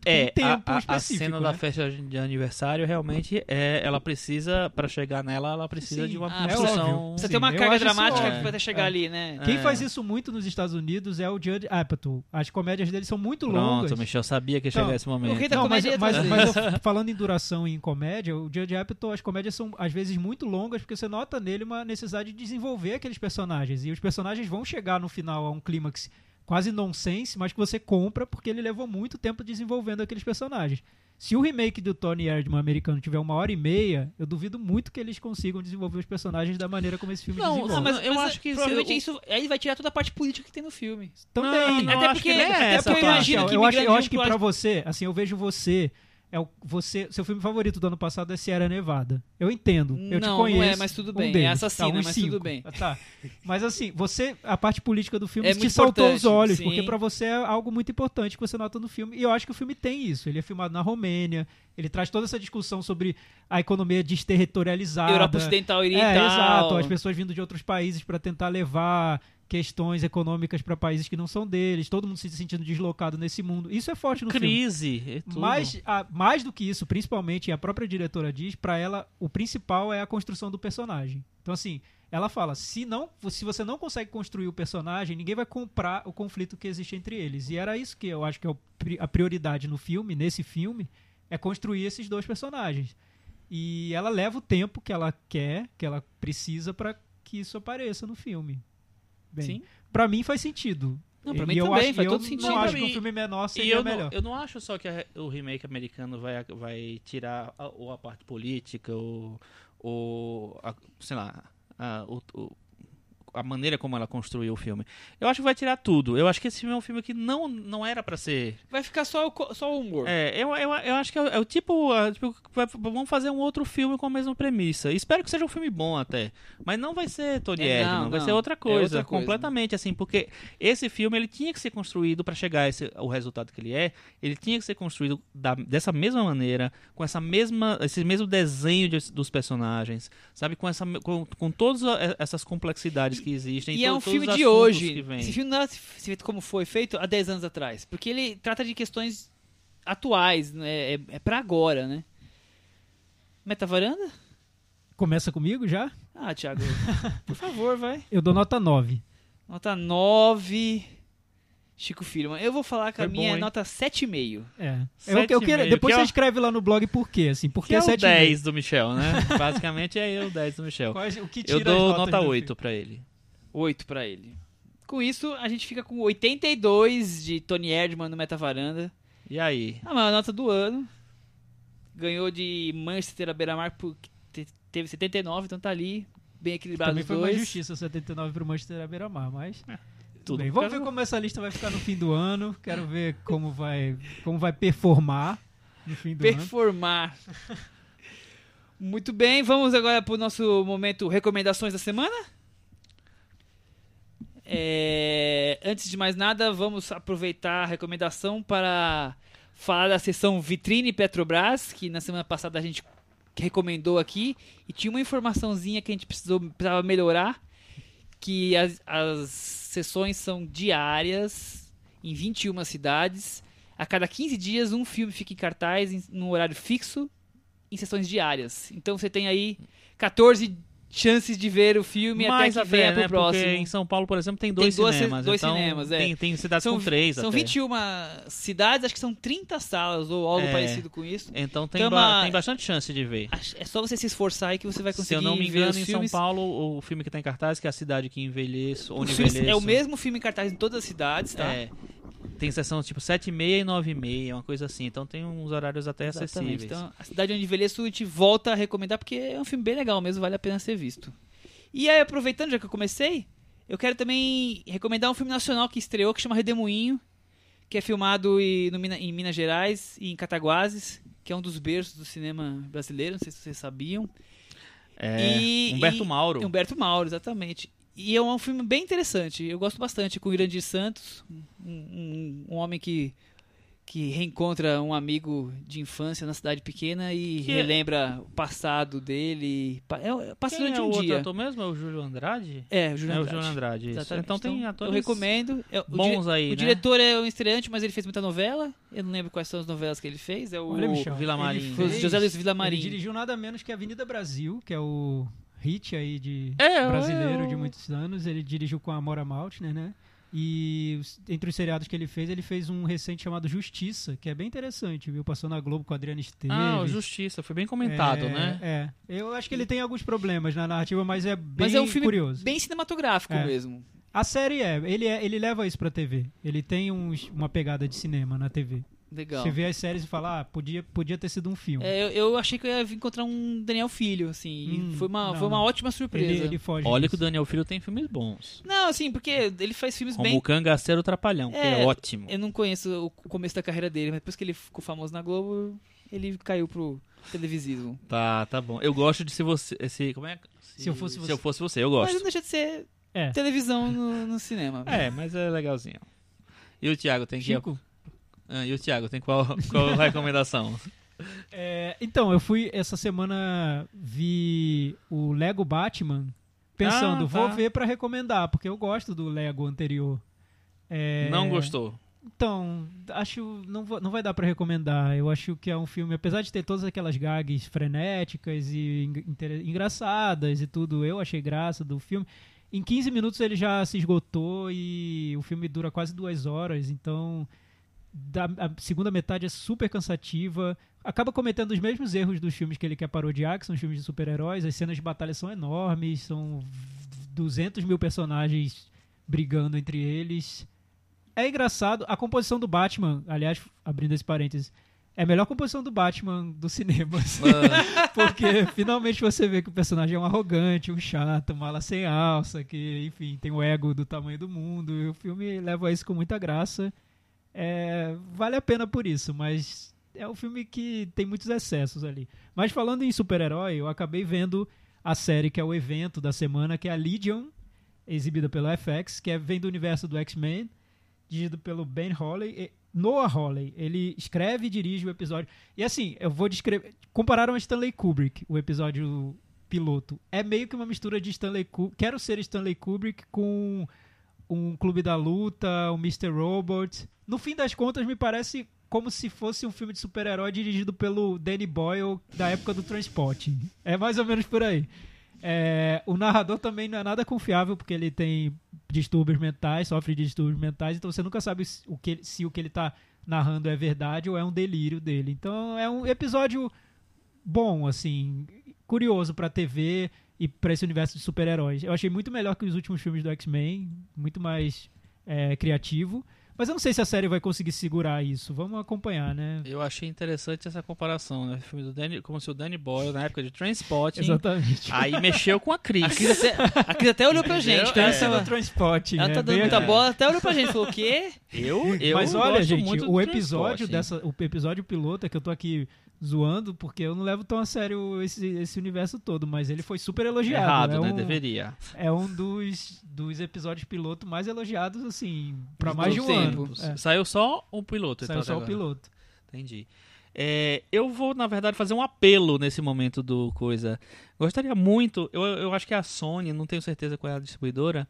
É, tempo a, a- a específico, cena né? da festa de aniversário realmente é, ela precisa pra chegar nela, ela precisa Sim, de uma ah, é construção. óbvio. Precisa Sim, ter uma carga dramática óbvio. pra chegar É. ali, né? Quem É. faz isso muito nos Estados Unidos é o Judd Apatow. As comédias dele são muito longas. Pronto, Michel sabia que ia Então, chegar esse o momento. rei da Não, mas, comédia mas, é mas eu- falando em duração e em comédia, o Judd Apatow, as comédias são às vezes muito longas porque você nota nele uma necessidade de desenvolver aqueles personagens. E os personagens vão chegar no final a um clímax quase nonsense, mas que você compra porque ele levou muito tempo desenvolvendo aqueles personagens. Se o remake do Tony Erdman americano tiver uma hora e meia, eu duvido muito que eles consigam desenvolver os personagens da maneira como esse filme Não, desenvolve. Ah, mas, Eu mas acho que provavelmente isso- isso aí vai tirar toda a parte política que tem no filme. Também. Não, Até porque- é até porque eu imagino que eu acho, eu acho que não pra pode- você, assim, eu vejo você. É o, você, seu filme favorito do ano passado é Sierra Nevada. Eu entendo. Eu te Não, não conheço. é, mas tudo um bem. É deles. assassina, Tá, uns mas cinco. tudo bem. Tá. Mas assim, você, a parte política do filme É te saltou os olhos, sim. porque pra você é algo muito importante que você nota no filme. E eu acho que o filme tem isso. Ele é filmado na Romênia. Ele traz toda essa discussão sobre a economia desterritorializada. Europa Ocidental e Oriental. É, exato. As pessoas vindo de outros países para tentar levar questões econômicas para países que não são deles, todo mundo se sentindo deslocado nesse mundo. Isso é forte no filme. Crise. é a- mais do que isso, principalmente, e a própria diretora diz, pra ela, o principal é a construção do personagem. Então, assim, ela fala, se, não, se você não consegue construir o personagem, ninguém vai comprar o conflito que existe entre eles. E era isso que eu acho que é a prioridade no filme, nesse filme, é construir esses dois personagens. E ela leva o tempo que ela quer, que ela precisa pra que isso apareça no filme. Bem, Sim. Pra mim faz sentido. Não, pra E mim eu também, acho, faz eu todo sentido. acho Pra que um filme menor E seria eu melhor. não, eu não acho só que a- o remake americano vai, vai tirar a, ou a parte política, ou, ou a- sei lá, a, o- o- a maneira como ela construiu o filme. Eu acho que vai tirar tudo. Eu acho que esse filme é um filme que não, não era pra ser. Vai ficar só o, só o humor. É, eu, eu, eu acho que é, o- é o tipo, é, tipo, vai- vamos fazer um outro filme com a mesma premissa. Espero que seja um filme bom até, mas não vai ser Tony É, não, vai ser outra É coisa, outra coisa. completamente assim, porque esse filme ele tinha que ser construído pra chegar esse, o resultado que ele é, ele tinha que ser construído da- dessa mesma maneira, com essa mesma, esse mesmo desenho de- dos personagens, sabe, com essa, com, com todas essas complexidades que existem, E é um todos filme de hoje. Esse filme não é feito como foi feito há 10 anos atrás. Porque ele trata de questões atuais, né? é, é pra agora, né? Metavaranda? Começa comigo já? Ah, Thiago, por favor, vai. Eu dou nota 9. Nota 9. Chico Firman. Eu vou falar que a minha bom, é nota 7,5. É. Sete Eu, eu queria- meio, depois que você é o- escreve lá no blog por quê, assim. Por Que que é o 7,5? 10 do Michel, né? Basicamente é eu o 10 do Michel. Quais- o que tira Eu dou nota do 8 filme? pra ele. 8 pra ele. Com isso, a gente fica com 82 de Tony Erdmann no Metavaranda. E aí? A maior nota do ano. Ganhou de Manchester a Beira-Mar, por- te- teve 79, então tá ali, bem equilibrado Também foi uma dois. injustiça 79 pro Manchester à beira-mar, mas... Tudo Bem, vamos ver como essa lista vai ficar no fim do ano. Quero ver como vai, como vai performar no fim do ano. Performar. Muito bem, vamos agora pro nosso momento recomendações da semana. É, antes de mais nada, vamos aproveitar a recomendação para falar da sessão Vitrine Petrobras, que na semana passada a gente recomendou aqui, e tinha uma informaçãozinha que a gente precisou, precisava melhorar, que as, as sessões são diárias em 21 cidades. A cada 15 dias, um filme fica em cartaz em, num horário fixo, em sessões diárias. Então você tem aí 14 chances de ver o filme Mais até que venha até, pro né? próximo. Porque em São Paulo, por exemplo, tem dois duas- cinemas. dois então cinemas, é. tem, tem cidades São, com três são até. 21 cidades, acho que são 30 salas ou algo É. parecido com isso. Então tem, Então, ba- uma- tem bastante chance de ver. É só você se esforçar aí que você vai Se conseguir eu não me engano, em filmes. São Paulo, o filme que tá em cartaz, que é a cidade que envelheço, onde envelheço. é o mesmo filme em cartaz em todas as cidades, tá? É, tem sessão tipo 7 e meia e 9 e meia, uma coisa assim. Então tem uns horários até Exatamente. acessíveis. Então, a cidade onde envelheço a gente volta a recomendar porque é um filme bem legal mesmo, vale a pena ser visto. E aí, aproveitando, já que eu comecei, eu quero também recomendar um filme nacional que estreou que chama Redemoinho, que é filmado em, no em Minas Gerais e em Cataguases, que é um dos berços do cinema brasileiro, não sei se vocês sabiam. É, E- Humberto e- Mauro. Humberto Mauro, exatamente. E é um filme bem interessante. Eu gosto bastante com o Irandir Santos, um, um- um homem que que reencontra um amigo de infância na cidade pequena e Que- relembra o passado dele. Pa- É, passa Quem durante é o um outro dia. ator mesmo? É o Júlio Andrade? É, o Júlio é o Andrade. Júlio Andrade, isso. Exatamente. Então tem atores Eu recomendo. É, o bons aí, O né? diretor é um estreante, mas ele fez muita novela. Eu não lembro quais são as novelas que ele fez. É o Olha, Michel, Vila Marim. O José Luiz Villamarim. Ele dirigiu nada menos que Avenida Brasil, que é o hit aí de É, brasileiro é, de muitos anos. Ele dirigiu com a Mora Maltner, né? E os- entre os seriados que ele fez, ele fez um recente chamado Justiça, que é bem interessante, viu? Passou na Globo com a Adriana Esteves. Ah, o Justiça, foi bem comentado, É, né? É. Eu acho que ele tem alguns problemas na narrativa, mas é bem Mas é um filme curioso. bem cinematográfico É. mesmo. A série é ele, é, ele leva isso pra TV. Ele tem uns- uma pegada de cinema na TV. Legal. Você vê as séries e fala, ah, podia, podia ter sido um filme. É, eu, eu achei que eu ia encontrar um Daniel Filho, assim. e Hum, foi, uma, não, foi uma ótima ele, surpresa. ele foge. Olha que disso. o Daniel Filho tem filmes bons. Não, assim, porque ele faz filmes Como bem. o Cangaceiro Trapalhão, que É, é ótimo. Eu não conheço o começo da carreira dele, mas depois que ele ficou famoso na Globo, ele caiu pro televisivo. Tá, tá bom. Eu gosto de se você. Se, como é? Se eu fosse Se você. eu fosse você, eu Mas gosto. não deixa de ser É. televisão no, no cinema. É, mas é legalzinho. E o Thiago tem que. Ah, e o Thiago tem qual, qual recomendação? é, então, eu fui essa semana vi o Lego Batman pensando, Ah, vou tá. ver pra recomendar, porque eu gosto do Lego anterior. É, Não gostou? Então, acho não, va- não vai dar pra recomendar. Eu acho que é um filme, apesar de ter todas aquelas gags frenéticas e engraçadas e tudo, eu achei graça do filme. Em 15 minutos ele já se esgotou e o filme dura quase duas horas, então da- a segunda metade é super cansativa. Acaba cometendo os mesmos erros dos filmes que ele quer parodiar, que são os filmes de super-heróis. As cenas de batalha são enormes, são 200 mil personagens brigando entre eles. É engraçado. A composição do Batman, aliás, abrindo esse parênteses, é a melhor composição do Batman dos cinemas. Porque finalmente você vê que o personagem é um arrogante, um chato, um mala sem alça, que, enfim, tem o ego do tamanho do mundo. E o filme leva isso com muita graça. É, vale a pena por isso, mas é um filme que tem muitos excessos ali. Mas falando em super-herói, eu acabei vendo a série que é o evento da semana, que é a Legion, exibida pelo FX, que é, vem do universo do X-Men, dirigido pelo Ben Hawley. e- Noah Hawley, ele escreve e dirige o episódio. E assim, eu vou descrever. Compararam a Stanley Kubrick, o episódio piloto. É meio que uma mistura de Stanley Kubrick. Quero ser Stanley Kubrick com um Clube da Luta, um Mr. Robot. No fim das contas, me parece como se fosse um filme de super-herói dirigido pelo Danny Boyle da época do Transporting. É mais ou menos por aí. É, o narrador também não é nada confiável, porque ele tem distúrbios mentais, sofre de distúrbios mentais, então você nunca sabe se o que, se o que ele tá narrando é verdade ou é um delírio dele. Então é um episódio bom, assim, curioso pra TV e pra esse universo de super-heróis. Eu achei muito melhor que os últimos filmes do X-Men, muito mais é, criativo. Mas eu não sei se a série vai conseguir segurar isso. Vamos acompanhar, né? Eu achei interessante essa comparação, né? O filme do Danny, como se o Danny Boyle, na época de Transporting, Exatamente. aí mexeu com a A Cris. Cris até, a Cris até olhou pra gente, tá? É. Ela, no Transporting. ela né? tá Bem dando muita aqui. bola, até olhou pra gente e falou: o quê? Eu, eu Mas olha, gosto gente, muito o episódio dessa, o episódio piloto é que eu tô aqui zoando porque eu não levo tão a sério esse, esse universo todo, mas ele foi super elogiado. Errado, é né? um, Deveria. É um dos, dos episódios piloto mais elogiados, assim, pra De mais de um ano. É, Saiu só o piloto. saiu então, só o agora. piloto. Entendi. É, eu vou, na verdade, fazer um apelo nesse momento do coisa. Gostaria muito, eu, eu acho que é a Sony, não tenho certeza qual é a distribuidora,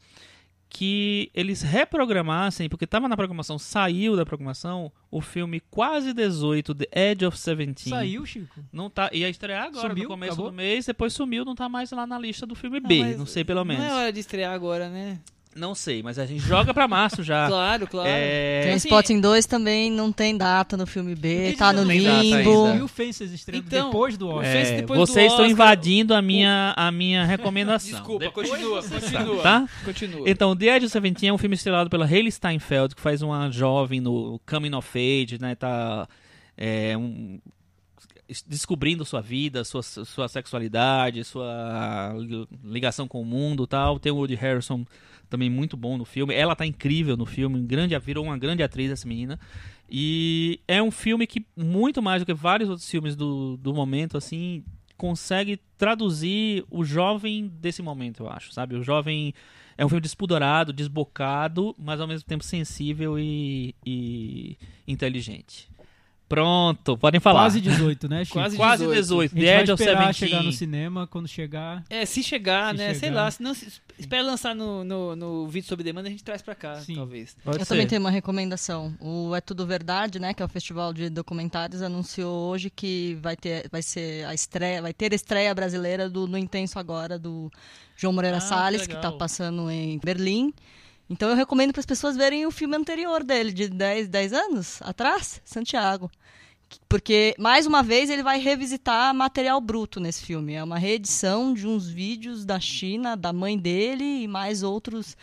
que eles reprogramassem, porque estava na programação, saiu da programação, o filme quase 18, The Edge of Seventeen. Saiu, Chico? Não tá, ia estrear agora Sumiu? no começo Acabou? do mês, depois sumiu, não tá mais lá na lista do filme Não, B, mas não sei pelo menos. Não é hora de estrear agora, né? Não sei, mas a gente joga pra março já. Claro, claro. É, Transporting 2 também não tem data no filme B, tá no limbo. E o Fences estreando Então, depois do Oscar. é, depois do vocês estão Oscar, invadindo a minha, a minha recomendação. Desculpa, Depois continua, continua. Tá? Continua. Então, The Edge of Seventeen é um filme estrelado pela Hayley Steinfeld, que faz uma jovem no coming of age, né? Tá é, um- descobrindo sua vida, sua, sua sexualidade, sua li- ligação com o mundo e tal. Tem o Woody Harrison também muito bom no filme. Ela tá incrível no filme, grande, virou uma grande atriz essa menina. E é um filme que, muito mais do que vários outros filmes do, do momento, assim, consegue traduzir o jovem desse momento, eu acho, sabe? O jovem é um filme despudorado, desbocado, mas ao mesmo tempo sensível e, e inteligente. Pronto, podem falar. Quase 18, né, Chico? Quase Quase 18. 18. A The vai Edge of esperar 17. chegar no cinema, quando chegar... É, se chegar, Se né? Sei chegar. lá, se não se- espera lançar no, no, no vídeo sob demanda, a gente traz pra cá, Sim. talvez. Pode Eu ser. também tenho uma recomendação. O É Tudo Verdade, né, que é o festival de documentários, anunciou hoje que vai ter, vai ser a estreia, vai ter a estreia brasileira do No Intenso Agora do João Moreira Ah, que Salles, que legal. está passando em Berlim. Então eu recomendo para as pessoas verem o filme anterior dele, de 10, 10 anos atrás, Santiago. Porque, mais uma vez, ele vai revisitar material bruto nesse filme. É uma reedição de uns vídeos da China, da mãe dele e mais outros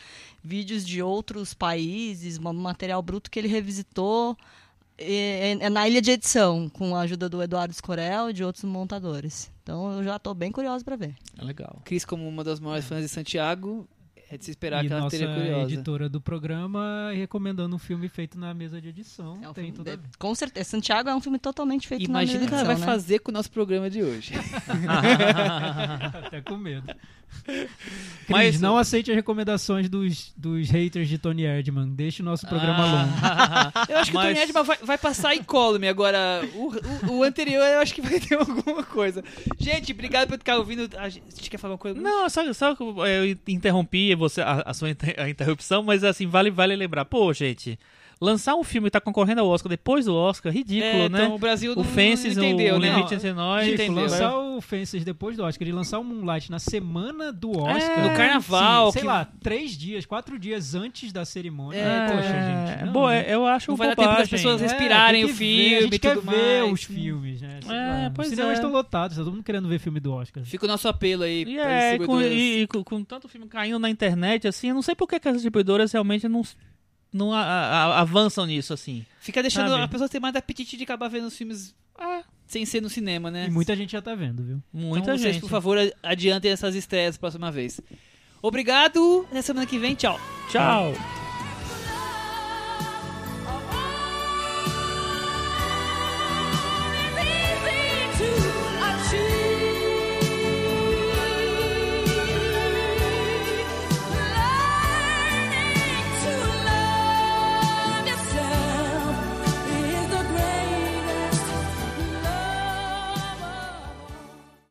vídeos de outros países, material bruto que ele revisitou é, é na ilha de edição, com a ajuda do Eduardo Escorel e de outros montadores. Então eu já estou bem curioso para ver. É legal. Cris, como uma das maiores fãs de Santiago, é de se esperar e que ela nossa esteja curiosa. editora do programa recomendando um filme feito na mesa de edição. É um Tem filme de- com certeza. Santiago é um filme totalmente feito Imagina na o que mesa ela de vai edição, né? fazer com o nosso programa de hoje. Até com medo. Cris, Mas- não aceite as recomendações dos, dos haters de Tony Erdman. Deixe o nosso programa longo. Eu acho que o Mas- Tony Edman vai, vai passar incólume. Agora, o, o, o anterior eu acho que vai ter alguma coisa. Gente, obrigado por ficar ouvindo. A gente quer falar uma coisa? Não, só, só que eu interrompi você, a, a sua inter- a interrupção, mas assim, vale, vale lembrar. Pô, gente, lançar um filme e tá concorrendo ao Oscar depois do Oscar, ridículo, É, né? então o Brasil não, o Fences, não entendeu, o, né? Limite Entre Nós. Entendeu. lançar o Fences depois do Oscar e lançar o Moonlight na semana do Oscar. no carnaval, Sim, sei que- lá, três dias, quatro dias antes da cerimônia. É, Poxa, É, gente. Não, boa, né? eu acho Não vai dar tempo das pessoas É, respirarem o que ver, filme A gente quer tudo ver mais. os filmes, né? Sei É, lá. pois Os cinemas é. estão lotados, tá todo mundo querendo ver filme do Oscar. Fica o nosso apelo aí. E, é, com, e- e com, com tanto filme caindo na internet, assim, eu não sei por que, que as distribuidoras realmente não, não a- a- avançam nisso, assim. Fica deixando Sabe? a pessoa ter mais apetite de acabar vendo os filmes Ah, sem ser no cinema, né? E muita gente já tá vendo, viu? muita então, vocês, gente. por favor, adiantem essas estreias próxima vez. Obrigado. Até semana que vem. Tchau. Tchau.